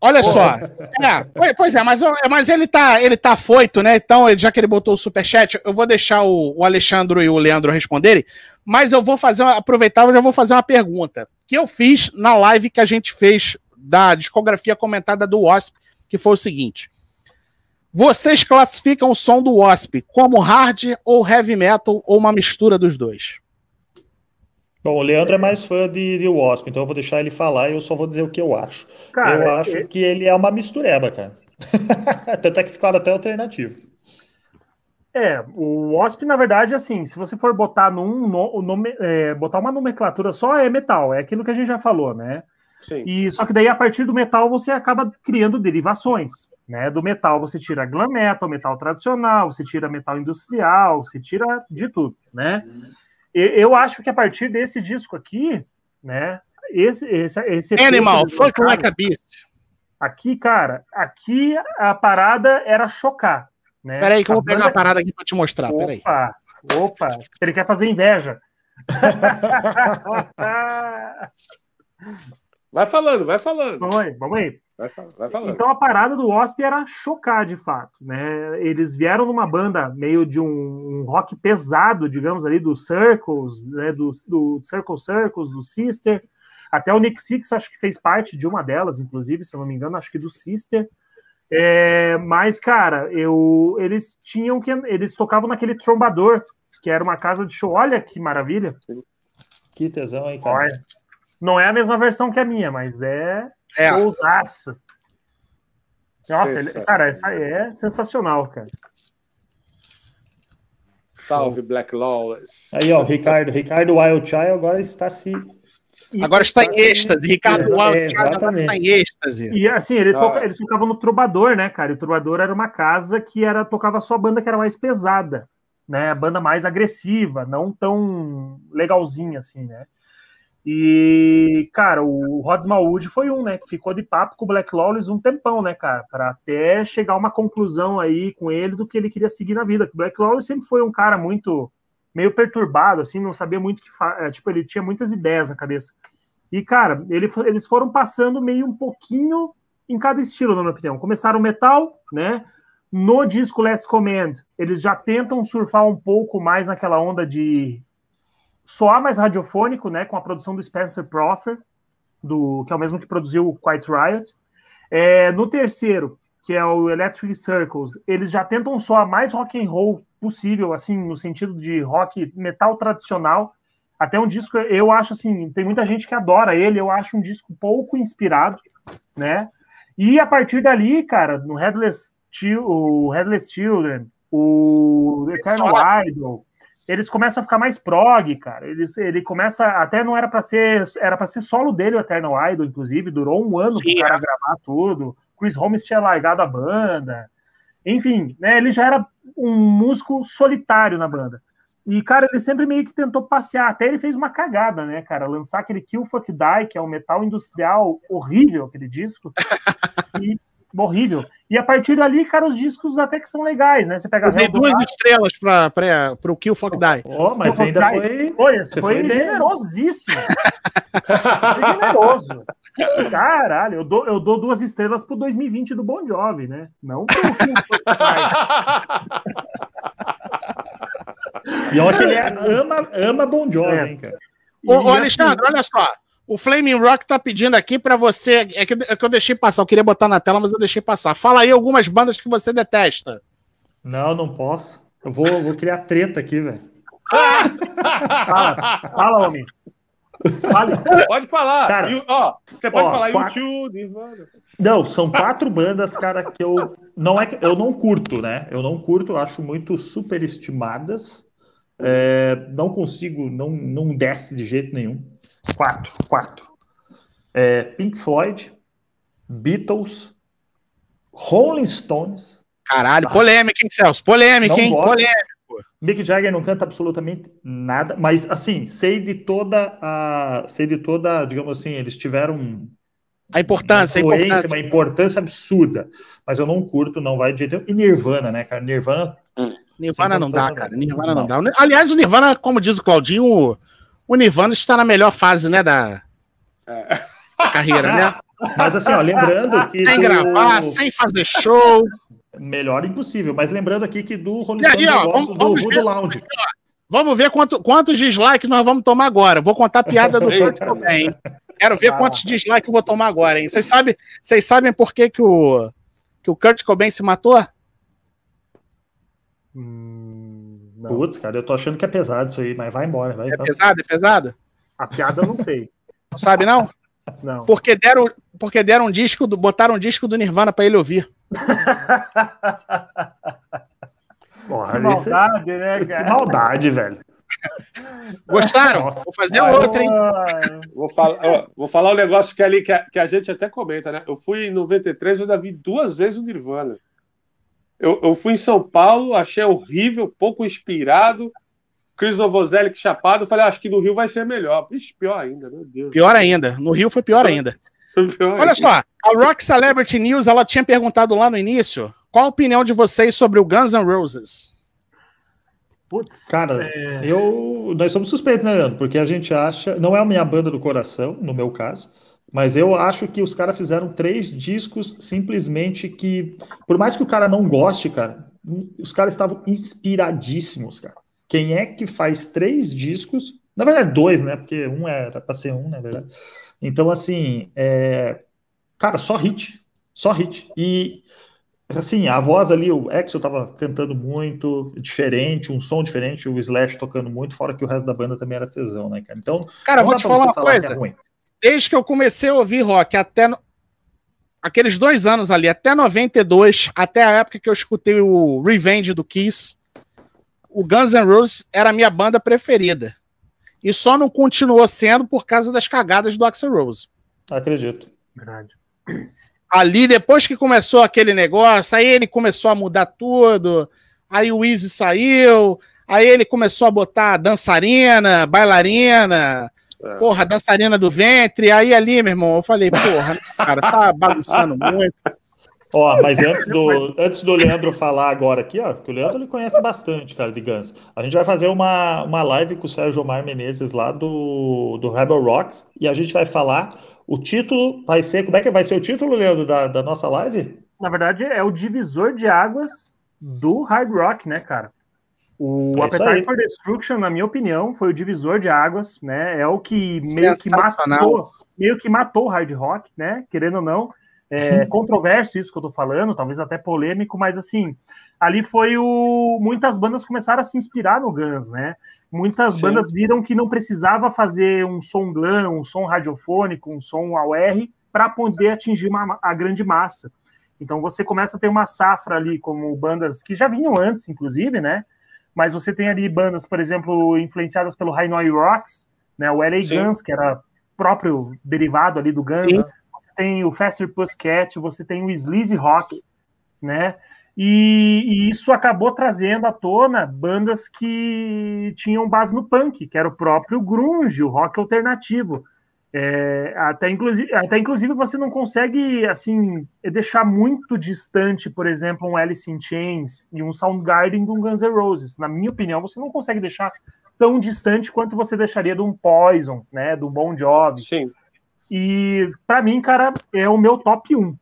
Olha só. É, pois- é, mas, mas ele tá, ele tá afoito, né? Então, já que ele botou o superchat, eu vou deixar o, o Alexandre e o Leandro responderem, mas eu vou fazer, uma- aproveitar, eu já vou fazer uma pergunta que eu fiz na live que a gente fez da discografia comentada do Wasp, que foi o seguinte. Vocês classificam o som do Wasp como hard ou heavy metal ou uma mistura dos dois? Bom, o Leandro é mais fã de, de Wasp, então eu vou deixar ele falar e eu só vou dizer o que eu acho. Cara, eu acho é- que ele é uma mistureba, cara. Tanto é que ficaram até alternativo. É, o Wasp, na verdade, assim, se você for botar num no- nome, é, botar uma nomenclatura só é metal, é aquilo que a gente já falou, né? Sim. E só que daí a partir do metal você acaba criando derivações, né? Do metal você tira glam metal, metal tradicional, você tira metal industrial, você tira de tudo, né? E- eu acho que a partir desse disco aqui, né? Esse, esse, esse Animal, Funk lançaram- Like a Beast. Aqui, cara, aqui a parada era chocar, né? Peraí que eu A vou pegar banda- a parada aqui pra te mostrar, peraí. Opa, opa, ele quer fazer inveja. Vai falando, vai falando. vamos aí, vamos aí. Vai, vai falando. Então a parada do Wasp era chocar de fato, né? Eles vieram numa banda meio de um, um rock pesado, digamos ali, do Circles, né? Do, do Circle Circles, do Sister. Até o Nick Six acho que fez parte de uma delas, inclusive, se eu não me engano, acho que do Sister. É, mas, cara, eu, eles tinham que. Eles tocavam naquele trombador, que era uma casa de show. Olha que maravilha. Que tesão, hein, cara? Olha. Não é a mesma versão que a minha, mas é É, ousaça. Nossa, ele- Sensacional. cara, essa aí é sensacional, cara. Salve, Black Lawless. Aí, ó, o Ricardo, Ricardo Wildchild agora está se. Agora está em êxtase. Ricardo É, Wild agora exatamente. está em êxtase. E assim, eles, Ah. toca- eles tocavam no Trubador, né, cara? E o Trubador era uma casa que era tocava só a banda que era mais pesada, né? A banda mais agressiva, não tão legalzinha assim, né? E, cara, o Rod Smallwood foi um, né, que ficou de papo com o Black Lawless um tempão, né, cara, para até chegar a uma conclusão aí com ele do que ele queria seguir na vida. O Black Lawless sempre foi um cara muito meio perturbado, assim, não sabia muito que fa... é, tipo, ele tinha muitas ideias na cabeça. E, cara, ele eles foram passando meio um pouquinho em cada estilo, na minha opinião. Começaram metal, né? No disco Last Command, eles já tentam surfar um pouco mais naquela onda de soar mais radiofônico, né? Com a produção do Spencer Proffer, do, que é o mesmo que produziu o Quiet Riot. É, no terceiro, que é o Electric Circles, eles já tentam soar mais rock and roll possível, assim, no sentido de rock metal tradicional. Até um disco, eu acho assim, tem muita gente que adora ele, eu acho um disco pouco inspirado, né? E a partir dali, cara, no Headless, Chil- o Headless Children, o Eternal Idol, eles começam a ficar mais prog, cara. Eles, ele começa, até não era para ser, era para ser solo dele o Eternal Idol, inclusive, durou um ano Sim, pro cara é. gravar tudo. Chris Holmes tinha largado a banda. Enfim, né, ele já era um músico solitário na banda. E, cara, ele sempre meio que tentou passear. Até ele fez uma cagada, né, cara? Lançar aquele Kill Fuck Die, que é um metal industrial horrível, aquele disco. E, horrível. E a partir dali, cara, os discos até que são legais, né? Você pega Eu dei duas estrelas para o Kill Fuck Die. Ó, mas Kill ainda foi. Foi, foi bem. generosíssimo. foi generoso. Caralho, eu dou, eu dou duas estrelas pro 2020 do Bon Jovi, né? Não pro Kill Fuck Die. E olha que ele é- ama, ama Bon Jovi, É. hein, cara. Ô, E, ô, assim, Alexandre, olha só. O Flaming Rock tá pedindo aqui pra você. É que, é que eu deixei passar. Eu queria botar na tela, mas eu deixei passar. Fala aí algumas bandas que você detesta. Não, não posso. Eu vou, vou criar treta aqui, velho. Fala, fala, homem. Fale. Pode falar. Cara, E, ó, você pode ó, falar quatro- YouTube. Nirvana. Não, são quatro bandas, cara, que eu não é que eu não curto, né? Eu não curto, eu acho muito superestimadas. É, não consigo, não, não desce de jeito nenhum. Quatro, quatro. É, Pink Floyd, Beatles, Rolling Stones Caralho, polêmica, hein, Celso? Polêmica, Não hein? gosto. Polêmica. Mick Jagger não canta absolutamente nada, mas assim, sei de toda a. Sei de toda, digamos assim, eles tiveram A importância, a uma influência, importância. uma importância absurda. Mas eu não curto, não vai de jeito nenhum. E Nirvana, né, cara? Nirvana. Nirvana Sem não dá, cara. Nirvana não dá. Aliás, o Nirvana, como diz o Claudinho, o- Nirvana está na melhor fase, né, da É. da carreira, né? Mas assim, ó, lembrando que. Sem do- gravar, sem fazer show. Melhor impossível. Mas lembrando aqui que do Rolling E aí, ó, vamos- do vamos Voodoo ver. Lounge. Vamos ver quanto, quantos dislikes nós vamos tomar agora. Vou contar a piada do. Kurt Cobain, hein? Quero ver Ah. quantos dislikes eu vou tomar agora, hein? Vocês sabem, vocês sabem por que, que, o, que o Kurt Cobain se matou? Hum, não. Putz, cara, eu tô achando que é pesado isso aí, mas vai embora. Vai, É pesado, é pesado? A piada eu não sei. Não sabe, não? Não. Porque deram, porque deram um disco, do, botaram um disco do Nirvana pra ele ouvir. Porra, Que isso é- maldade, né, que cara? maldade, velho. Gostaram? Nossa. Vou fazer Ai, outra, hein? Vou falar, vou falar um negócio que ali que a, que a gente até comenta, né? Eu fui em 93, eu ainda vi duas vezes o Nirvana. Eu, eu fui em São Paulo, achei horrível, pouco inspirado. Chris Novoselic chapado, falei, "Ah, acho que no Rio vai ser melhor. Ixi, pior ainda, meu Deus. Pior ainda. No Rio foi pior ainda. Pior Olha ainda. só, a Rock Celebrity News, ela tinha perguntado lá no início qual a opinião de vocês sobre o Guns N' Roses. Putz. Cara, é, eu. Nós somos suspeitos, né, Leandro? Porque a gente acha. Não é a minha banda do coração, no meu caso. Mas eu acho que os caras fizeram três discos simplesmente que. Por mais que o cara não goste, cara, os caras estavam inspiradíssimos, cara. Quem é que faz três discos? Na verdade, dois, né? Porque um era pra ser um, na verdade. Então, assim, é... cara, só hit. Só hit. E Assim, a voz ali, o Axel tava cantando muito, diferente, um som diferente, o Slash tocando muito, fora que o resto da banda também era tesão, né, cara? Então, Cara, vou te falar uma falar que coisa. é. Desde que eu comecei a ouvir rock, até no- aqueles dois anos ali, até 92, até a época que eu escutei o Revenge do Kiss, o Guns N' Roses era a minha banda preferida. E só não continuou sendo por causa das cagadas do Axl Rose. Acredito. Verdade. ali, depois que começou aquele negócio, aí ele começou a mudar tudo, aí o Easy saiu, aí ele começou a botar dançarina, bailarina, É. porra, dançarina do ventre, aí ali, meu irmão, eu falei, porra, cara, tá bagunçando muito. Ó, mas antes do, antes do Leandro falar agora aqui, ó, que o Leandro ele conhece bastante, cara, de Guns. A gente vai fazer uma, uma live com o Sérgio Omar Menezes lá do, do Rebel Rocks e a gente vai falar. O título vai ser. Como é que vai ser o título, Leandro, da, da nossa live? Na verdade, é o divisor de águas do hard rock, né, cara? O É Appetite for Destruction, na minha opinião, foi o divisor de águas, né? É o que meio que matou, meio que matou o hard rock, né? Querendo ou não. É controverso isso que eu tô falando, talvez até polêmico, mas assim, ali foi o. Muitas bandas começaram a se inspirar no Guns, né? Muitas Sim. bandas viram que não precisava fazer um som glam, um som radiofônico, um som AUR para poder atingir uma- a grande massa. Então você começa a ter uma safra ali, como bandas que já vinham antes, inclusive, né? Mas você tem ali bandas, por exemplo, influenciadas pelo Noise Rocks, né? O LA Sim. Guns, que era próprio derivado ali do Guns. Sim. Você tem o Faster Pussycat, você tem o Sleazy Rock, né? E, e isso acabou trazendo à tona bandas que tinham base no punk, que era o próprio grunge, o rock alternativo. É, até, inclusive, até inclusive você não consegue assim deixar muito distante, por exemplo, um Alice in Chains e um Soundgarden de um Guns N' Roses. Na minha opinião, você não consegue deixar tão distante quanto você deixaria de um Poison, né, do Bon Jovi. Sim. E pra mim, cara, é o meu top 1.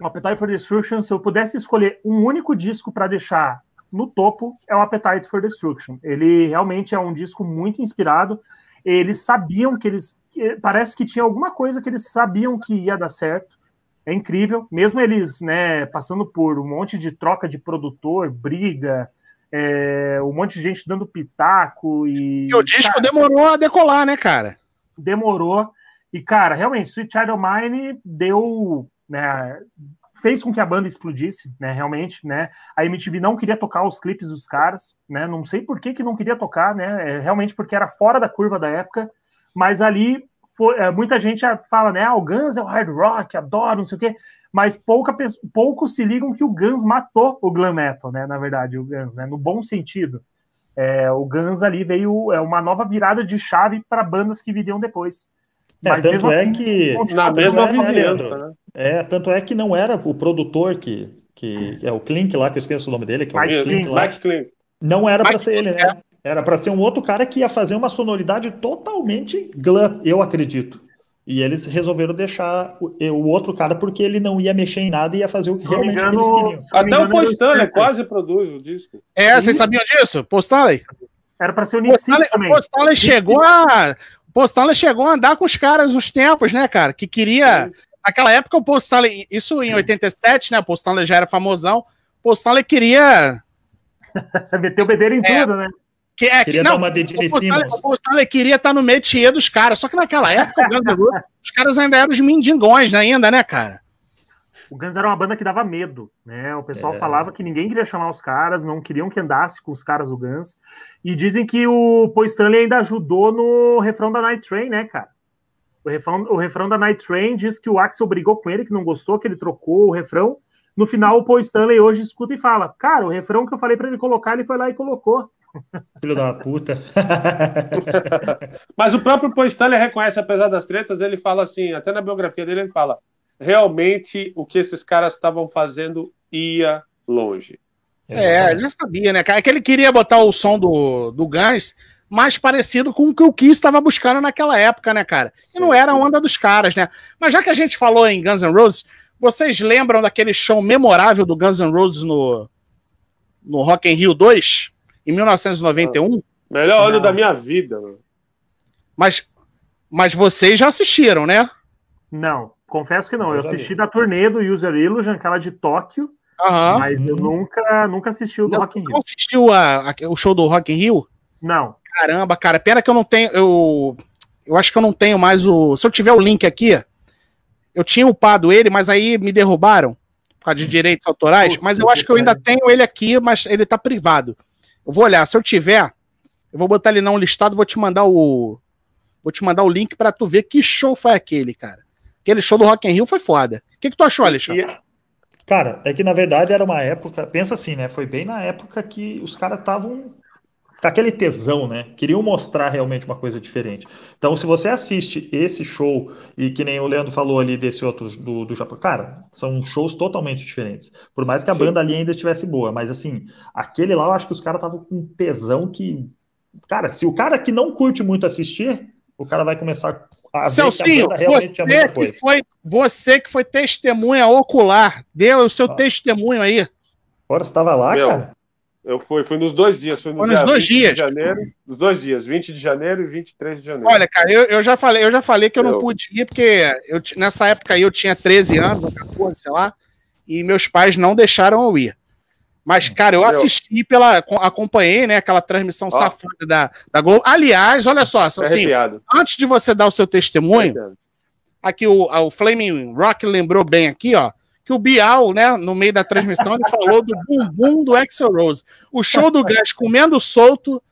O Appetite for Destruction, se eu pudesse escolher um único disco para deixar no topo, é o Appetite for Destruction. Ele realmente é um disco muito inspirado. Eles sabiam que eles. Parece que tinha alguma coisa que eles sabiam que ia dar certo. É incrível. Mesmo eles, né, passando por um monte de troca de produtor, briga, é, um monte de gente dando pitaco e. E o disco demorou a decolar, né, cara? demorou. E, cara, realmente, Sweet Child Mine deu, né, fez com que a banda explodisse, né, realmente, né, a MTV não queria tocar os clipes dos caras, né, não sei por que que não queria tocar, né, é, realmente porque era fora da curva da época, mas ali foi, é, muita gente fala, né, ah, o Guns é o hard rock, adoro, não sei o quê, mas pouca, poucos se ligam que o Guns matou o glam metal, né? Na verdade, o Guns, né? No bom sentido. É, o Guns ali veio é uma nova virada de chave para bandas que viriam depois. É, mas tanto é assim, que na mesma vizinhança, né? É, tanto é que não era o produtor que, que é o Klink lá, que eu esqueço o nome dele, que é o Mike Klink, lá. Mike Klink. Não era para ser ele, né? Era para ser um outro cara que ia fazer uma sonoridade totalmente glam, eu acredito. E eles resolveram deixar o, o, outro cara porque ele não ia mexer em nada e ia fazer o que realmente engano, eles queriam. Até o Postanley quase produz o disco. É, vocês sabiam disso? Postanley? Era para ser o Nick Six também. Postanley chegou a Postanley chegou a andar com os caras nos tempos, né, cara? Que queria. Sim. Naquela época, o Postanley, isso em 87, né? O Postanley já era famosão. O Postanley queria. Você meteu o beber em é, tudo, né? Que, é, queria que, não, dar uma o Postanley queria estar no métier dos caras, só que naquela época os caras ainda eram os mendigões ainda, né, cara? O Guns era uma banda que dava medo, né? O pessoal é. falava que ninguém queria chamar os caras, não queriam que andasse com os caras do Guns. E dizem que o Paul Stanley ainda ajudou no refrão da Night Train, né, cara? O refrão, o refrão da Night Train diz que o Axel brigou com ele, que não gostou, que ele trocou o refrão. No final, o Paul Stanley hoje escuta e fala: Cara, o refrão que eu falei para ele colocar, ele foi lá e colocou. Filho da puta. Mas o próprio Paul Stanley reconhece, apesar das tretas, ele fala assim, até na biografia dele, ele fala: realmente o que esses caras estavam fazendo ia longe. É, já sabia, né, cara? É que ele queria botar o som do, do Guns mais parecido com o que o Kiss estava buscando naquela época, né, cara? E não era a onda dos caras, né? Mas já que a gente falou em Guns N' Roses, vocês lembram daquele show memorável do Guns N' Roses no, no Rock in Rio 2, em 1991? Melhor ano da minha vida, mano. Mas, mas vocês já assistiram, né? Não. Confesso que não. Eu assisti da turnê do User Illusion, aquela de Tóquio, uhum. mas eu nunca, nunca assisti o do Rock in Rio. Não assistiu a, a, o show do Rock in Rio? Não. Caramba, cara, pena que eu não tenho. Eu, eu acho que eu não tenho mais o. Se eu tiver o link aqui, eu tinha upado ele, mas aí me derrubaram por causa de direitos autorais. Mas eu acho que eu ainda tenho ele aqui, mas ele tá privado. Eu vou olhar. Se eu tiver, eu vou botar ele não listado, vou te mandar o. Vou te mandar o link para tu ver que show foi aquele, cara. Aquele show do Rock in Rio foi foda. O que, que tu achou, Alexandre? Cara, é que na verdade era uma época, pensa assim, né? Foi bem na época que os caras estavam aquele tesão, né? Queriam mostrar realmente uma coisa diferente. Então, se você assiste esse show, e que nem o Leandro falou ali desse outro do, do Japão, cara, são shows totalmente diferentes. Por mais que a Sim. banda ali ainda estivesse boa, mas assim, aquele lá eu acho que os caras estavam com tesão que. Cara, se o cara que não curte muito assistir, o cara vai começar a Celcinho, você, que foi, você que foi testemunha ocular, deu o seu ah. testemunho aí. Agora você estava lá, Meu, cara? Eu fui, fui nos dois dias. Fui no foi nos dois dias. De janeiro, nos dois dias, 20 de janeiro e 23 de janeiro. Olha, cara, eu, eu já falei, eu já falei que eu, eu... não pude ir, porque eu, nessa época aí eu tinha 13 anos, ou 14, sei lá, e meus pais não deixaram eu ir. Mas, cara, eu assisti pela. acompanhei, né, aquela transmissão safada da, da Globo. Aliás, olha só, assim, antes de você dar o seu testemunho, aqui o, o Flaming Rock lembrou bem aqui, ó, que o Bial, né, no meio da transmissão, ele falou do bumbum do Axel Rose. O show do gás comendo solto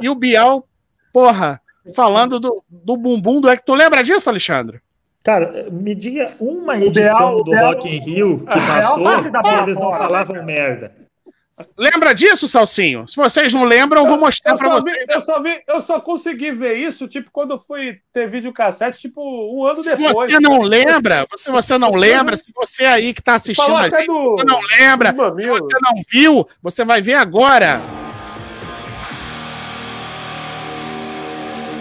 e o Bial, porra, falando do, do bumbum do Axel. Tu lembra disso, Alexandre? Cara, me diga uma edição Bial, do Bial, Rock in Rio que passou que eles não falavam merda. Lembra disso, Salsinho? Se vocês não lembram, eu vou mostrar para vocês. Vi, eu, só vi, eu só consegui ver isso, tipo, quando eu fui ter videocassete, tipo, um ano se depois. Se você não lembra, se você não lembra, se você aí que está assistindo a gente, do, você não lembra, se você não viu, você vai ver agora.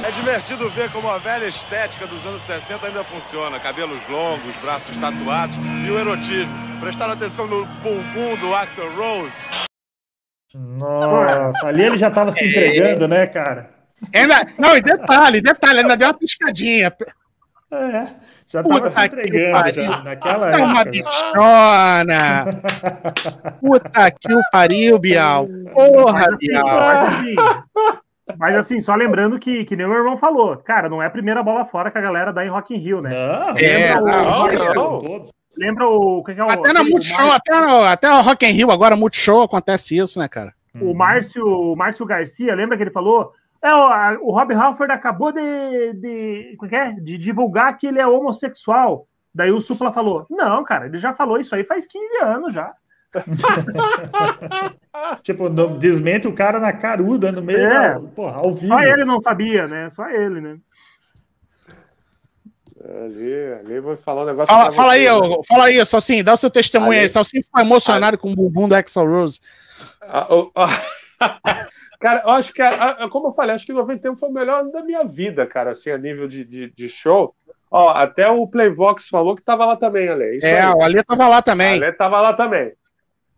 É divertido ver como a velha estética dos anos 60 ainda funciona. Cabelos longos, braços tatuados e o erotismo. Prestar atenção no bumbum do Axel Rose. Nossa, ali ele já estava se entregando, né, cara? Ainda, não, e detalhe, detalhe, ainda deu uma piscadinha. É, já estava se entregando já, naquela época. É uma bichona! Puta que o pariu, Bial! Porra, assim, Bial! Mas assim, mas assim, só lembrando que, que nem o meu irmão falou, cara, não é a primeira bola fora que a galera dá em Rock in Rio, né? Não, lembra é, o, não. Lembra o. Que é o até na Multishow, até, até o Rock in Rio, agora Multishow acontece isso, né, cara? O Márcio, o Márcio Garcia, lembra que ele falou? É, o, o Rob Halford acabou de, de, é, é? de divulgar que ele é homossexual. Daí o Supla falou: Não, cara, ele já falou isso aí faz 15 anos já. tipo, desmente o cara na caruda, no meio é. da. Porra, ao vivo. Só ele não sabia, né? Só ele, né? Ali, ali vou falar um negócio. Fala, fala aí, né? fala aí, Salsim, dá o seu testemunho aí. Salsim ficou emocionado ali. com o bumbum do Axel Rose. Ah, oh, oh. cara, eu acho que, como eu falei, acho que 91 foi o melhor da minha vida, cara, assim, a nível de, de, de show. Ó, até o Playvox falou que tava lá também, Ale. Isso é, aí. o Ale tava lá também. O Ale tava lá também.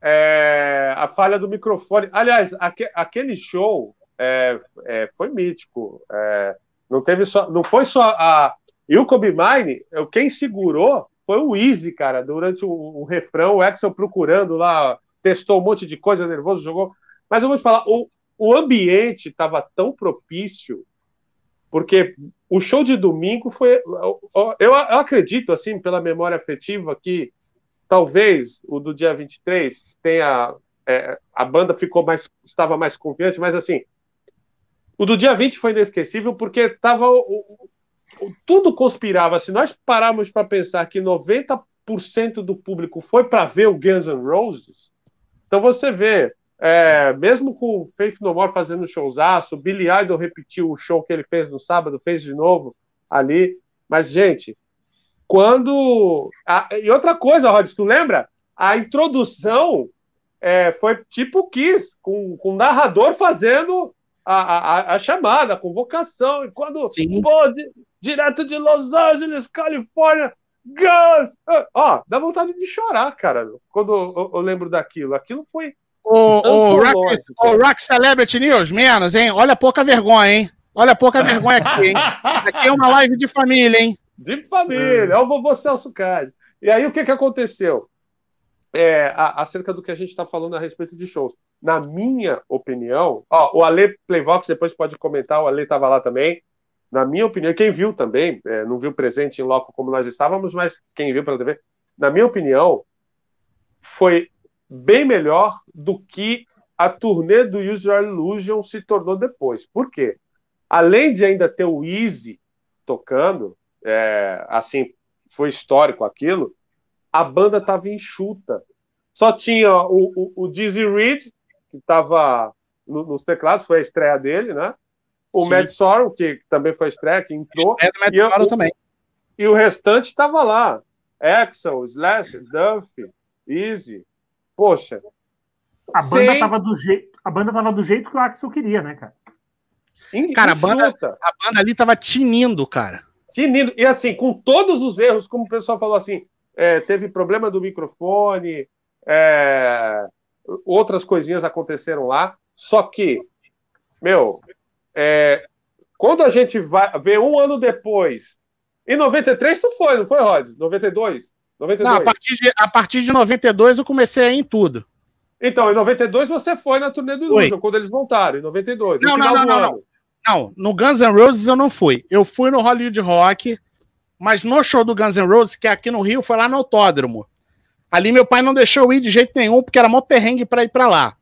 É, a falha do microfone. Aliás, aque, aquele show é, é, foi mítico. É, não teve só, não foi só a e o Kobe Mine, quem segurou foi o Easy, cara, durante o, o refrão, o Axel procurando lá, testou um monte de coisa, nervoso, jogou. Mas eu vou te falar, o, o ambiente estava tão propício, porque o show de domingo foi. Eu, eu, eu, acredito, assim, pela memória afetiva, que talvez o do dia 23 tenha. É, a banda ficou mais. estava mais confiante, mas assim. O do dia 20 foi inesquecível porque estava tudo conspirava. Se nós pararmos para pensar que 90% do público foi para ver o Guns N' Roses, então você vê, é, mesmo com o Faith No More fazendo showzaço, o Billy Idol repetiu o show que ele fez no sábado, fez de novo ali. Mas, gente, quando. e outra coisa, Rod, tu lembra? A introdução é, foi tipo Kiss, com, com o narrador fazendo a, a, a, chamada, a convocação, e quando pô, di, direto de Los Angeles, Califórnia, Gus! Ó, dá vontade de chorar, cara, quando eu, eu lembro daquilo. Aquilo foi. O, o, rock, o Rock Celebrity News, menos, hein? Olha pouca vergonha, hein? Olha pouca vergonha aqui, hein? Aqui é uma live de família, hein? De família, é o vovô Celso Cade. E aí, o que, que aconteceu? É, acerca do que a gente está falando a respeito de shows na minha opinião, ó, o Ale Playvox depois pode comentar, o Ale estava lá também. Na minha opinião, quem viu também, é, não viu presente em loco como nós estávamos, mas quem viu pela TV, na minha opinião, foi bem melhor do que a turnê do Usual Illusion se tornou depois. Por quê? Além de ainda ter o Easy tocando, é, assim, foi histórico aquilo, a banda estava enxuta. Só tinha o, o, o Dizzy Reed que estava no, nos teclados, foi a estreia dele, né? O Sim. Mad Sorrow, que também foi a estreia, que entrou. É do Mad e Sorrow também. E o restante estava lá. Axel, Slash, Duff, Easy. Poxa. A banda, sem... tava do jeito, a banda tava do jeito que o Axel queria, né, cara? cara, a banda, a banda ali tava tinindo, cara. Tinindo. E assim, com todos os erros, como o pessoal falou assim, é, teve problema do microfone, é, outras coisinhas aconteceram lá, só que, meu, é, quando a gente vai ver um ano depois, em 93 tu foi, não foi, Rod? 92? 92. Não, a partir, de, a partir de 92 eu comecei a ir em tudo. Então, em 92 você foi na turnê do Illusion, quando eles voltaram, em 92. Não, não, não, não, não, não. no Guns N' Roses eu não fui. Eu fui no Hollywood Rock, mas no show do Guns N' Roses, que é aqui no Rio, foi lá no Autódromo. Ali meu pai não deixou eu ir de jeito nenhum, porque era mó perrengue para ir para lá.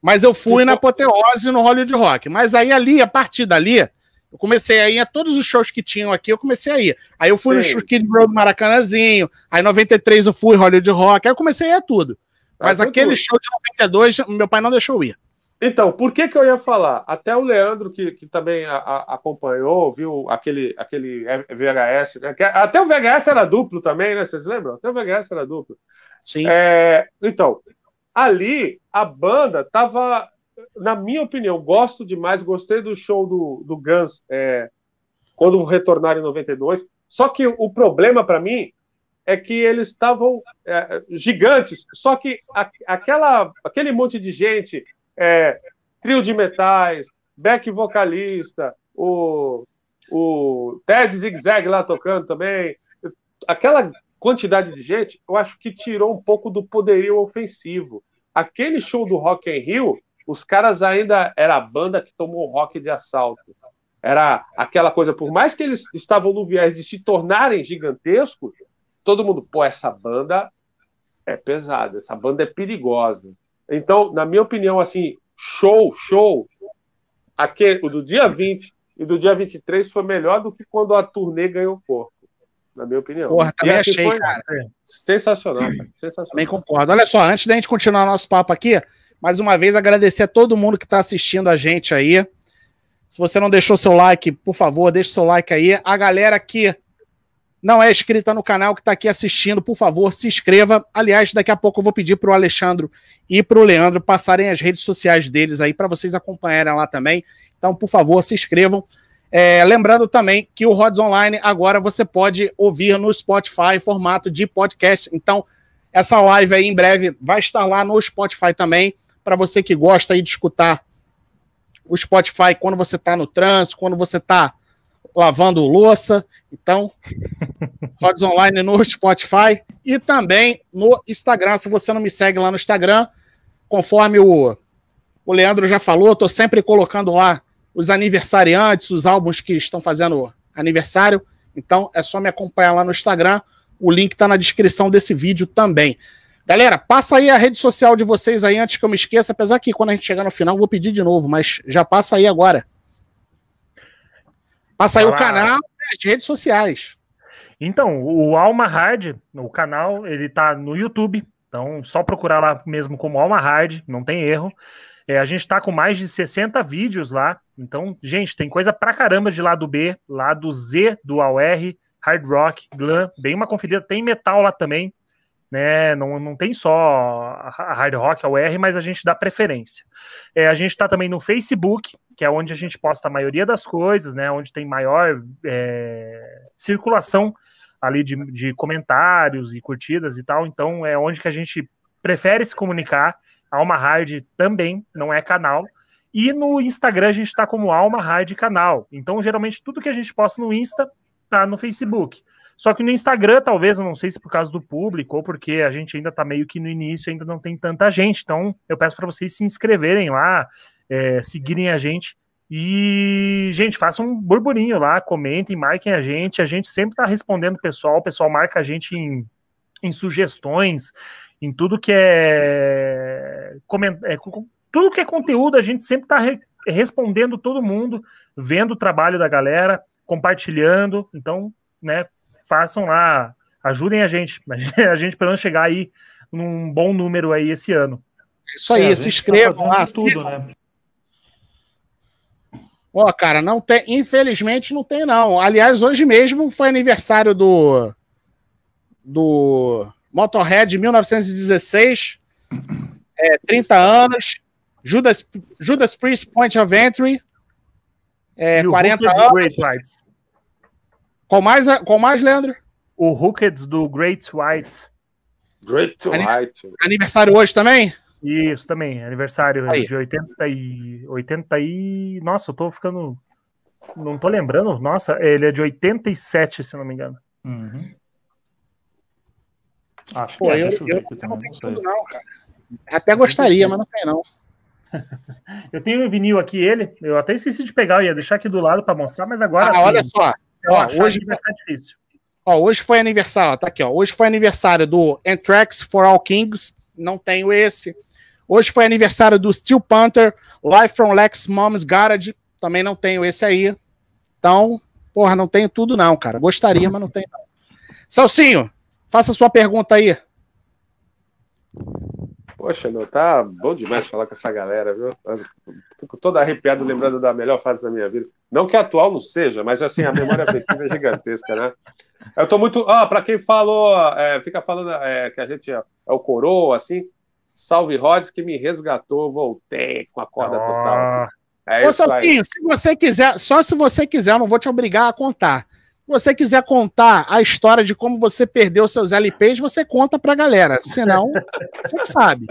Mas eu fui na apoteose no Hollywood Rock. Mas aí ali, a partir dali, eu comecei a ir a todos os shows que tinham aqui, eu comecei a ir. Aí eu fui no Kid Road Maracanãzinho, aí em 93 eu fui Hollywood Rock, aí eu comecei a ir a tudo. Mas aquele tudo. show de 92, meu pai não deixou eu ir. Então, por que que eu ia falar? Até o Leandro, que, que também a, a, acompanhou, viu aquele, aquele VHS, né? até o VHS era duplo também, né? Vocês lembram? Até o VHS era duplo. Sim. É, então, ali a banda tava, na minha opinião, gosto demais, gostei do show do, do Guns é, quando retornaram em 92. Só que o problema para mim é que eles estavam é, gigantes, só que a, aquela, aquele monte de gente, é, trio de metais, back vocalista, o, o Ted Zigzag lá tocando também, aquela quantidade de gente, eu acho que tirou um pouco do poderio ofensivo. Aquele show do Rock in Rio, os caras ainda era a banda que tomou o rock de assalto. Era aquela coisa, por mais que eles estavam no viés de se tornarem gigantescos, todo mundo, pô, essa banda é pesada, essa banda é perigosa. Então, na minha opinião, assim, show, show, aquele, o do dia 20 e do dia 23 foi melhor do que quando a turnê ganhou corpo. na minha opinião. Porra, também achei, foi cara. Sensacional, cara. Sensacional. Também concordo. Olha só, antes da gente continuar nosso papo aqui, mais uma vez agradecer a todo mundo que está assistindo a gente aí. Se você não deixou seu like, por favor, deixe seu like aí. A galera que não é inscrita no canal, que está aqui assistindo, por favor, se inscreva. Aliás, daqui a pouco eu vou pedir para o Alexandre e para o Leandro passarem as redes sociais deles aí para vocês acompanharem lá também. Então, por favor, se inscrevam. É, lembrando também que o Rods Online agora você pode ouvir no Spotify, formato de podcast. Então, essa live aí em breve vai estar lá no Spotify também, para você que gosta aí de escutar o Spotify quando você está no trânsito, quando você está lavando louça. Então, Rods Online no Spotify e também no Instagram. Se você não me segue lá no Instagram, conforme o, o Leandro já falou, estou sempre colocando lá os aniversariantes, os álbuns que estão fazendo aniversário. Então é só me acompanhar lá no Instagram. O link está na descrição desse vídeo também. Galera, passa aí a rede social de vocês aí antes que eu me esqueça, apesar que quando a gente chegar no final vou pedir de novo, mas já passa aí agora. Passa aí Olá. o canal e as redes sociais. Então, o Alma Hard, o canal, ele tá no YouTube, então só procurar lá mesmo como Alma Hard, não tem erro. É, a gente está com mais de 60 vídeos lá. Então, gente, tem coisa pra caramba de lado B, lado Z do AOR, Hard Rock, Glam, bem uma conferida. Tem metal lá também, né? Não, não tem só a Hard Rock, AOR, mas a gente dá preferência. É, a gente está também no Facebook, que é onde a gente posta a maioria das coisas, né? Onde tem maior é, circulação ali de, de comentários e curtidas e tal. Então, é onde que a gente prefere se comunicar. Alma Hard também não é canal. E no Instagram a gente está como Alma Hard Canal. Então, geralmente, tudo que a gente posta no Insta tá no Facebook. Só que no Instagram, talvez, eu não sei se por causa do público ou porque a gente ainda está meio que no início, ainda não tem tanta gente. Então, eu peço para vocês se inscreverem lá, é, seguirem a gente. E, gente, façam um burburinho lá, comentem, marquem a gente. A gente sempre está respondendo o pessoal, o pessoal marca a gente em, em sugestões, em tudo que é, é tudo que é conteúdo, a gente sempre está re, respondendo todo mundo, vendo o trabalho da galera, compartilhando. Então, né, façam lá, ajudem a gente, a gente pelo menos chegar aí num bom número aí esse ano. Isso aí, é, se tá inscrevam tá lá. Tudo, né? Ó, oh, cara, não tem, infelizmente não tem não. Aliás, hoje mesmo foi aniversário do do Motorhead 1916, é, 30 anos. Judas, Judas Priest Point of Entry, é, 40 anos. Great Whites. Qual mais, qual mais, Leandro? O Hooked do Great White. Great White. Aniversário hoje também? Isso, também. Aniversário Aí. de 80 e, 80 e. Nossa, eu tô ficando. Não tô lembrando. Nossa, ele é de 87, se não me engano. Uhum. Acho Pô, que é, eu, eu, eu, eu não tudo, não, cara. Até gostaria, mas não tem, não. eu tenho um vinil aqui, ele. Eu até esqueci de pegar, eu ia deixar aqui do lado para mostrar, mas agora. Ah, olha só. Ó, hoje vai ficar difícil. Ó, hoje foi aniversário, tá aqui, ó. Hoje foi aniversário do Anthrax for All Kings. Não tenho esse. Hoje foi aniversário do Steel Panther, Live from Lex Mom's Garage. Também não tenho esse aí. Então, porra, não tenho tudo, não, cara. Gostaria, mas não tenho, não. Salsinho, faça sua pergunta aí. Poxa, meu, tá bom demais falar com essa galera, viu? Fico todo arrepiado lembrando da melhor fase da minha vida. Não que a atual não seja, mas assim, a memória afetiva é gigantesca, né? Eu tô muito. Ah, para quem falou, é, fica falando é, que a gente é, é, o coroa, assim, salve Rods que me resgatou, voltei com a corda oh. total. É Ô, Salfinho, se você quiser, só se você quiser, eu não vou te obrigar a contar. Se você quiser contar a história de como você perdeu seus LPs, você conta pra galera. Senão, você sabe.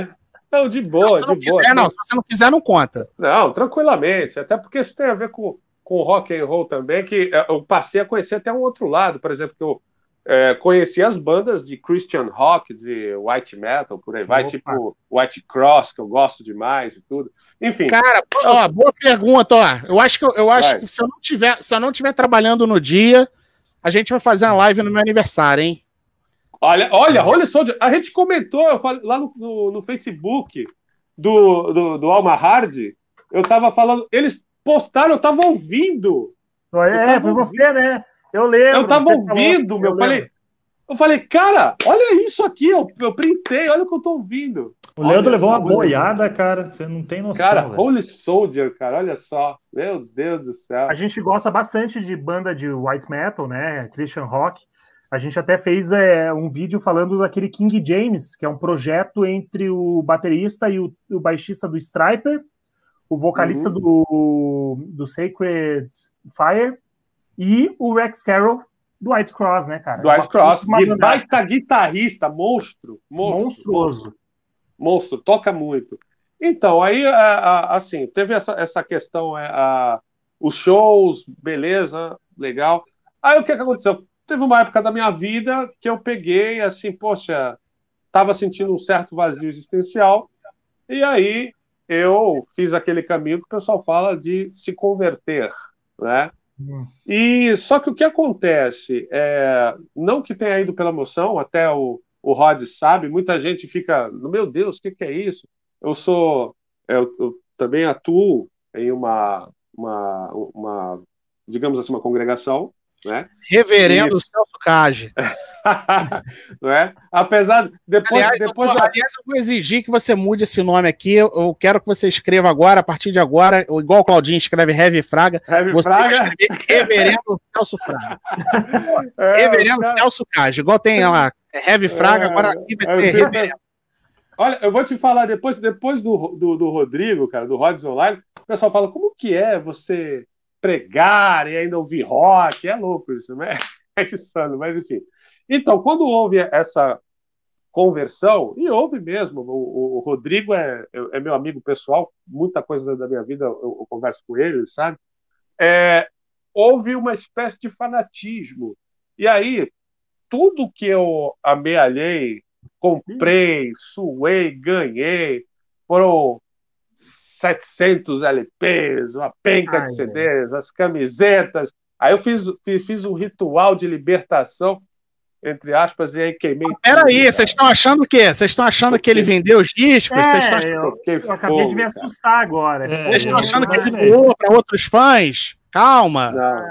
Não, de boa, não, de boa. Quiser, não, se você não quiser, não conta. Não, tranquilamente. Até porque isso tem a ver com, com rock and roll também, que é, eu passei a conhecer até um outro lado. Por exemplo, que eu é, conheci as bandas de Christian rock, de white metal, por aí vai, Opa. tipo White Cross, que eu gosto demais e tudo. Enfim. Cara, ó, boa pergunta, ó. Eu acho que eu acho que se eu não tiver, se eu não tiver trabalhando no dia, a gente vai fazer uma live no meu aniversário, hein? Olha, olha, olha só, a gente comentou eu falei, lá no, no, no, Facebook do, do, do Alma Hard, eu tava falando, eles postaram, eu tava ouvindo. É, foi você, né? Eu lembro. Eu tava ouvindo, falou, meu. eu Eu falei, lembro. eu falei, cara, olha isso aqui, eu, eu printei, olha o que eu tô ouvindo. O Leandro Olha levou só, uma boiada, cara. Você não tem noção. Cara, velho. Holy Soldier, cara, olha só. Meu Deus do céu. A gente gosta bastante de banda de white metal, né? Christian rock. A gente até fez é, um vídeo falando daquele King James, que é um projeto entre o baterista e o, o baixista do Striper, o vocalista Uhum. do, do Sacred Fire e o Rex Carroll do White Cross, né, cara? Do White Cross, banda baita guitarrista, monstro, monstro, monstruoso. monstro, toca muito. Então, aí, a- a- assim, teve essa, essa questão, é, a- os shows, beleza, legal. Aí, o que, que aconteceu? Teve uma época da minha vida que eu peguei, assim, poxa, tava sentindo um certo vazio existencial, e aí eu fiz aquele caminho que o pessoal fala de se converter, né? E só que o que acontece é, não que tenha ido pela emoção, até o, o Rod sabe, muita gente fica, meu Deus, o que, que é isso? Eu sou, eu, eu também atuo em uma, uma, uma, digamos assim, uma congregação, né? Reverendo Celso Cage. não é? Apesar depois, Aliás, depois eu, aliás, eu vou exigir que você mude esse nome aqui. Eu, quero que você escreva agora, a partir de agora, igual o Claudinho escreve Heavy Fraga, Heavy você vai Fraga, Reverendo Celso Fraga. é, Reverendo cara, Celso Cage. Igual tem lá, Heavy Fraga, É, agora aqui vai é, ser eu- Reverendo. Olha, eu vou te falar, depois, depois do, do, do Rodrigo, cara, do Rods Online, o pessoal fala, como que é você pregar e ainda ouvir rock? É louco isso, né? É insano, mas enfim. Então, quando houve essa conversão, e houve mesmo, o, o Rodrigo é, é meu amigo pessoal, muita coisa da minha vida eu, eu converso com ele, sabe? É, houve uma espécie de fanatismo. E aí, tudo que eu amealhei, comprei, suei, ganhei, foram 700 LPs, uma penca Ai, de CDs, as camisetas. Aí eu fiz, fiz, fiz um ritual de libertação, entre aspas, e aí queimei. Peraí, tudo, vocês estão achando o quê? Vocês estão achando que ele vendeu os discos? É, Vocês estão achando, eu, eu acabei de fogo, me cara. assustar agora. É, vocês estão achando que ele doou para outros fãs? Calma. Não,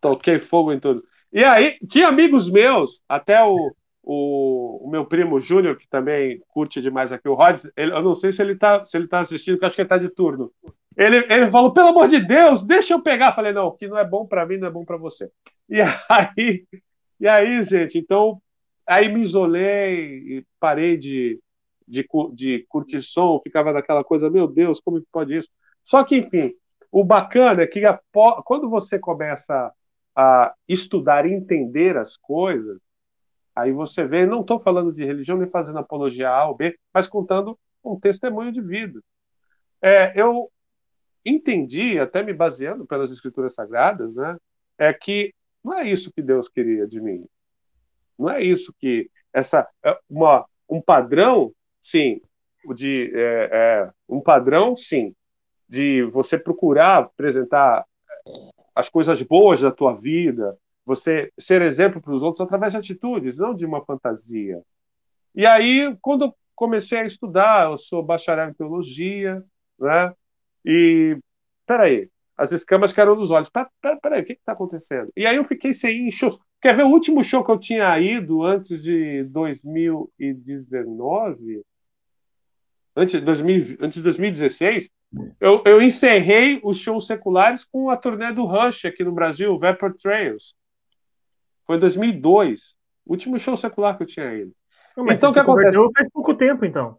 toquei fogo em tudo. E aí, tinha amigos meus, até o, o, o meu primo Júnior, que também curte demais aqui o Rods, ele- eu não sei se ele tá, se ele tá assistindo, porque acho que ele tá de turno. Ele, ele falou, pelo amor de Deus, deixa eu pegar. Falei, não, que não é bom para mim, não é bom para você. E aí, e aí, gente, então, aí me isolei e parei de, de, de curtir som, ficava naquela coisa, meu Deus, como que pode isso? Só que, enfim, o bacana é que apo- quando você começa a estudar e entender as coisas, aí você vê, não estou falando de religião nem fazendo apologia A ou B, mas contando um testemunho de vida. É, eu entendi, até me baseando pelas escrituras sagradas, né, é que não é isso que Deus queria de mim. Não é isso que essa é uma um padrão, sim, de é, é, um padrão, sim, de você procurar apresentar as coisas boas da tua vida, você ser exemplo para os outros através de atitudes, não de uma fantasia. E aí, quando eu comecei a estudar, eu sou bacharel em teologia, né? E peraí, as escamas caíram nos olhos. Pera- pera- Peraí, o que está acontecendo? E aí eu fiquei sem shows. Quer ver o último show que eu tinha ido antes de 2019? Antes de, 2000, antes de 2016? Eu, eu encerrei os shows seculares com a turnê do Rush aqui no Brasil, Vapor Trails. Foi em 2002. O último show secular que eu tinha ido. Não, mas Então, você o que se converteu acontece? faz pouco tempo, então.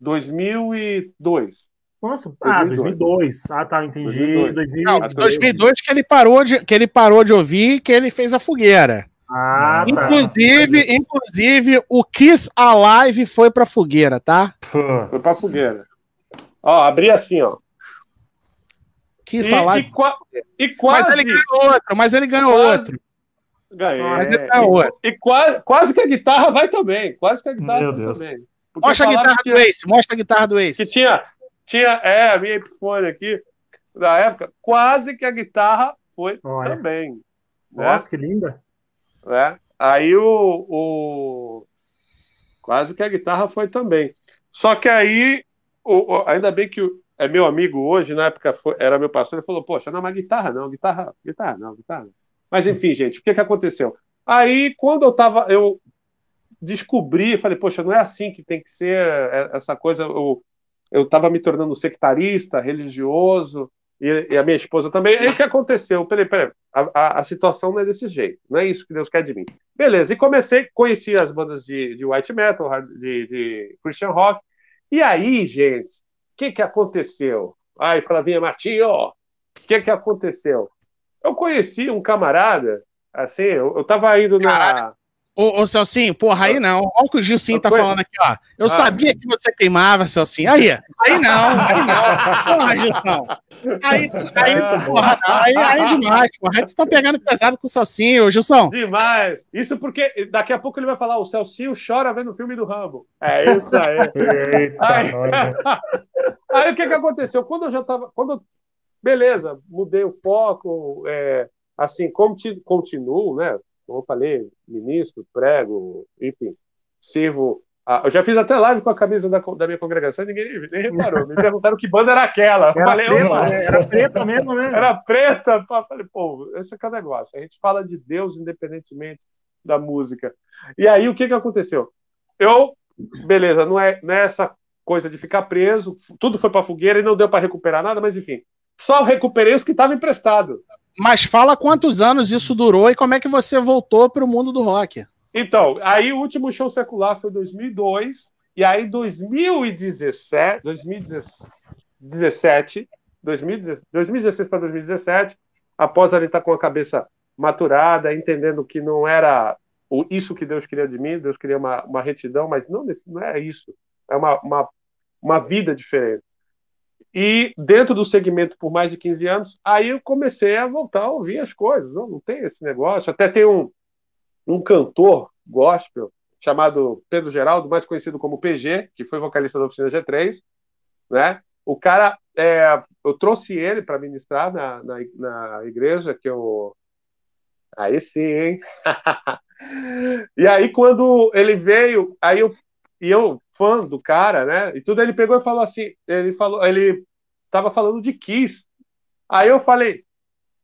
2002. Nossa, ah, 2002. 2002. Ah, tá, entendi. 2002. 2002. Não, 2002 que ele parou de que ele parou de ouvir, que ele fez a fogueira. Ah, tá. Inclusive, inclusive o Kiss Alive foi pra fogueira, tá? Foi pra fogueira. Ó, abri assim, ó. Kiss E, Alive. e, qua- e Mas quase. ele ganhou outro, mas ele ganhou Quase. outro. Ganhei. Mas ele ganhou outro. E quase, quase que a guitarra vai também. Quase que a guitarra Meu vai Deus. também. Porque Mostra a guitarra que do Ace, mostra a guitarra do que Ace. tinha, tinha, é, a minha Epiphone aqui, da época, quase que a guitarra foi Olha. também. Né? Nossa, que linda. né? Aí o, o- Quase que a guitarra foi também. Só que aí, o- o- ainda bem que o- é meu amigo hoje, na época foi- era meu pastor, ele falou, poxa, não, mas guitarra não, guitarra, guitarra não, guitarra não. Mas enfim, gente, o que, que aconteceu? Aí, quando eu tava, eu descobri, falei, poxa, não é assim que tem que ser é, essa coisa. Eu, eu tava me tornando sectarista, religioso, e, e a minha esposa também. Aí o que aconteceu? Peraí, peraí, a, a, a, situação não é desse jeito, não é isso que Deus quer de mim. Beleza, e comecei, conheci as bandas de, de white metal, de, de Christian rock, e aí, gente, o que, que aconteceu? Ai, Flavinha Martinho, o que, que aconteceu? Eu conheci um camarada, assim, eu, eu tava indo na. Ô, ô Celcinho, porra, aí não. Olha o que o Gilcinho tá falando aqui, ó. Eu ah. sabia que você queimava, Celcinho. Aí, aí não, aí não. Porra, Gilson. Aí, aí, ah. porra, não. Aí, aí é demais, porra. Aí você tá pegando pesado com o Celcinho, Gilson. Demais. Isso porque daqui a pouco ele vai falar, o Celcinho chora vendo o filme do Rambo. É isso aí. Eita, aí, aí o que que aconteceu? Quando eu já tava... Quando beleza, mudei o foco, é, assim, continuo, né? como eu falei, ministro, prego, enfim, sirvo. eu já fiz até live com a camisa da, da minha congregação e ninguém nem reparou. Me perguntaram que banda era aquela. Era, falei, preta, né? era preta mesmo, né? Era preta. Falei, pô, esse é que é o negócio. A gente fala de Deus independentemente da música. E aí, o que, que aconteceu? Eu, beleza, não é, não é essa coisa de ficar preso, tudo foi para fogueira e não deu para recuperar nada, mas enfim, só recuperei os que estavam emprestados. Mas fala quantos anos isso durou e como é que você voltou para o mundo do rock. Então, aí o último show secular foi 2002, e aí 2017, 2017, 2016 para 2017, após ele estar tá com a cabeça maturada, entendendo que não era isso que Deus queria de mim, Deus queria uma, uma retidão, mas não, não é isso, é uma, uma, uma vida diferente. E dentro do segmento por mais de 15 anos, aí eu comecei a voltar a ouvir as coisas. Não, não tem esse negócio. Até tem um, um cantor gospel chamado Pedro Geraldo, mais conhecido como PG, que foi vocalista da oficina G3, né? O cara, é, eu trouxe ele para ministrar na, na, na, igreja que eu. Aí sim, hein? e aí, quando ele veio, aí eu e eu, fã do cara, né? E tudo, ele pegou e falou assim: ele falou, ele tava falando de Kiss. Aí eu falei,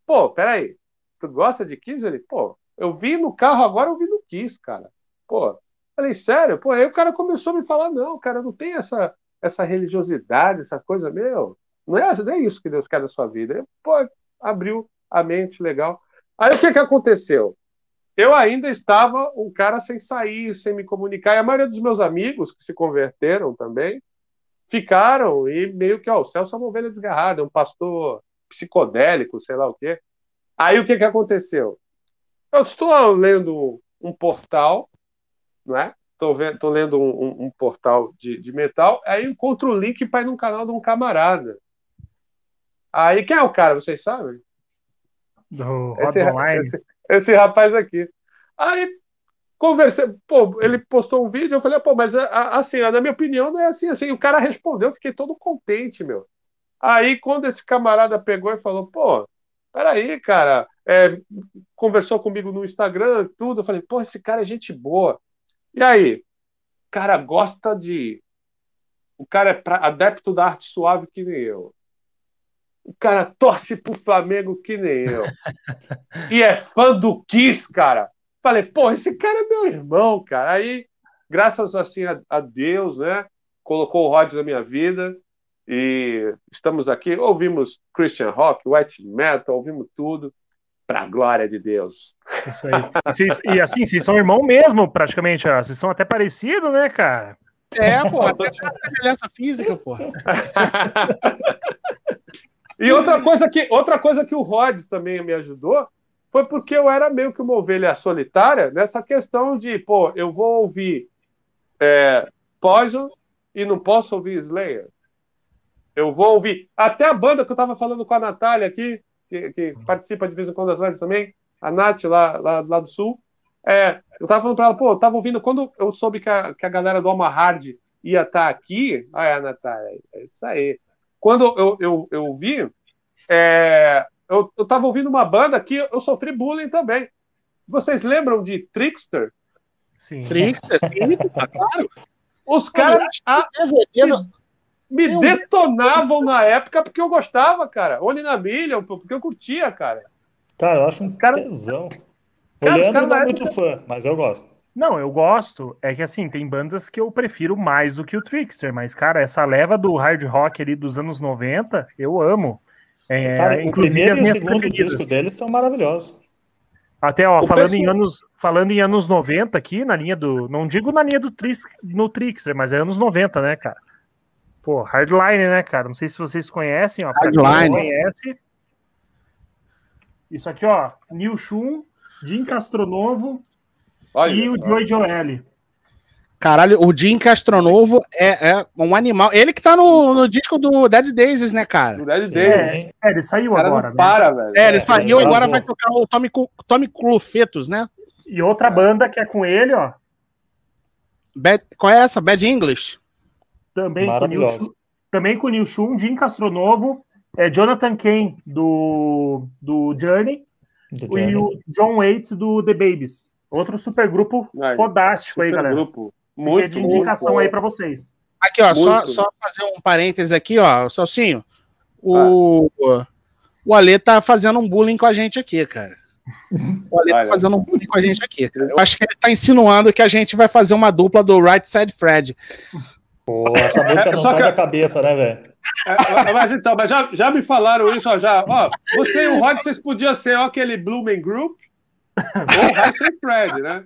pô, peraí, tu gosta de Kiss? Ele, pô, eu vi no carro agora, eu vi no Kiss, cara. Pô, falei, sério? Pô, aí o cara começou a me falar, não, cara, não tem essa, essa religiosidade, essa coisa, meu, não é, não é isso que Deus quer da sua vida. Eu, pô, abriu a mente, legal. Aí o que que aconteceu? Eu ainda estava um cara sem sair, sem me comunicar. E a maioria dos meus amigos que se converteram também ficaram e meio que, ó, o Celso é uma ovelha desgarrada, é um pastor psicodélico, sei lá o quê. Aí o que, que aconteceu? Eu estou lendo um portal, não é? Estou tô lendo um, um, um, portal de, de metal, aí encontro o link para ir no canal de um camarada. Aí quem é o cara, vocês sabem? Do esse, Online. Esse, esse rapaz aqui. Aí conversei, pô, ele postou um vídeo, eu falei, pô, mas assim, na minha opinião não é assim, assim. O cara respondeu, eu fiquei todo contente, meu. Aí quando esse camarada pegou e falou, pô, peraí, cara, é, conversou comigo no Instagram, tudo, eu falei, pô, esse cara é gente boa. E aí, o cara gosta de. O cara é pra... adepto da arte suave que nem eu. O cara torce pro Flamengo que nem eu. e é fã do Kiss, cara. Falei, pô, esse cara é meu irmão, cara. Aí, graças assim a, a Deus, né? Colocou o Rod na minha vida e estamos aqui. Ouvimos Christian rock, white metal, ouvimos tudo para a glória de Deus. Isso aí. E, vocês, e, assim, vocês são irmão mesmo, praticamente. Vocês são até parecidos, né, cara? É, pô, até semelhança física, pô. E outra coisa que, outra coisa que o Rhodes também me ajudou foi porque eu era meio que uma ovelha solitária nessa questão de, pô, eu vou ouvir é, Poison e não posso ouvir Slayer. Eu vou ouvir. Até a banda que eu estava falando com a Natália aqui, que, que, participa de vez em quando das lives também, a Nath lá, lá, lá do Sul. É, eu estava falando para ela, pô, eu tava ouvindo, quando eu soube que a, que a galera do Alma Hard ia estar tá aqui, ah, é, Natália, é isso aí. Quando eu, eu, eu vi, é, eu, eu tava ouvindo uma banda que eu sofri bullying também. Vocês lembram de Trickster? Sim. Trickster, sim, claro. Os caras me, me detonavam na época porque eu gostava, cara. Oni na milha, porque eu curtia, cara. Cara, eu acho um cara- tesão. Cara, os Olhando, caras não é muito fã, mas eu gosto. Não, eu gosto. É que assim, tem bandas que eu prefiro mais do que o Trickster, mas, cara, essa leva do hard rock ali dos anos 90, eu amo. É, Cara, o inclusive primeiro as e o minhas segundo preferidas. disco deles são maravilhosos. Até, ó, O falando em, pessoal- anos, falando em anos 90 aqui, na linha do. Não digo na linha do Tris, no Trickster, mas é anos 90, né, cara? Pô, Hardline, né, cara? Não sei se vocês conhecem, ó. Hardline. conhece. Isso aqui, ó. Neil Shun, Jim Castronovo Olha e o só. Joey Joelly. Caralho, o Jim Castronovo é, é um animal. Ele que tá no, no disco do Dead Daisies, né, cara? O Dead. Days. É, é, ele saiu agora, né? para, velho. É, ele saiu é, e agora vai tocar o Tommy, Tommy Clufetos, né? E outra banda que é com ele, ó. Bad, qual é essa? Bad English? Também com o Neil Maravilhosa. Shun, também com o Neil Shun, Jim Castronovo, é, Jonathan Kane do, do Journey do e Journey. o John Waits do The Babies. Outro supergrupo Aí, fodástico aí, Super galera. grupo. Muito, de indicação muito aí pra vocês. Aqui, ó, só, Muito. só fazer um parêntese aqui, ó, Celcinho. O, o Ale tá fazendo um bullying com a gente aqui, cara. O Ale tá fazendo um bullying com a gente aqui. cara. Eu acho que ele tá insinuando que a gente vai fazer uma dupla do Right Side Fred. Pô, essa música É, não só sai que- da cabeça, né, velho? É, mas então, mas já, já me falaram isso, ó, já. Ó, você e o Rod, vocês podiam ser ó, aquele Blooming Group ou o Rice and Fred, né?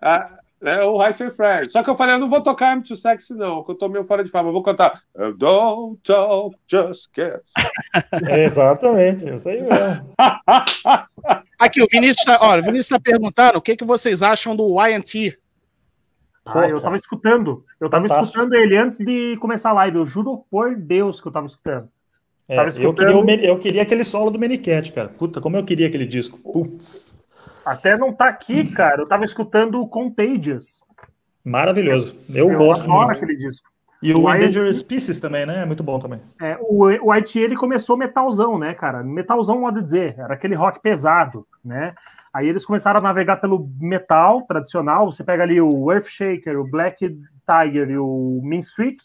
Ah, é, o Rice and Fred. Só que eu falei, eu não vou tocar I'm Too Sexy, não, que eu tô meio fora de forma. Eu vou cantar "Uh, Don't Talk, Just Kiss. Exatamente, isso aí mesmo. Aqui, o Vinícius tá, ó, o Vinícius tá perguntando o que, que vocês acham do YT. Ah, eu tava escutando. Eu tava Fantástico. escutando ele antes de começar a live. Eu juro por Deus que eu tava escutando. É, Tava eu, queria eu queria aquele solo do Manicat, cara. Puta, como eu queria aquele disco. Putz, Até não tá aqui, cara. Eu tava escutando o Contagious. maravilhoso. Eu, Eu gosto adoro muito. aquele disco. E o O Endangered Species também, né? É muito bom também. É, o, o IT ele começou metalzão, né, cara? Metalzão, modo de dizer, era aquele rock pesado, né? Aí eles começaram a navegar pelo metal tradicional. Você pega ali o Earthshaker, o Black Tiger e o Mean Streak.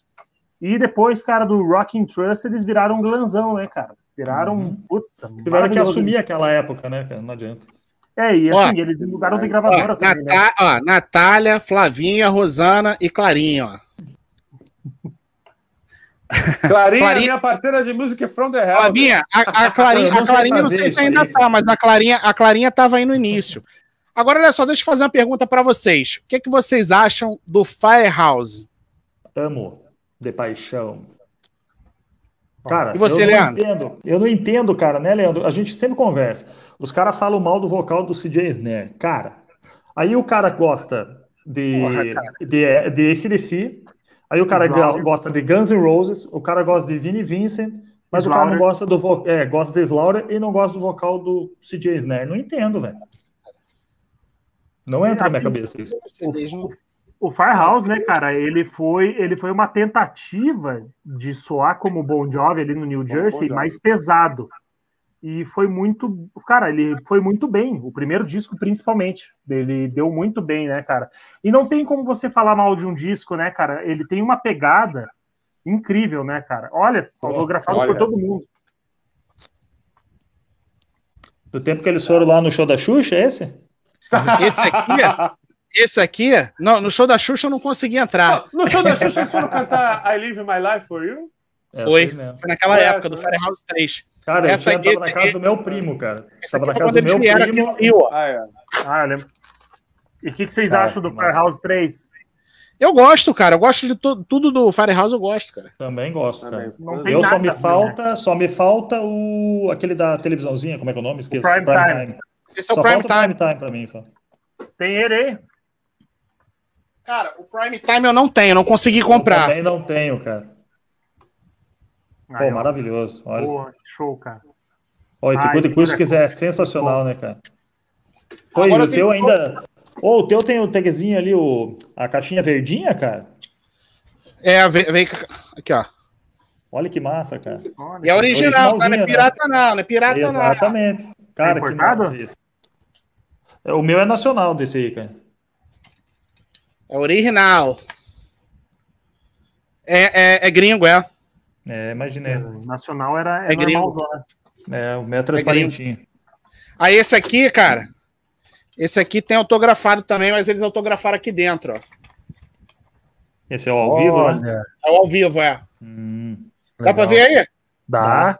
E depois, cara, do Rocking Trust, eles viraram um glanzão, né, cara? Viraram. Uhum. Putz, Tiveram que assumir aquela época, né, cara? Não adianta. É, e Ó, assim, eles mudaram de Ó, gravadora também, né? Ó, Natália, Flavinha, Rosana e Clarinha, ó. Clarinha, Clarinha- minha parceira de música From the Hell. Flavinha, a, a Clarinha, a sei Clarinha não sei se ainda tá, mas a Clarinha, a Clarinha tava aí no início. Agora, olha só, deixa eu fazer uma pergunta pra vocês. O que, que vocês acham do Firehouse? Amo de paixão. Cara, E você, eu não Leandro? entendo. Eu não entendo, cara, né, Leandro? A gente sempre conversa. Os caras falam mal do vocal do CJ Snare. Cara, aí o cara gosta de, Porra, cara. de, de ACDC, aí o cara Slaughter. gosta de Guns N' Roses, o cara gosta de Vinnie Vincent, mas o cara não Slaughter. gosta do vo- é, gosta de Slaughter e não gosta do vocal do CJ Snare. Não entendo, velho. Não entra na minha Assim, cabeça isso. O Firehouse, né, cara, ele foi, ele foi uma tentativa de soar como Bon Jovi ali no New Jersey, mais pesado. E foi muito, cara, ele foi muito bem, o primeiro disco principalmente. Ele deu muito bem, né, cara? E não tem como você falar mal de um disco, né, cara? Ele tem uma pegada incrível, né, cara? Olha, autografado olha. por todo mundo. Do tempo que eles foram lá no show da Xuxa, é esse? Esse aqui, esse aqui, não, no show da Xuxa eu não consegui entrar. No show da Xuxa, eles foram cantar I Live My Life For You? É, Foi. Foi naquela É, época, do. Firehouse 3. Cara, Essa eu aqui, tava na casa aqui- do meu primo, cara. Essa Tava na casa do meu primo. Rio. Ah, é. Ah, eu lembro. E o que, que vocês Cara, acham do. Firehouse 3? Eu gosto, cara. Eu gosto de tu- tudo do Firehouse, eu gosto, cara. Também gosto, Também. cara. Não tem Eu só me né? falta, só me falta o aquele da televisãozinha, como é que é o nome? Esqueço. Prime Time. Esse é o Só Prime falta o Time. Prime Time pra mim, só. Tem ele aí. Cara, o Prime Time eu não tenho, não consegui comprar. Também não tenho, cara. Pô, maravilhoso. Olha. Boa, que show, cara. Ó, esse Ah, esse Acústico Code é sensacional, né, cara? Pô, e Agora o eu teu ainda. Ô, o teu tem o tagzinho ali, o... a caixinha verdinha, cara? É, vem, vem- aqui, ó. Olha que massa, cara. Olha, E é original, tá? Não é Originalzinho, pirata, não. Não é pirata, não. Exatamente. Cara, que importado? massa isso. É, O meu é nacional desse aí, cara. É original. É, é, é gringo, é. É, imaginei. Nacional era É é gringo. normalzona. É, o meu é transparentinho. Aí esse aqui, cara, esse aqui tem autografado também, mas eles autografaram aqui dentro, ó. Esse é o ao vivo, né? Olha, É o ao vivo, é. Hum, Dá pra ver aí? Dá. Dá.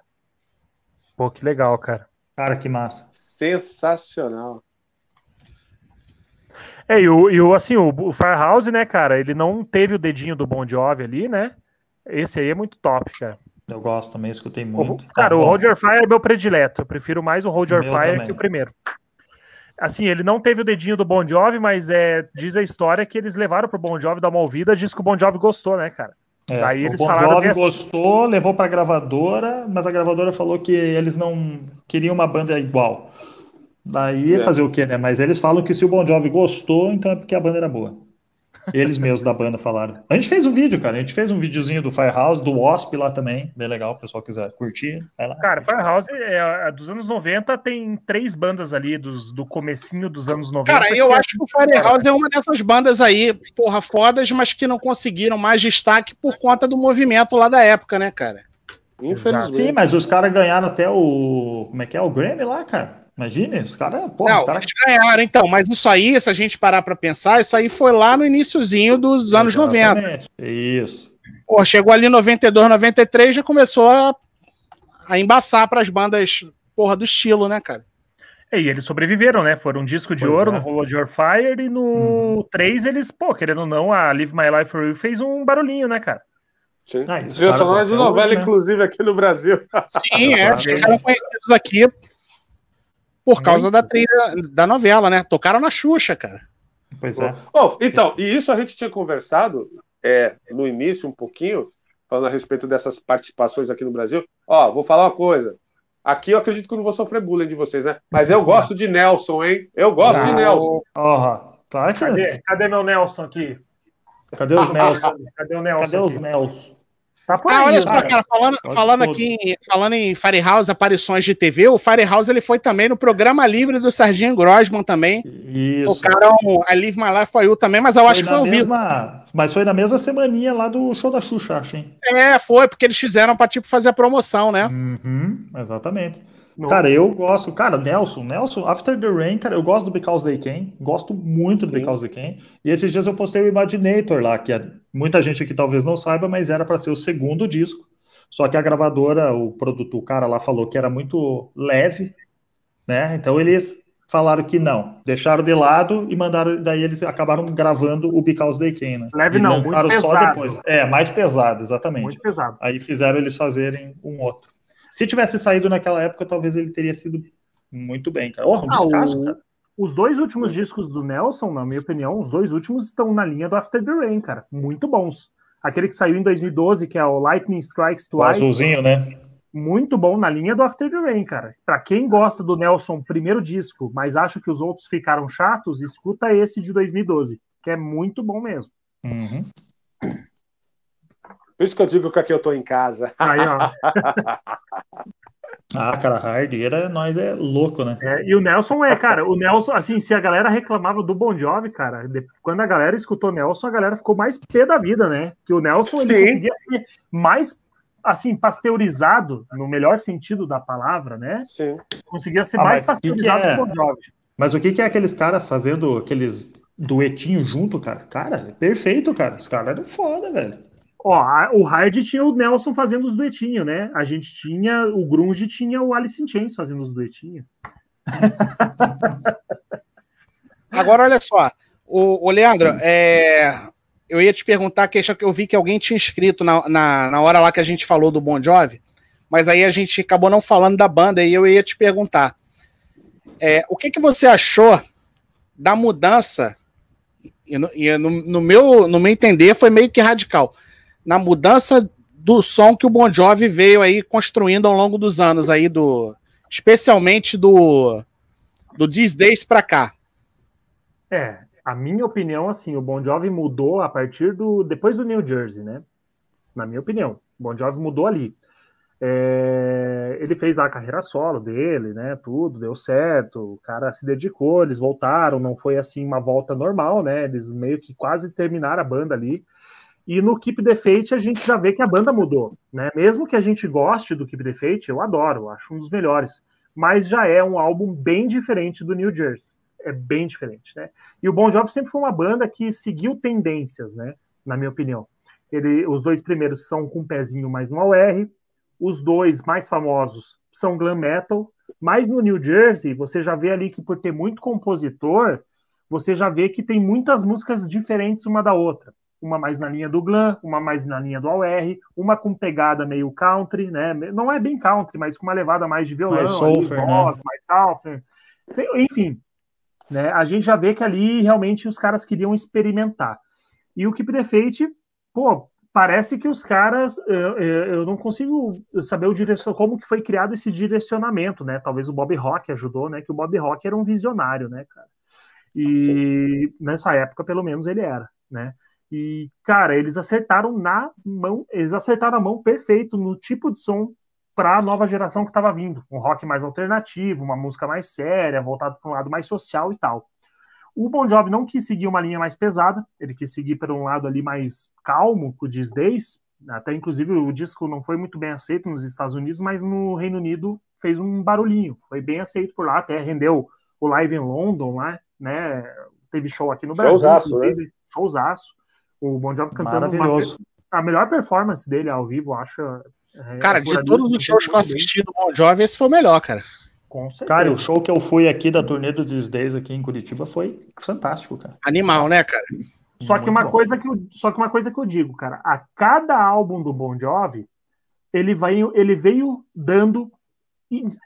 Pô, que legal, cara. cara, que massa. Sensacional. É, e o, e o assim, o, o Firehouse, né, cara, ele não teve o dedinho do Bon Jovi ali, né? Esse aí é muito top, cara. Eu gosto também, escutei O- muito. cara, Tá o Your Fire é meu predileto. Eu prefiro mais o Hold Your Meu Fire também. que o primeiro. Assim, ele não teve o dedinho do Bon Jovi, mas é, diz a história que eles levaram pro Bon Jovi dar uma ouvida, diz que o Bon Jovi gostou, né, cara? É, Aí o eles Bon falaram Jovi dessa- gostou, levou pra gravadora, mas a gravadora falou que eles não queriam uma banda igual. Daí É. fazer o quê, né? Mas eles falam que se o Bon Jovi gostou, então é porque a banda era boa. Eles mesmos da banda falaram. A gente fez um vídeo, cara. A gente fez um videozinho do Firehouse, do Wasp lá também. Bem legal, o pessoal quiser curtir. Vai lá. Cara, Firehouse é, é dos anos 90, tem três bandas ali dos, do comecinho dos anos 90. Cara, eu que é- acho que o Firehouse é uma dessas bandas aí, porra, fodas, mas que não conseguiram mais destaque por conta do movimento lá da época, né, cara? Infelizmente. Sim, mas os caras ganharam até o. Como é que é? O Grammy lá, cara. Imagine, os caras. Não, os eles ganharam, então, mas isso aí, se a gente parar pra pensar, isso aí foi lá no iniciozinho dos anos 90. Exatamente. Isso. Pô, chegou ali em 92, 93, já começou a, a embaçar pras bandas, porra, do estilo, né, cara? É, e eles sobreviveram, né? Foram um disco de Pois ouro é. no Hold Your Fire e no 3 eles, pô, querendo ou não, a Live My Life For You fez um barulhinho, né, cara? Sim. Ah, isso, Trilha cara, sonora de novela, hoje, né? inclusive, aqui no Brasil. Sim, é, ficaram conhecidos aqui por causa da trilha da novela, né? Tocaram na Xuxa, cara. Pois é. Bom, então, e isso a gente tinha conversado é, no início um pouquinho, falando a respeito dessas participações aqui no Brasil. Ó, vou falar uma coisa. Aqui eu acredito que eu não vou sofrer bullying de vocês, né? Mas eu gosto de Nelson, hein? Eu gosto de Não. Nelson. Ó, claro que. Cadê, cadê meu Nelson aqui? Cadê os Nelson? Cadê o Nelson? Cadê os aqui? Nelson? Tá por Ah, aí, olha só, cara. cara, falando, falando aqui, em- falando em Firehouse, aparições de TV, o Firehouse ele foi também no programa livre do Serginho Grossman também. Isso. Tocaram a Live My Life For You também, mas eu acho que foi vivo. mesma, Mas foi na mesma semaninha lá do show da Xuxa, acho, hein? É, foi, porque eles fizeram pra, tipo, fazer a promoção, né? Uhum, exatamente. No- Cara, eu gosto. Cara, Nelson, Nelson, After the Rain, cara, eu gosto do Because They Can. Gosto muito do Sim. Because They Can. E esses dias eu postei o Imaginator lá, que é- muita gente aqui talvez não saiba, mas era para ser o segundo disco. Só que a gravadora, o produto, o cara lá falou que era muito leve, né? Então eles falaram que não, deixaram de lado e mandaram. Daí eles acabaram gravando o Because They Can, né? Leve e não, lançaram muito só pesado. depois. É, mais pesado, exatamente. Muito pesado. Aí fizeram eles fazerem um outro. Se tivesse saído naquela época, talvez ele teria sido muito bem, cara. Oh, um Ah, descasso, o- cara. Os dois últimos discos do Nelson, na minha opinião, os dois últimos estão na linha do After the Rain, cara. Muito bons. Aquele que saiu em 2012, que é o Lightning Strikes O Twice, azulzinho, né? muito bom na linha do After the Rain, cara. Pra quem gosta do Nelson primeiro disco, mas acha que os outros ficaram chatos, escuta esse de 2012, que é muito bom mesmo. Uhum. Por isso que eu digo que aqui eu tô em casa. Aí, ó. Ah, cara, Hard era, nós é louco, né? É, e o Nelson é, cara, o Nelson, assim, se a galera reclamava do Bon Jovi, cara, de- quando a galera escutou Nelson, a galera ficou mais pé da vida, né? Que o Nelson, ele Sim. conseguia ser mais, assim, pasteurizado, no melhor sentido da palavra, né? Sim. Conseguia ser Ah, mais mas que que pasteurizado é? que o Bon Jovi. Mas o que que é aqueles caras fazendo aqueles duetinhos junto, cara? Cara, é perfeito, cara. Os caras eram foda, velho. Ó, a- o Hard tinha o Nelson fazendo os duetinhos, né? A gente tinha, o Grunge tinha o Alice in Chains fazendo os duetinhos. Agora, olha só, o, o Leandro, é, eu ia te perguntar, que eu vi que alguém tinha escrito na, na, na hora lá que a gente falou do Bon Jovi, mas aí a gente acabou não falando da banda, e eu ia te perguntar, é, o que, que você achou da mudança, e, no, e no, no meu, no meu entender foi meio que radical, na mudança do som que o Bon Jovi veio aí construindo ao longo dos anos aí, do, especialmente do, do Days pra cá. É, a minha opinião, assim, o Bon Jovi mudou a partir do. depois do New Jersey, né? Na minha opinião. O Bon Jovi mudou ali. É, ele fez a carreira solo dele, né? Tudo deu certo, o cara se dedicou, eles voltaram, não foi assim uma volta normal, né? Eles meio que quase terminaram a banda ali. E no Keep the Fate a gente já vê que a banda mudou, né? Mesmo que a gente goste do Keep the Fate, eu adoro, acho um dos melhores. mas já é um álbum bem diferente do New Jersey. É bem diferente, né? E o Bon Jovi sempre foi uma banda que seguiu tendências, né? Na minha opinião. Ele, os dois primeiros são com um pezinho mais no OR, os dois mais famosos são glam metal, mas no New Jersey você já vê ali que por ter muito compositor, você já vê que tem muitas músicas diferentes uma da outra. Uma mais na linha do glam, uma mais na linha do AOR, uma com pegada meio country, né? Não é bem country, mas com uma levada mais de violão, mais sulfur, ali, voz, né? mais sulfur. Enfim, né? A gente já vê que ali realmente os caras queriam experimentar. E o que prefeite, pô, parece que os caras, eu, eu, não consigo saber o direção, como que foi criado esse direcionamento, né? Talvez o Bob Rock ajudou, né? Que o Bob Rock era um visionário, né, cara? E Sim. nessa época, pelo menos, ele era, né? E, cara, eles acertaram na mão, eles acertaram a mão perfeito no tipo de som para a nova geração que estava vindo. Um rock mais alternativo, uma música mais séria, voltado para um lado mais social e tal. O Bon Jovi não quis seguir uma linha mais pesada, ele quis seguir por um lado ali mais calmo, com o These Days. Até inclusive o disco não foi muito bem aceito nos Estados Unidos, mas no Reino Unido fez um barulhinho, foi bem aceito por lá, até rendeu o Live em London lá, né? Teve show aqui no Brasil, showzaço, inclusive, né? showzaço. O Bon Jovi cantando Maravilhoso. Uma, a melhor performance dele ao vivo, acho. É, cara, de todos os shows que eu assisti do Bon Jovi, esse foi o melhor, cara. Com certeza. Cara, o show que eu fui aqui da turnê do These Days aqui em Curitiba foi fantástico, cara. Animal, Nossa. né, cara? Só que, uma coisa que eu, só que uma coisa que eu digo, cara, a cada álbum do Bon Jovi, ele, vai, ele veio dando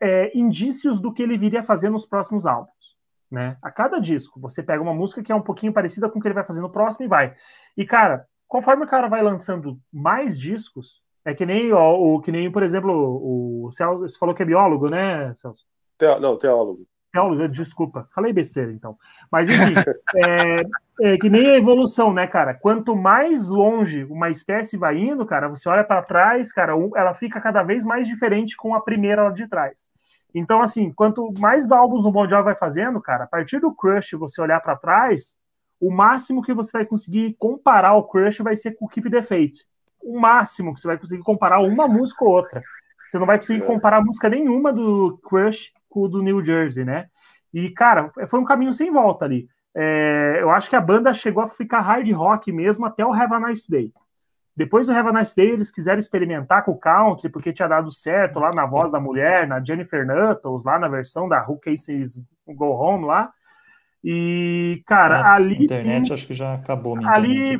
é, indícios do que ele viria fazer nos próximos álbuns. Né? A cada disco, você pega uma música que é um pouquinho parecida com o que ele vai fazer no próximo e vai. E, cara, conforme o cara vai lançando mais discos, é que nem, ó, o, que nem por exemplo, o Celso, você falou que é biólogo, né, Celso? Não, teólogo. Teólogo, desculpa, falei besteira então. Mas enfim, é, é, que nem a evolução, né, cara? Quanto mais longe uma espécie vai indo, cara, você olha para trás, cara, ela fica cada vez mais diferente com a primeira lá de trás. Então, assim, quanto mais álbuns o Bon Jovi vai fazendo, cara, a partir do Crush você olhar para trás, o máximo que você vai conseguir comparar o Crush vai ser com o Keep the Fate o máximo que você vai conseguir comparar uma música ou outra. Você não vai conseguir é. comparar música nenhuma do Crush com o do New Jersey, né? E, cara, foi um caminho sem volta ali. É, eu acho que a banda chegou a ficar hard rock mesmo até o Have a Nice Day. Depois do Have a Nice Day, eles quiseram experimentar com o country, porque tinha dado certo lá na voz da mulher, na Jennifer Nuttles, lá na versão da Who Cases Go Home lá. E, cara, Nossa, ali. A internet sim, acho que já acabou. ali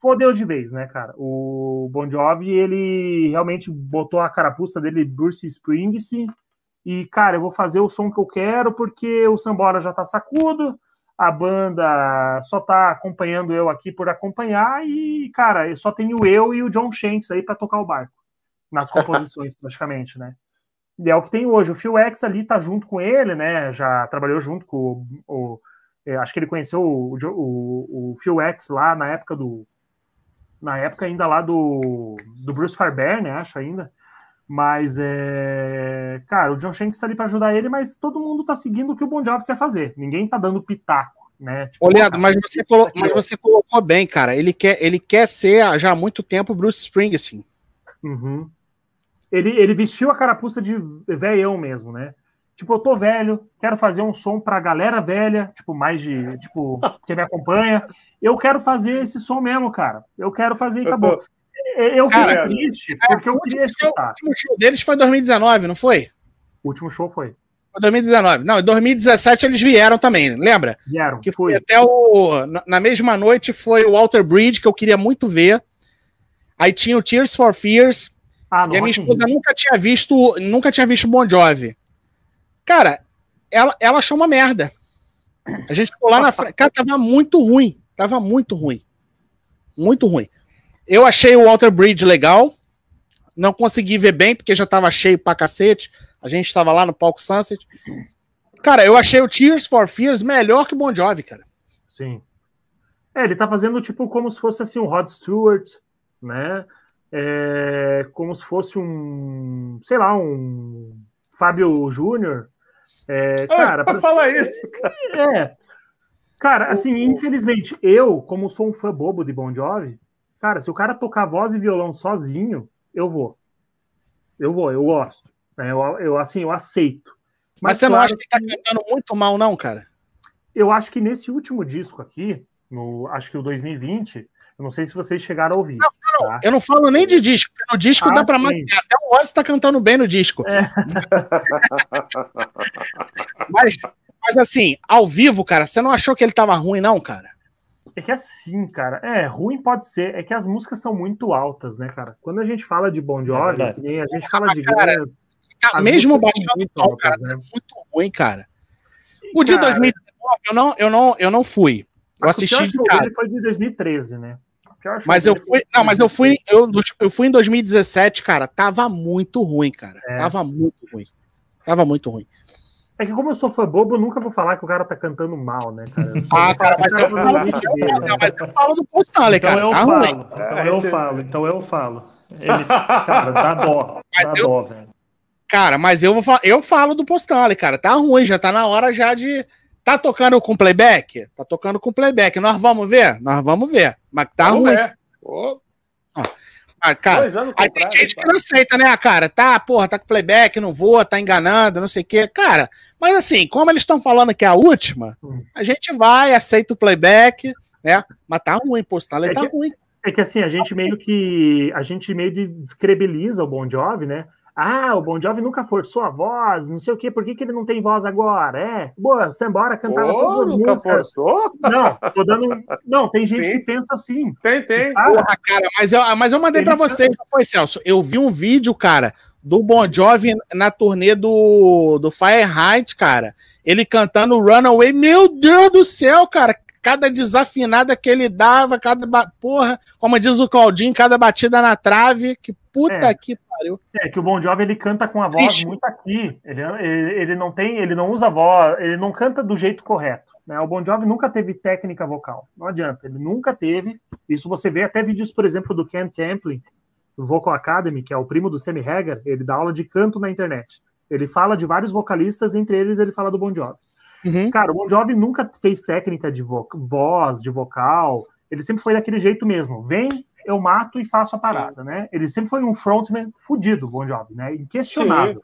fodeu de vez, né, cara? O Bon Jovi, ele realmente botou a carapuça dele Bruce Springsteen e, cara, eu vou fazer o som que eu quero porque o Sambora já tá sacudo, a banda só tá acompanhando eu aqui por acompanhar e, cara, só tenho eu e o John Shanks aí para tocar o barco nas composições, praticamente, né? E é o que tem hoje. O Phil X ali tá junto com ele, né? Já trabalhou junto com o. o é, acho que ele conheceu o, o, o Phil X lá na época do na época ainda lá do, do Bruce Fairbairn, né, acho ainda. Mas, é... cara, o John Shanks está ali para ajudar ele, mas todo mundo está seguindo o que o Bon Jovi quer fazer. Ninguém está dando pitaco, né? Tipo, Ô, Leandro, mas você, colo... mas você colocou bem, cara. Ele quer, ele quer ser já há muito tempo Bruce Springsteen. Uhum. Ele, ele vestiu a carapuça de velhão mesmo, né? Tipo, eu tô velho, quero fazer um som pra galera velha, tipo, mais de, tipo, que me acompanha. Eu quero fazer esse som mesmo, cara. Eu quero fazer e acabou. Eu fiquei cara, triste, é, porque eu queria escutar. O último show deles foi em 2019, não foi? O último show foi. Foi 2019. Não, em 2017 eles vieram também, lembra? Vieram. Que foi até o. Na mesma noite foi o Walter Bridge, que eu queria muito ver. Aí tinha o Tears for Fears. Ah, e a minha esposa nunca tinha visto, nunca tinha visto Bon Jovi. Cara, ela, ela achou uma merda. A gente ficou lá na frente. Cara, tava muito ruim. Tava muito ruim. Muito ruim. Eu achei o Walter Bridge legal. Não consegui ver bem, porque já tava cheio pra cacete. A gente tava lá no palco Sunset. Cara, eu achei o Tears for Fears melhor que o Bon Jovi, cara. Sim. É, ele tá fazendo tipo como se fosse assim um Rod Stewart, né? É, como se fosse um, sei lá, um Fábio Júnior, é, cara, pra falar isso, cara. É. Cara, assim, infelizmente, eu, como sou um fã bobo de Bon Jovi, cara, se o cara tocar voz e violão sozinho, eu vou. Eu vou, eu gosto. Né? Eu, eu, assim, eu aceito. Mas, você claro não acha que ele tá cantando muito mal, não, cara? Eu acho que nesse último disco aqui, no, acho que o 2020, eu não sei se vocês chegaram a ouvir. Não, não, tá? eu não falo nem de disco, porque no disco ah, dá pra matar. Até o Ozzy tá cantando bem no disco. É. mas, mas assim, ao vivo, cara, você não achou que ele tava ruim, não, cara? É que assim, cara, é, ruim pode ser, é que as músicas são muito altas, né, cara? Quando a gente fala de Bon Jovi, é a gente fala de cara, Guns, mesmo baixando o cara, né? é muito ruim, cara. O de 2019, eu não, eu não, eu não fui. Eu assisti de casa. foi de 2013, né? Mas eu fui, não, mas eu fui, eu, eu fui em 2017, cara, tava muito ruim, cara. É. Tava muito ruim. Tava muito ruim. É que como eu sou fã bobo, eu nunca vou falar que o cara tá cantando mal, né, cara? Ah, cara, mas eu, falo, não, mas eu falo do Paul Stanley, então cara. Eu tá falo, ruim. Então eu falo, então eu falo. Ele, cara, dá dó, mas dá eu, dó, velho. Cara, mas eu, vou, eu falo do Paul Stanley, cara. Tá ruim, já tá na hora já de Tá tocando com playback? Tá tocando com playback. Nós vamos ver? Nós vamos ver. Mas tá vamos ruim. Oh. Ah, cara, aí tem gente que não aceita, né, cara? Tá, porra, tá com playback, não voa, tá enganando, não sei o quê. Cara, mas assim, como eles estão falando que é a última, hum. a gente vai, aceita o playback, né? Mas tá ruim, pô, tá, é tá que, ruim. É que assim, a gente meio que. A gente meio de descrebiliza o Bon Jovi, né? Ah, o Bon Jovi nunca forçou a voz, não sei o quê, por que, que ele não tem voz agora? É, boa, você embora cantava oh, todas as nunca músicas. Forçou? Não, tô dando. Não, tem gente Sim. que pensa assim. Tem, tem. Cara, Porra, cara, mas eu, mas eu mandei para vocês, não foi, Celso? Eu vi um vídeo, cara, do Bon Jovi na turnê do, do Fahrenheit, cara. Ele cantando Runaway. Meu Deus do céu, cara cada desafinada que ele dava, cada. Porra, como diz o Claudinho, cada batida na trave. Que puta é. que pariu. É que o Bon Jovi ele canta com a voz Ixi. muito aqui. Ele, ele, ele, não tem, ele não usa voz, ele não canta do jeito correto. Né? O Bon Jovi nunca teve técnica vocal. Não adianta, ele nunca teve. Isso você vê até vídeos, por exemplo, do Ken Templin, do Vocal Academy, que é o primo do Sammy Hagar, ele dá aula de canto na internet. Ele fala de vários vocalistas, entre eles ele fala do Bon Jovi. Uhum. Cara, o Bon Jovi nunca fez técnica de vo voz, de vocal. Ele sempre foi daquele jeito mesmo. Vem, eu mato e faço a parada, Sim. né? Ele sempre foi um frontman fudido, Bon Jovi, né? Inquestionável.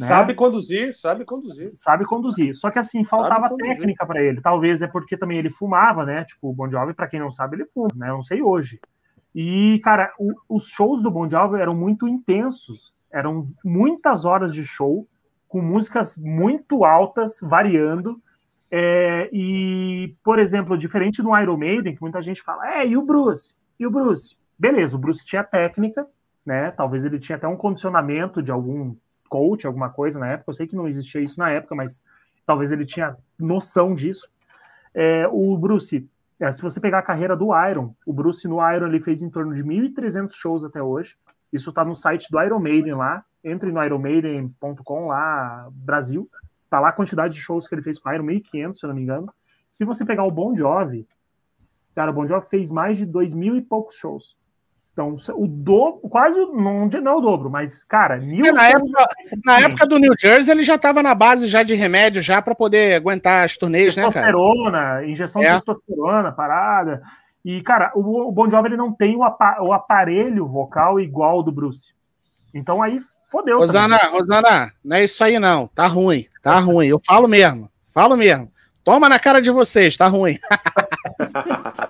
Né? Sabe conduzir, sabe conduzir. Sabe conduzir. Só que assim, faltava técnica para ele. Talvez é porque também ele fumava, né? Tipo, o Bon Jovi, para quem não sabe, ele fuma, né? Eu não sei hoje. E, cara, o, os shows do Bon Jovi eram muito intensos. Eram muitas horas de show com músicas muito altas, variando. É, e, por exemplo, diferente do Iron Maiden, que muita gente fala, é, e o Bruce? E o Bruce? Beleza, o Bruce tinha técnica, né? Talvez ele tinha até um condicionamento de algum coach, alguma coisa na época. Eu sei que não existia isso na época, mas talvez ele tinha noção disso. É, o Bruce, é, se você pegar a carreira do Iron, o Bruce no Iron ele fez em torno de 1.300 shows até hoje. Isso está no site do Iron Maiden lá. Entre no ironmaiden.com lá, Brasil. Tá lá a quantidade de shows que ele fez com o Iron, 1.500, se eu não me engano. Se você pegar o Bon Jovi, cara, o Bon Jovi fez mais de dois mil e poucos shows. Então, o dobro, quase, não, não é o dobro, mas, cara, mil. É, na, época, na época do New Jersey, ele já estava na base já de remédio, já para poder aguentar as turnês, né, cara? Testosterona, injeção é. de testosterona, parada. E, cara, o, o Bon Jovi ele não tem o, o aparelho vocal igual ao do Bruce. Então aí fodeu. Rosana, também. Rosana, não é isso aí não. Tá ruim, tá ruim. Eu falo mesmo, falo mesmo. Toma na cara de vocês, tá ruim.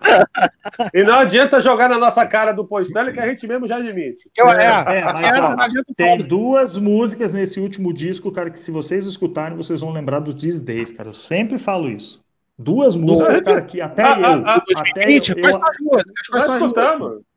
e não adianta jogar na nossa cara do Postele que a gente mesmo já admite. Eu, é, é, é mas, ó, tem duas músicas nesse último disco, cara, que se vocês escutarem, vocês vão lembrar dos These Days, cara. Eu sempre falo isso. Duas músicas, cara, que até ah, eu. Ah, ah, até 2020, eu, quais são as músicas? Quais são as músicas?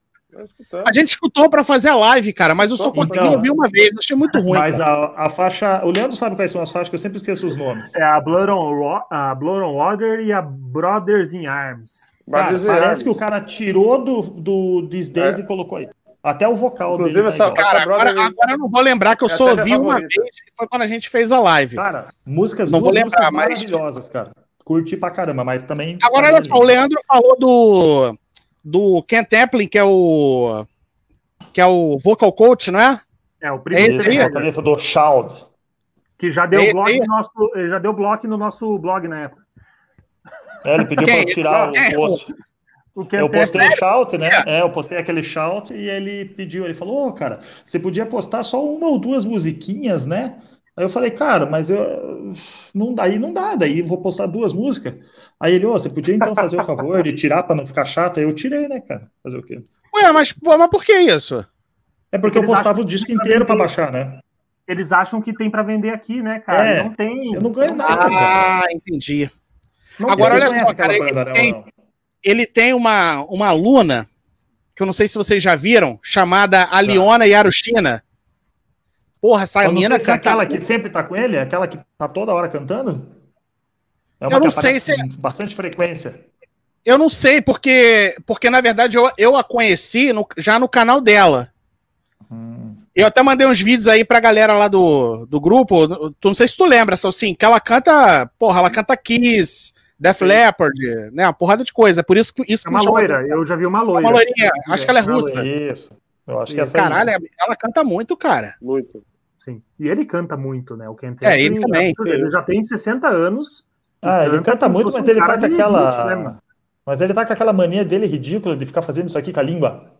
A gente escutou para fazer a live, cara, mas eu só consegui então, ouvir uma vez, achei muito ruim. Mas a, a, faixa. O Leandro sabe quais são as faixas, que eu sempre esqueço os nomes. É a Blood on, a Blood on Water e a Brothers in Arms. Cara, parece Arms. que o cara tirou do, do These é. e colocou aí. Até o vocal Inclusive, dele. Tá essa cara, agora, agora eu não vou lembrar que eu é só ouvi uma vez, que foi quando a gente fez a live. Cara, músicas, não vou lembrar, mas... maravilhosas, cara. Curti pra caramba, mas também. Agora, olha só, o Leandro falou do. Do Ken Templin, que é o que é o vocal coach, não é? É, o primeiro. É esse do Shout. Que já deu, é, blog no nosso, já deu bloco no nosso blog na época. É, ele pediu para tirar o post. O eu postei o shout, né? É. é, eu postei aquele shout e ele pediu, ele falou, oh, cara, você podia postar só uma ou duas musiquinhas, né? Aí eu falei, cara, mas eu não daí não dá, daí eu vou postar duas músicas. Aí ele, ô, você podia então fazer o favor de tirar para não ficar chato? Aí eu tirei, né, cara? Fazer o quê? Ué, mas, mas por que isso? É porque eu postava o disco inteiro para baixar, né? Eles acham que tem para vender aqui, né, cara? É, não tem. Eu não ganho nada. Ah, entendi. Não Agora, olha só, cara, ele tem-? Ele tem uma, uma aluna, que eu não sei se vocês já viram, chamada Aliona Yarushina. Porra, essa Eu sei se é canta aquela que sempre tá com ele, é aquela que tá toda hora cantando? É Eu não que sei se é- com bastante frequência. Eu não sei, porque, porque na verdade eu, eu a conheci no- já no canal dela. Hum. Eu até mandei uns vídeos aí pra galera lá do, do grupo. Tu não sei se tu lembra, Salsim, que ela canta. Porra, ela canta Kiss, Def Leppard, né? Uma porrada de coisa. Por isso que isso É uma loira, eu já vi uma a- loira. Uma loirinha. Acho que ela é Uma russa. Isso. Eu acho que essa aí. Caralho, ela canta muito, cara. Muito. Sim. E ele canta muito, né? O Ken É, ele também. Ele já tem 60 anos. Ah, ele canta muito, mas um ele tá com aquela. né? Mas ele tá com aquela mania dele ridícula de ficar fazendo isso aqui com a língua.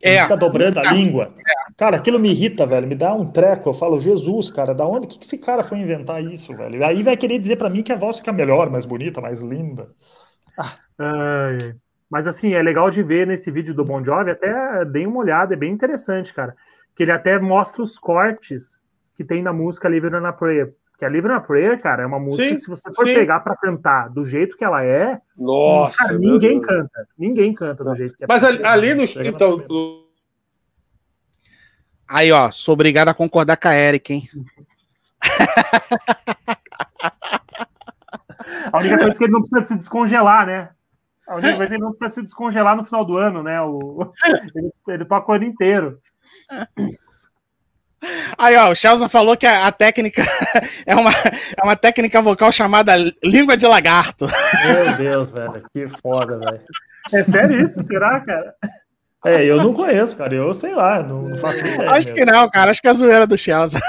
Ele É. fica dobrando a Ah, língua. Cara, aquilo me irrita, velho. Me dá um treco. Eu falo, Jesus, cara, da onde que, que esse cara foi inventar isso, velho? Aí vai querer dizer pra mim que a voz fica melhor, mais bonita, mais linda. Ai, Mas assim, é legal de ver nesse vídeo do Bon Jovi, até dei uma olhada, é bem interessante, cara. Que ele até mostra os cortes que tem na música Live on a Prayer. Que a Live on a Prayer, cara, é uma música Sim, que se você for sim. pegar pra cantar do jeito que ela é, Nossa, cara, ninguém Deus. canta. Ninguém canta do jeito que é. Mas ali, no. Na Então, Aí, ó, sou obrigado a concordar com a Eric, hein? A única coisa é que ele não precisa se descongelar, né? A única coisa é que ele não precisa se descongelar no final do ano, né? O... Ele, ele toca o ano inteiro. Aí, ó, o Chelsea falou que a, a técnica é uma, é uma técnica vocal chamada língua de lagarto. Meu Deus, velho. Que foda, velho. É sério isso? Será, cara? É, eu não conheço, cara. Eu sei lá, não, não faço ideia. Acho mesmo. que não, cara. Acho que é a zoeira do Chelsea.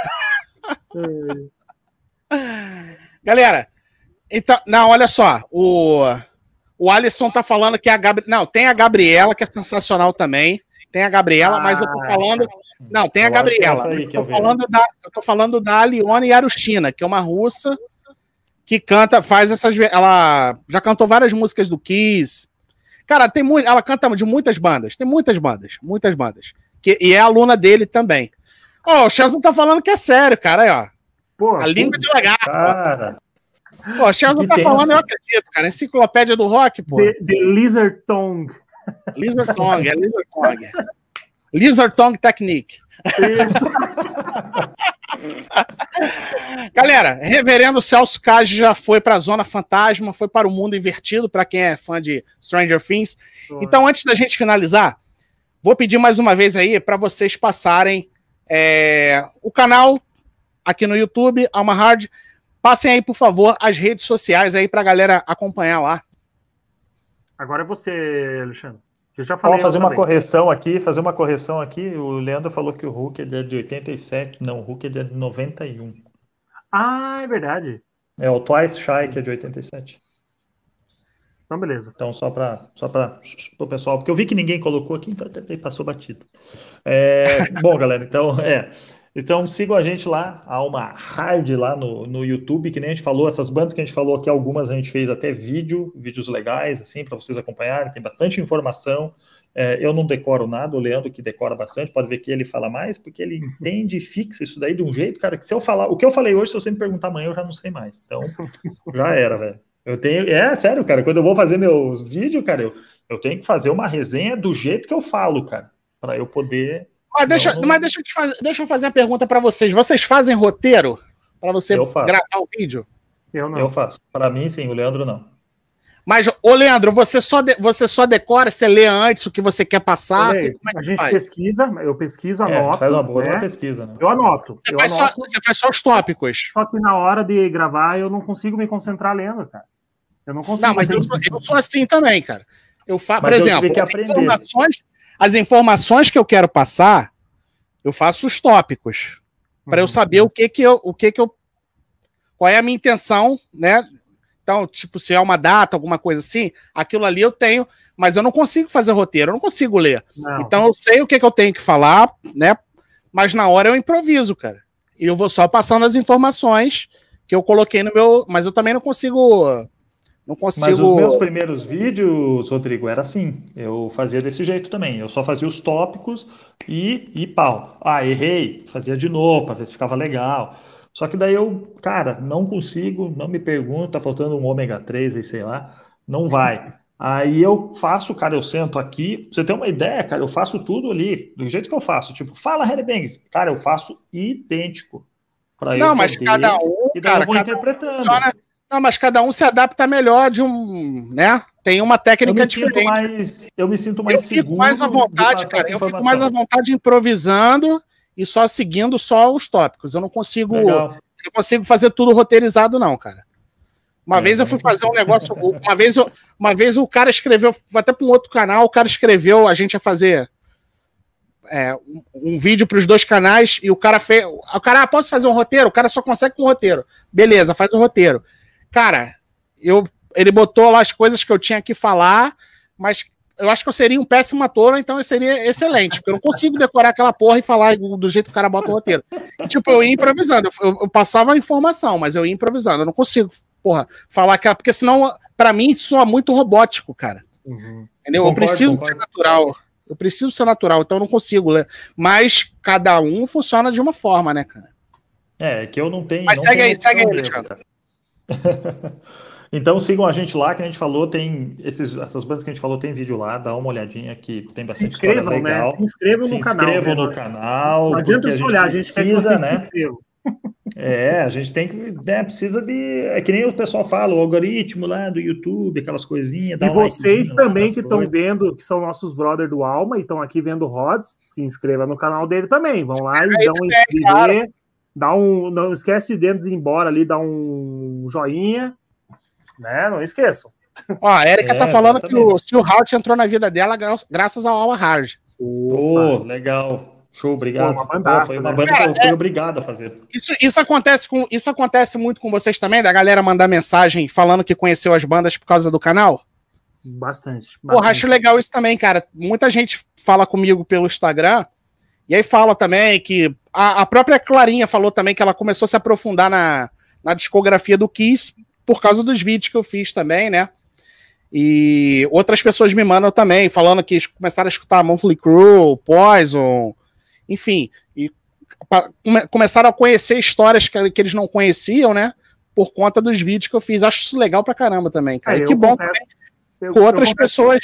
Galera, então, não, olha só. O, o Alisson tá falando que a Gabriela. Não, tem a Gabriela, que é sensacional também. Tem a Gabriela, mas eu tô Ah, falando. Não, tem a Eu é Gabriela. aí Eu eu tô, vejo. falando da, eu tô falando da Aliona Yarushina, que é uma russa que canta, faz essas. Ela já cantou várias músicas do Kiss. Cara, tem muito. Ela canta de muitas bandas. Tem muitas bandas. Muitas bandas. Que, e é aluna dele também. Ó, o Chelsea tá falando que é sério, cara. Aí, ó. Pô, A língua de lagarto. Cara, Pô, o Chelsea tá tenso. falando, eu acredito, cara. Enciclopédia do rock, pô. The, the Lizard Tongue. Lizard Tongue, é Lizard Tongue. Lizard Tongue Technique. Galera, Reverendo Celso Cage já foi pra Zona Fantasma, foi para o Mundo Invertido, para quem é fã de Stranger Things. Então, antes da gente finalizar, vou pedir mais uma vez aí para vocês passarem é, o canal aqui no YouTube, Alma Hard. Passem aí, por favor, as redes sociais aí pra galera acompanhar lá. Agora é você, Alexandre. Eu já falei. Vamos fazer uma vez. correção aqui, fazer uma correção aqui. O Leandro falou que o Hulk é de 87, não, o Hulk é de 91. Ah, é verdade. É o Twice Shy que é de 87. Então, beleza. Então, só para só para o pessoal, porque eu vi que ninguém colocou aqui, então até passou batido. É, bom, galera, então, é. Então sigam a gente lá, a Alma Hard lá no, no YouTube, que nem a gente falou, essas bandas que a gente falou aqui, algumas a gente fez até vídeo, vídeos legais, assim, para vocês acompanharem, tem bastante informação. É, eu não decoro nada, o Leandro que decora bastante, pode ver que ele fala mais, porque ele entende e fixa isso daí de um jeito, cara, que se eu falar, o que eu falei hoje, se você me perguntar amanhã, eu já não sei mais. Então, já era, velho. Eu tenho, é sério, cara, quando eu vou fazer meus vídeos, cara, eu, eu tenho que fazer uma resenha do jeito que eu falo, cara, para eu poder Mas deixa, Não, não- mas deixa, eu, te fazer, deixa eu fazer uma pergunta pra vocês. Vocês fazem roteiro para você gravar o vídeo? Eu não. Eu faço. Para mim, sim, o Leandro não. Mas, ô Leandro, você só, de- você só decora, você lê antes o que você quer passar? Como é que a gente faz? pesquisa, eu pesquiso, É, anoto. faz uma boa né? pesquisa, né? Eu anoto. Você eu faz, só, anoto. você faz só os tópicos. Só que na hora de gravar eu não consigo me concentrar lendo, cara. Eu não consigo. Não, mas eu sou, eu sou assim também, cara. Eu faço, por exemplo, que as informações, as informações que eu quero passar, eu faço os tópicos para eu Uhum. saber o que que eu, o que que eu, qual é a minha intenção, né? Então, tipo, se é uma data, alguma coisa assim, aquilo ali eu tenho, mas eu não consigo fazer roteiro, eu não consigo ler. Não. Então eu sei o que que eu tenho que falar, né? Mas na hora eu improviso, cara. e eu vou só passando as informações que eu coloquei no meu. Mas eu também não consigo. Não consigo. Mas os meus primeiros vídeos, Rodrigo, era assim. Eu fazia desse jeito também. Eu só fazia os tópicos e, e pau. Ah, errei. Fazia de novo para ver se ficava legal. Só que daí eu, cara, não consigo, não me pergunta, tá faltando um ômega 3 aí, sei lá. Não vai. Aí eu faço, cara, eu sento aqui. Pra você ter uma ideia, cara, eu faço tudo ali, do jeito que eu faço. Tipo, fala, Harry Banks. Cara, eu faço idêntico. Não, mas poder, cada um. E daí cara, eu vou interpretando. Um funciona, não, mas cada um se adapta melhor de um. né? Tem uma técnica eu diferente. Mais, eu me sinto mais eu seguro. Fico mais à vontade, cara. Eu fico mais à vontade improvisando e só seguindo só os tópicos. Eu não consigo. Legal. Eu consigo fazer tudo roteirizado, não, cara. Uma é, vez eu fui fazer um negócio. Uma vez, eu, uma vez o cara escreveu, até para um outro canal, o cara escreveu, a gente ia fazer é, um, um, vídeo para os dois canais e o cara fez. O cara, ah, posso fazer um roteiro? O cara só consegue com roteiro. Beleza, faz o um roteiro. Cara, eu, ele botou lá as coisas que eu tinha que falar, mas eu acho que eu seria um péssimo ator, então eu seria excelente, porque eu não consigo decorar aquela porra e falar do jeito que o cara bota o roteiro. E, tipo, eu ia improvisando, eu, eu, passava a informação, mas eu ia improvisando, eu não consigo, porra, falar que. Porque senão, para mim, soa muito robótico, cara. Uhum. Entendeu? Concordo, eu preciso concordo. ser natural. Eu preciso ser natural, então eu não consigo ler. Mas cada um funciona de uma forma, né, cara? É, que eu não tenho. Mas não segue aí, segue aí, Alexandre. então sigam a gente lá, que a gente falou, tem esses, essas bandas que a gente falou, tem vídeo lá, dá uma olhadinha que tem bastante se inscrevam, né? legal. Né? Se inscrevam no canal. Se inscrevam no canal. Não adianta só olhar, a gente precisa, quer que né? se inscrevam. É, a gente tem que, né, precisa de, é que nem o pessoal fala, o algoritmo lá do YouTube, aquelas coisinhas. E vocês também que estão vendo, que são nossos brothers do Alma e estão aqui vendo o Rods, se inscreva no canal dele também, vão lá e dão um inscrever, dá um, não esquece de ir embora ali, dá um joinha, né, não esqueçam. Ó, a Erika tá é, tá falando exatamente. que o, se o Halt entrou na vida dela graças ao Alma Hard. Oh, legal. Show, obrigado. Pô, uma bandaça, foi uma né? banda que eu fui é, obrigado a fazer. Isso, isso, acontece com, isso acontece muito com vocês também, da galera mandar mensagem falando que conheceu as bandas por causa do canal? Bastante. bastante. Porra, acho legal isso também, cara. Muita gente fala comigo pelo Instagram, e aí fala também que. A, a própria Clarinha falou também que ela começou a se aprofundar na, na discografia do Kiss por causa dos vídeos que eu fiz também, né? E outras pessoas me mandam também, falando que começaram a escutar Monthly Crew, Poison, enfim, e come, começaram a conhecer histórias que, que, eles não conheciam, né? Por conta dos vídeos que eu fiz. Acho isso legal pra caramba também, cara. É, e que bom confesso, também, eu, outras pessoas,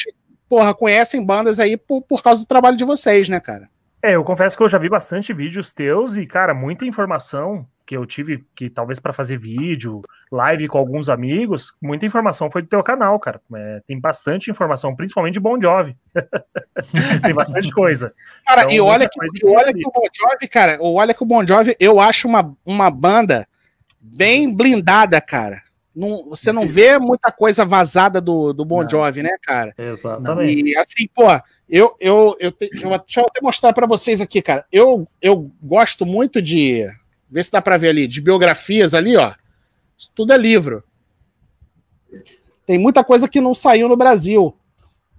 porra, conhecem bandas aí por, por causa do trabalho de vocês, né, cara? É, eu confesso que eu já vi bastante vídeos teus e, cara, muita informação que eu tive que talvez para fazer vídeo, live com alguns amigos, muita informação foi do teu canal, cara. É, tem bastante informação, principalmente de Bon Jovi. tem bastante coisa. Cara, então, e olha que, e olha que o Bon Jovi, cara, olha que o Bon Jovi, eu acho uma, uma banda bem blindada, cara. Não, você não vê muita coisa vazada do, do Bon Jovi, né, cara? Exatamente. E assim, pô, eu, eu, eu, te, deixa eu até mostrar para vocês aqui, cara. Eu, eu gosto muito de Vê se dá para ver ali, de biografias ali, ó. Isso tudo é livro. Tem muita coisa que não saiu no Brasil.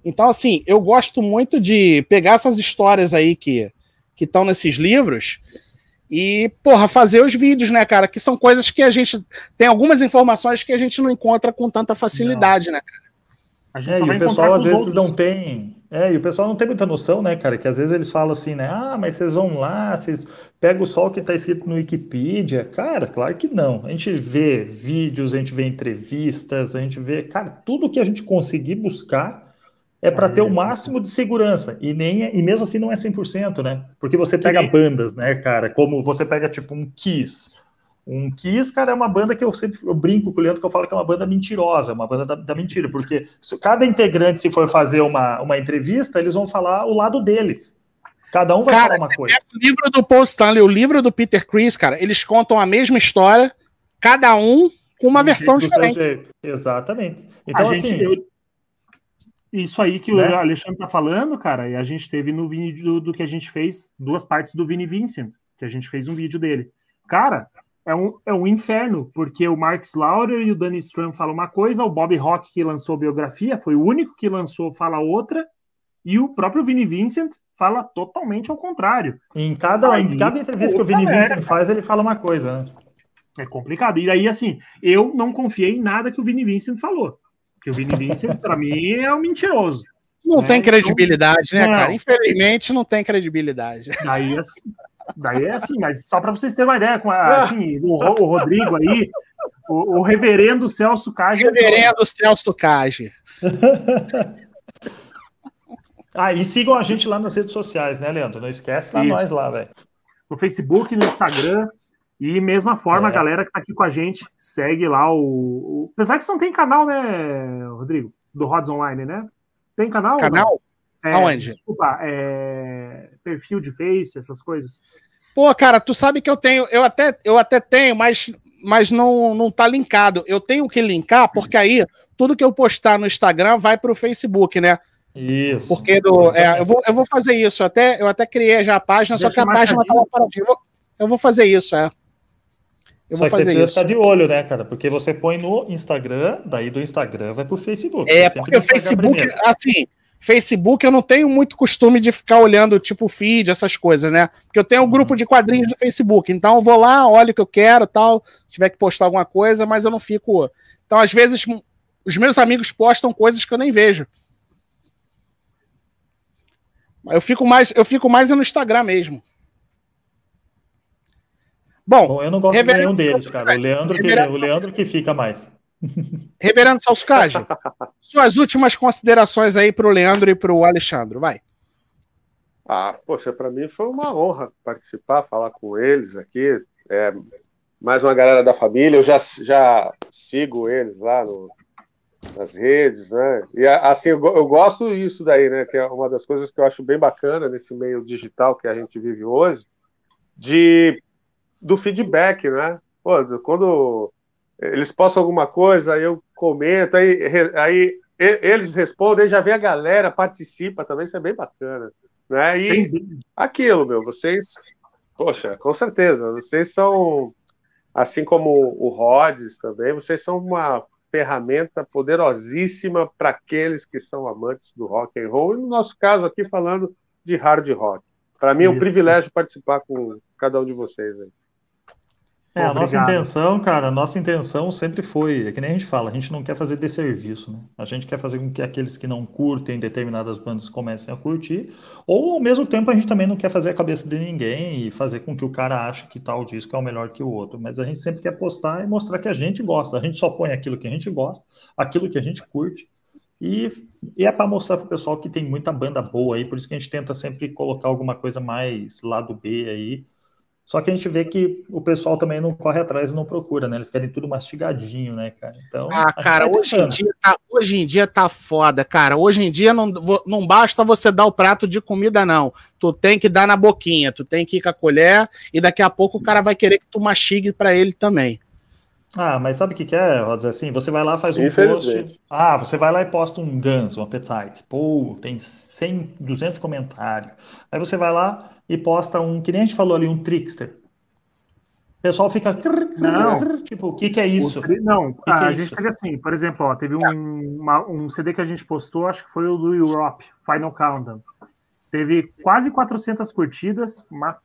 Então, assim, eu gosto muito de pegar essas histórias aí que que estão nesses livros e, porra, fazer os vídeos, né, cara? Que são coisas que a gente. Tem algumas informações que a gente não encontra com tanta facilidade, não. né, cara? A gente é, e o pessoal às vezes outros. não tem. É, e o pessoal não tem muita noção, né, cara? Que às vezes eles falam assim, né? Ah, mas vocês vão lá, vocês pegam só o que está escrito no Wikipedia. Cara, claro que não. A gente vê vídeos, a gente vê entrevistas, a gente vê. Cara, tudo que a gente conseguir buscar é para ter o máximo de segurança. E, nem, é, e mesmo assim não é 100%, né? Porque você pega bandas, né, cara? Como você pega tipo um Kiss um Kiss, cara, é uma banda que eu sempre eu brinco com o Leandro que eu falo que é uma banda mentirosa, uma banda da, da mentira, porque se, cada integrante, se for fazer uma, uma entrevista, eles vão falar o lado deles. Cada um vai cara, falar uma coisa. O livro do Paul Stanley, o livro do Peter Chris, cara, eles contam a mesma história, cada um com uma versão diferente. Exatamente. Então, a assim. Gente, eu, isso aí que né? o Alexandre tá falando, cara, e a gente teve no vídeo do, do que a gente fez, duas partes do Vini Vincent, que a gente fez um vídeo dele. Cara, é um, é um inferno, porque o Mark Slaughter e o Danny Strum falam uma coisa, o Bob Rock, que lançou a biografia, foi o único que lançou, fala outra, E o próprio Vini Vincent fala totalmente ao contrário. Em cada, Aí, em cada entrevista que o Vini Vincent faz, ele fala uma coisa, né? É complicado. E aí, assim, eu não confiei em nada que o Vini Vincent falou. Porque o Vini Vincent, para mim, é um mentiroso. Não né? tem credibilidade, né, não. cara? Infelizmente, não tem credibilidade. Daí, assim, daí é assim, mas só para vocês terem uma ideia, com a, assim, o, o Rodrigo aí, o, o, reverendo Celso Cage. Reverendo Celso Cage. ah, e sigam a gente lá nas redes sociais, né, Leandro? Não esquece lá nós lá, velho. No Facebook, no Instagram, e mesma forma, é. a galera que tá aqui com a gente, segue lá o, o. Apesar que você não tem canal, né, Rodrigo? Do Rods Online, né? Tem canal? Canal? É, Aonde? Desculpa, é... perfil de Face, essas coisas. Pô, cara, tu sabe que eu tenho, eu até, eu até tenho, mas, mas não, não tá linkado. Eu tenho que linkar, porque aí tudo que eu postar no Instagram vai pro Facebook, né? Isso. Porque do, é, eu, vou, eu vou fazer isso. Eu até, eu até criei já a página, Deixa só que a página tava paradinha. Eu vou, eu vou fazer isso, é. Eu Só vou fazer você isso. ficar de olho, né, cara? Porque você põe no Instagram, daí do Instagram vai pro Facebook. É, porque o Facebook, primeiro. assim, Facebook eu não tenho muito costume de ficar olhando, tipo, feed, essas coisas, né? Porque eu tenho um uhum. grupo de quadrinhos do Facebook, então eu vou lá, olho o que eu quero tal, se tiver que postar alguma coisa, mas eu não fico. Então, às vezes, os meus amigos postam coisas que eu nem vejo. Eu fico mais, eu fico mais no Instagram mesmo. Bom, Bom eu não gosto de nenhum deles, cara. O Leandro, que, o Leandro que fica mais. Reverendo Salscage, suas últimas considerações aí para o Leandro e para o Alexandre, vai. Ah, poxa, para mim foi uma honra participar, falar com eles aqui. É, mais uma galera da família, eu já, já sigo eles lá no, nas redes, né? E assim, eu, eu gosto disso daí, né? Que é uma das coisas que eu acho bem bacana nesse meio digital que a gente vive hoje, de do feedback, né? Pô, quando eles postam alguma coisa, aí eu comento, aí, aí eles respondem, já vem a galera, participa também, isso é bem bacana. Né? E aquilo, meu, vocês, poxa, com certeza, vocês são, assim como o Rhodes também, vocês são uma ferramenta poderosíssima para aqueles que são amantes do rock and roll, e no nosso caso aqui falando de hard rock. Para mim é um privilégio participar com cada um de vocês aí. É, a nossa intenção, cara, a nossa intenção sempre foi, é que nem a gente fala, a gente não quer fazer desserviço, né? A gente quer fazer com que aqueles que não curtem determinadas bandas comecem a curtir, ou ao mesmo tempo a gente também não quer fazer a cabeça de ninguém e fazer com que o cara ache que tal disco é o melhor que o outro, mas a gente sempre quer postar e mostrar que a gente gosta, a gente só põe aquilo que a gente gosta, aquilo que a gente curte, e, e é para mostrar para o pessoal que tem muita banda boa aí, por isso que a gente tenta sempre colocar alguma coisa mais lado B aí, só que a gente vê que o pessoal também não corre atrás e não procura, né? Eles querem tudo mastigadinho, né, cara? Então. Ah, cara, hoje em, dia tá, hoje em dia tá foda, cara. Hoje em dia não, não basta você dar o prato de comida, não. Tu tem que dar na boquinha, tu tem que ir com a colher e daqui a pouco o cara vai querer que tu mastigue para ele também. Ah, mas sabe o que, que é, Vou dizer assim? Você vai lá, faz um post. Ah, você vai lá e posta um Guns, um Appetite. Pô, tem 100, 200 comentários. Aí você vai lá, e posta um, que nem a gente falou ali, um trickster. O pessoal fica. Não. Tipo, o que, que é isso? Tri... Não, que a, que é gente isso? teve assim, por exemplo, ó, teve um, uma, um CD que a gente postou, acho que foi o do Europe, Final Countdown. Teve quase 400 curtidas, uma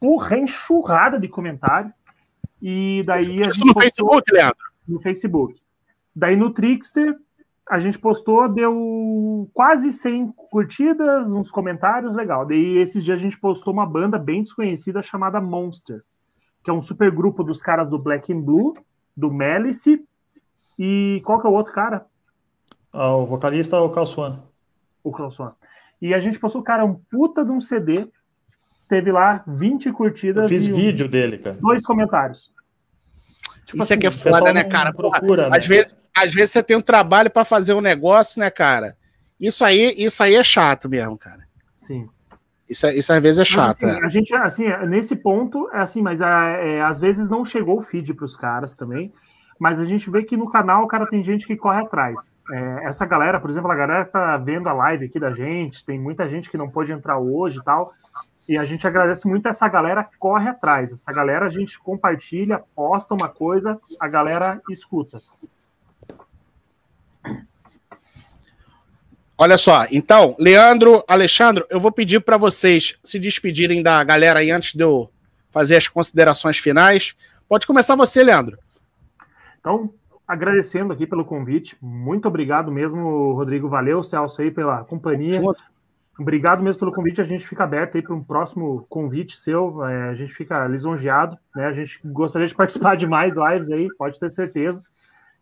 porra enxurrada de comentário. E daí a gente. no postou... Facebook, Leandro? No Facebook. Daí no Trickster, a gente postou, deu quase 100 curtidas, uns comentários, legal. Daí esses dias a gente postou uma banda bem desconhecida chamada Monster, que é um super grupo dos caras do Black and Blue, do Malice, e qual que é o outro cara? Ah, o vocalista é o Calçoan. O Calçoan. E a gente postou, cara, um puta de um CD, teve lá 20 curtidas. Eu fiz vídeo um, dele, cara. Dois comentários. Tipo Isso assim, aqui é foda, né, cara? Procura, né? Às vezes às vezes você tem um trabalho para fazer um negócio, né, cara? Isso aí, isso aí é chato mesmo, cara. Sim. Isso, isso às vezes é chato. Mas, assim, é. A gente, assim, nesse ponto, é assim, mas é, é às vezes não chegou o feed para os caras também. Mas a gente vê que no canal, cara, tem gente que corre atrás. É, essa galera, por exemplo, a galera que tá vendo a live aqui da gente, tem muita gente que não pôde entrar hoje e tal. E a gente agradece muito essa galera que corre atrás. Essa galera a gente compartilha, posta uma coisa, a galera escuta. Olha só, então, Leandro, Alexandre, eu vou pedir para vocês se despedirem da galera aí antes de eu fazer as considerações finais. Pode começar você, Leandro. Então, agradecendo aqui pelo convite. Muito obrigado mesmo, Rodrigo. Valeu, Celso, aí pela companhia. Obrigado mesmo pelo convite. A gente fica aberto aí para um próximo convite seu. É, a gente fica lisonjeado, né? A gente gostaria de participar de mais lives aí, pode ter certeza.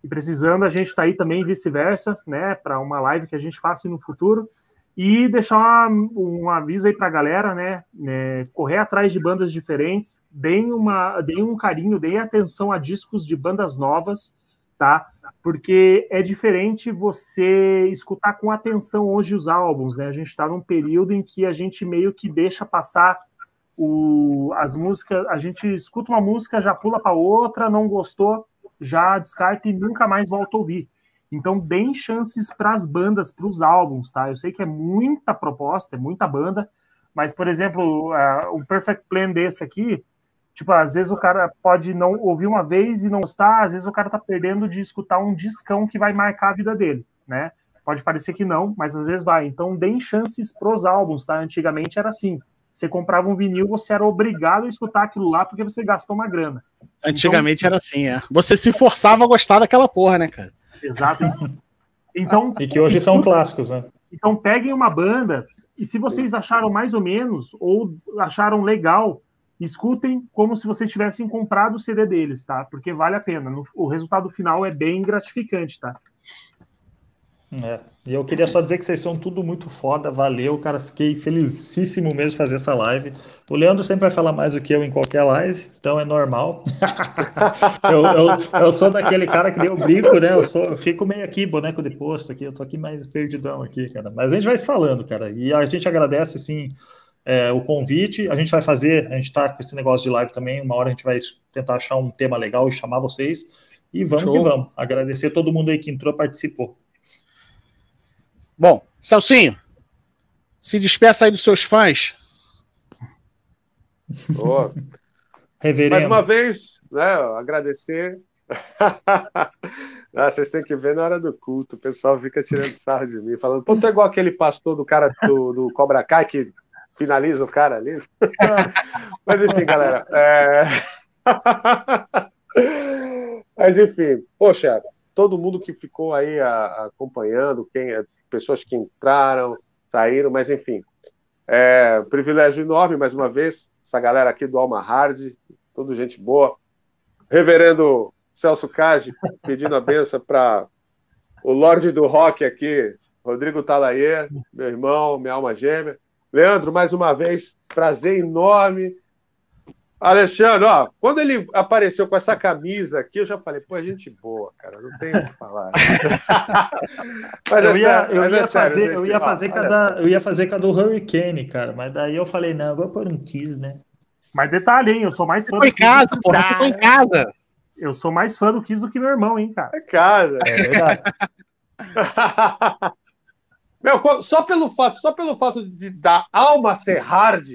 E precisando, a gente está aí também vice-versa, né? Para uma live que a gente faça no futuro. E deixar um, aviso aí para a galera, né? É, correr atrás de bandas diferentes, deem, uma, deem um carinho, deem atenção a discos de bandas novas, tá? Porque é diferente você escutar com atenção hoje os álbuns, né? A gente está num período em que a gente meio que deixa passar o, as músicas, a gente escuta uma música, já pula para outra, não gostou, já descarta e nunca mais volta a ouvir. Então, deem chances para as bandas, para os álbuns, tá? Eu sei que é muita proposta, é muita banda, mas, por exemplo, uh, um Perfect Plan desse aqui, tipo, às vezes o cara pode não ouvir uma vez e não gostar, às vezes o cara tá perdendo de escutar um discão que vai marcar a vida dele, né? Pode parecer que não, mas às vezes vai. Então, deem chances pros álbuns, tá? Antigamente era assim. Você comprava um vinil, você era obrigado a escutar aquilo lá porque você gastou uma grana. Antigamente então, era assim, é. Você se forçava a gostar daquela porra, né, cara? Exato. Então, e que hoje são clássicos, né? Então peguem uma banda e se vocês acharam mais ou menos ou acharam legal, escutem como se vocês tivessem comprado o CD deles, tá? Porque vale a pena. O resultado final é bem gratificante, tá? É. E eu queria só dizer que vocês são tudo muito foda, valeu, cara. Fiquei felicíssimo mesmo de fazer essa live. O Leandro sempre vai falar mais do que eu em qualquer live, então é normal. eu, eu, eu, sou daquele cara que deu brinco, né? Eu, sou, eu fico meio aqui, boneco de posto aqui, eu tô aqui mais perdidão aqui, cara. Mas a gente vai se falando, cara. E a gente agradece, assim, é, o convite. A gente vai fazer, a gente tá com esse negócio de live também. Uma hora a gente vai tentar achar um tema legal e chamar vocês. E vamos Show. que vamos. Agradecer todo mundo aí que entrou participou. Bom, Celcinho, se despeça aí dos seus fãs. Oh. Mais uma vez, né, agradecer. ah, vocês têm que ver na hora do culto, o pessoal fica tirando sarro de mim, falando, pô, tu é igual aquele pastor do cara do, do Cobra Kai que finaliza o cara ali. Mas enfim, galera. É... Mas enfim, poxa, todo mundo que ficou aí a, a, acompanhando, quem é pessoas que entraram, saíram, mas enfim. É privilégio enorme, mais uma vez, essa galera aqui do Alma Hard, tudo gente boa. Reverendo Celso Cage, pedindo a benção para o Lorde do Rock aqui, Rodrigo Talayer, meu irmão, minha alma gêmea. Leandro, mais uma vez, prazer enorme Alexandre, ó, quando ele apareceu com essa camisa aqui, eu já falei, pô, é gente boa, cara, não tem o que falar. mas eu, é ia, eu, ia é fazer, eu ia fazer cada, eu ia fazer cada Hurricane, cara, mas daí eu falei, não, eu vou pôr um Kiss, né? Mas detalhe, hein, eu sou mais fã Kiss. em casa, porra, ficou em casa. Eu sou mais fã do Kiss do que meu irmão, hein, cara. É casa. É verdade. Meu, só pelo fato, só pelo fato de da alma ser hard,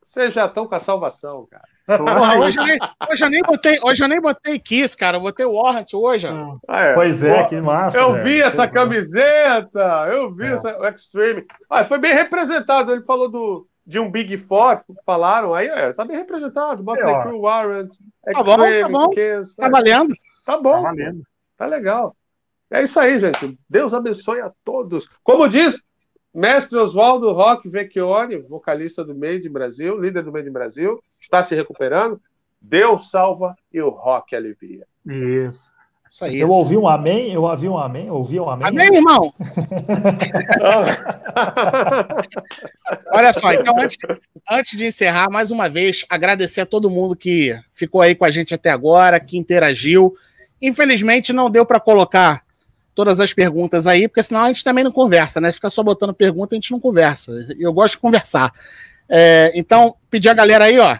vocês já estão com a salvação, cara. Porra, hoje, eu nem, hoje, eu nem botei, hoje eu nem botei Kiss, cara. Eu botei Warrant hoje. Ah, é. Pois é, Pô, que massa. Eu vi essa camiseta, eu vi é. essa, o Extreme. Ah, foi bem representado. Ele falou do, de um Big Four, falaram. Aí, é, tá bem representado. Bota é, Crew, Warrant, Extreme, tá bom, tá, bom. Kiss. tá valendo. Tá bom. Tá valendo. Tá legal. É isso aí, gente. Deus abençoe a todos. Como diz Mestre Oswaldo Roque Vecchione, vocalista do Made in Brasil, líder do Made in Brasil, está se recuperando. Deus salva e o rock alivia. Isso. Isso aí. Eu ouvi um amém, eu ouvi um amém, ouvi um amém. Amém, irmão! Olha só, então antes, antes de encerrar, mais uma vez, agradecer a todo mundo que ficou aí com a gente até agora, que interagiu. Infelizmente não deu para colocar todas as perguntas aí, porque senão a gente também não conversa, né? Fica só botando pergunta, a gente não conversa. Eu gosto de conversar. É, então, pedir a galera aí, ó.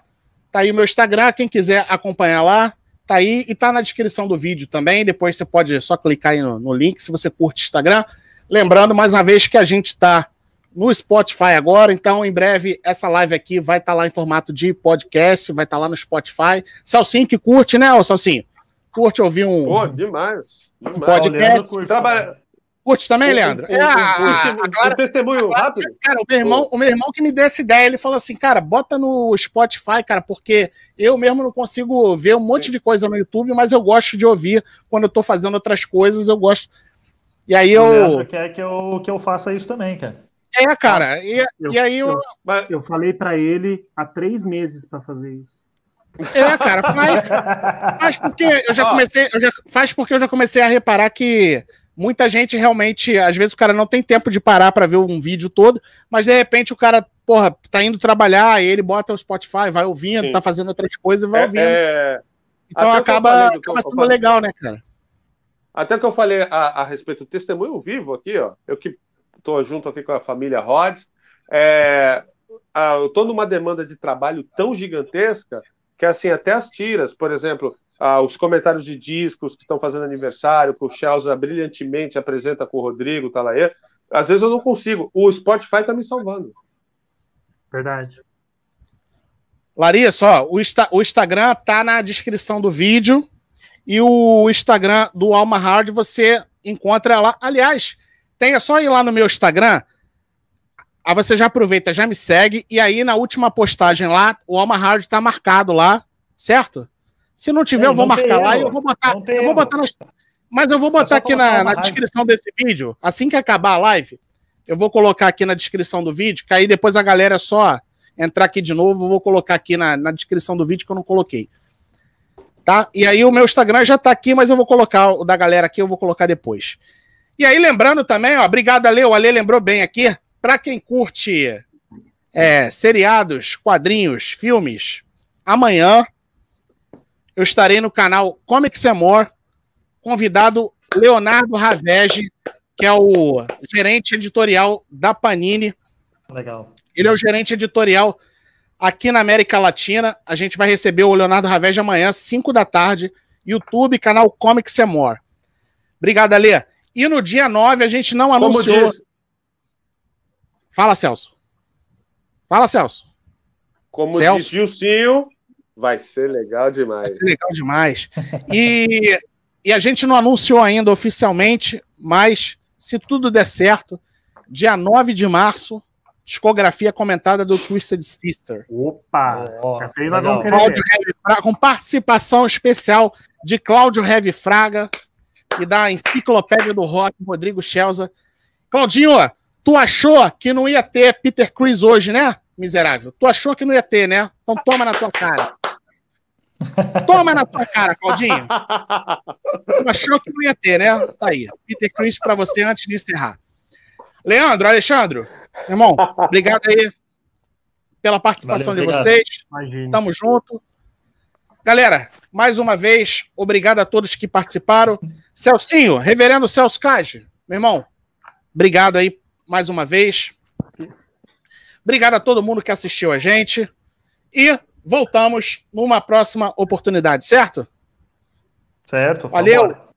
Tá aí o meu Instagram, quem quiser acompanhar lá, tá aí e tá na descrição do vídeo também. Depois você pode só clicar aí no, no link se você curte Instagram. Lembrando mais uma vez que a gente tá no Spotify agora, então em breve essa live aqui vai estar tá lá em formato de podcast, vai estar tá lá no Spotify. Salsinho que curte, né, ô Salsinho? Curte ouvir um. Pô, demais. Um podcast. Traba... Curte também, Leandro? Um, um, um testemunho rápido? Cara, o meu, irmão, o meu irmão que me deu essa ideia, ele falou assim, cara, bota no Spotify, cara, porque eu mesmo não consigo ver um monte de coisa no YouTube, mas eu gosto de ouvir quando eu tô fazendo outras coisas, eu gosto. E aí eu. O Leandro quer que eu, que eu faça isso também, cara. É, cara. E, eu, e aí eu. Eu, eu falei para ele há três meses para fazer isso. É, cara, faz, faz porque eu já comecei, eu já, faz porque eu já comecei a reparar que muita gente realmente, às vezes o cara não tem tempo de parar para ver um vídeo todo, mas de repente o cara, porra, tá indo trabalhar, ele bota o Spotify, vai ouvindo, Sim. tá fazendo outras coisas e vai é, ouvindo. É... Então Até acaba, acaba sendo legal, né, cara? Até que eu falei a, a, respeito do testemunho vivo aqui, ó, eu que tô junto aqui com a família Rhodes, é, a, eu tô numa demanda de trabalho tão gigantesca que assim, até as tiras, por exemplo, ah, os comentários de discos que estão fazendo aniversário, que o Chelsea brilhantemente apresenta com o Rodrigo Talaer, às vezes eu não consigo. O Spotify está me salvando. Verdade. Larissa, ó, o, Insta o Instagram tá na descrição do vídeo e o Instagram do Alma Hard você encontra lá. Aliás, tem, é só ir lá no meu Instagram. Aí você já aproveita, já me segue. E aí, na última postagem lá, o Alma Hard tá marcado lá, certo? Se não tiver, é, eu vou marcar lá e eu vou botar. Eu vou botar nas, mas eu vou botar é aqui na, na descrição desse vídeo. Assim que acabar a live, eu vou colocar aqui na descrição do vídeo, que aí depois a galera é só entrar aqui de novo, eu vou colocar aqui na, na descrição do vídeo que eu não coloquei. Tá? E aí o meu Instagram já tá aqui, mas eu vou colocar o da galera aqui, eu vou colocar depois. E aí, lembrando também, ó, obrigado, Ale, o Ale lembrou bem aqui, para quem curte é, seriados, quadrinhos, filmes, amanhã eu estarei no canal Comics More, convidado Leonardo Ravege, que é o gerente editorial da Panini. Legal. Ele é o gerente editorial aqui na América Latina. A gente vai receber o Leonardo Ravege amanhã, 5 da tarde, YouTube, canal Comics More. Obrigado, Alê. E no dia 9 a gente não anunciou. Fala, Celso. Fala, Celso. Como Celso. disse Gilcinho, Vai ser legal demais. Vai ser legal demais. E, e a gente não anunciou ainda oficialmente, mas se tudo der certo, dia 9 de março, discografia comentada do Twisted Sister. Opa! Oh, essa aí nós vamos querer com participação especial de Cláudio Heavy Fraga e da enciclopédia do rock, Rodrigo Schelza. Claudinho, tu achou que não ia ter Peter Chris hoje, né? Miserável. Tu achou que não ia ter, né? Então toma na tua cara. Toma na tua cara, Claudinho. Tu achou que não ia ter, né? Tá aí. Peter Chris para você antes de encerrar. Leandro, Alexandre, irmão, obrigado aí pela participação Valeu, de vocês. Imagine. Tamo junto. Galera, mais uma vez, obrigado a todos que participaram. Celcinho, reverendo Celso Cage, meu irmão, obrigado aí mais uma vez. Obrigado a todo mundo que assistiu a gente. E voltamos numa próxima oportunidade, certo? Certo. Valeu. Vambora.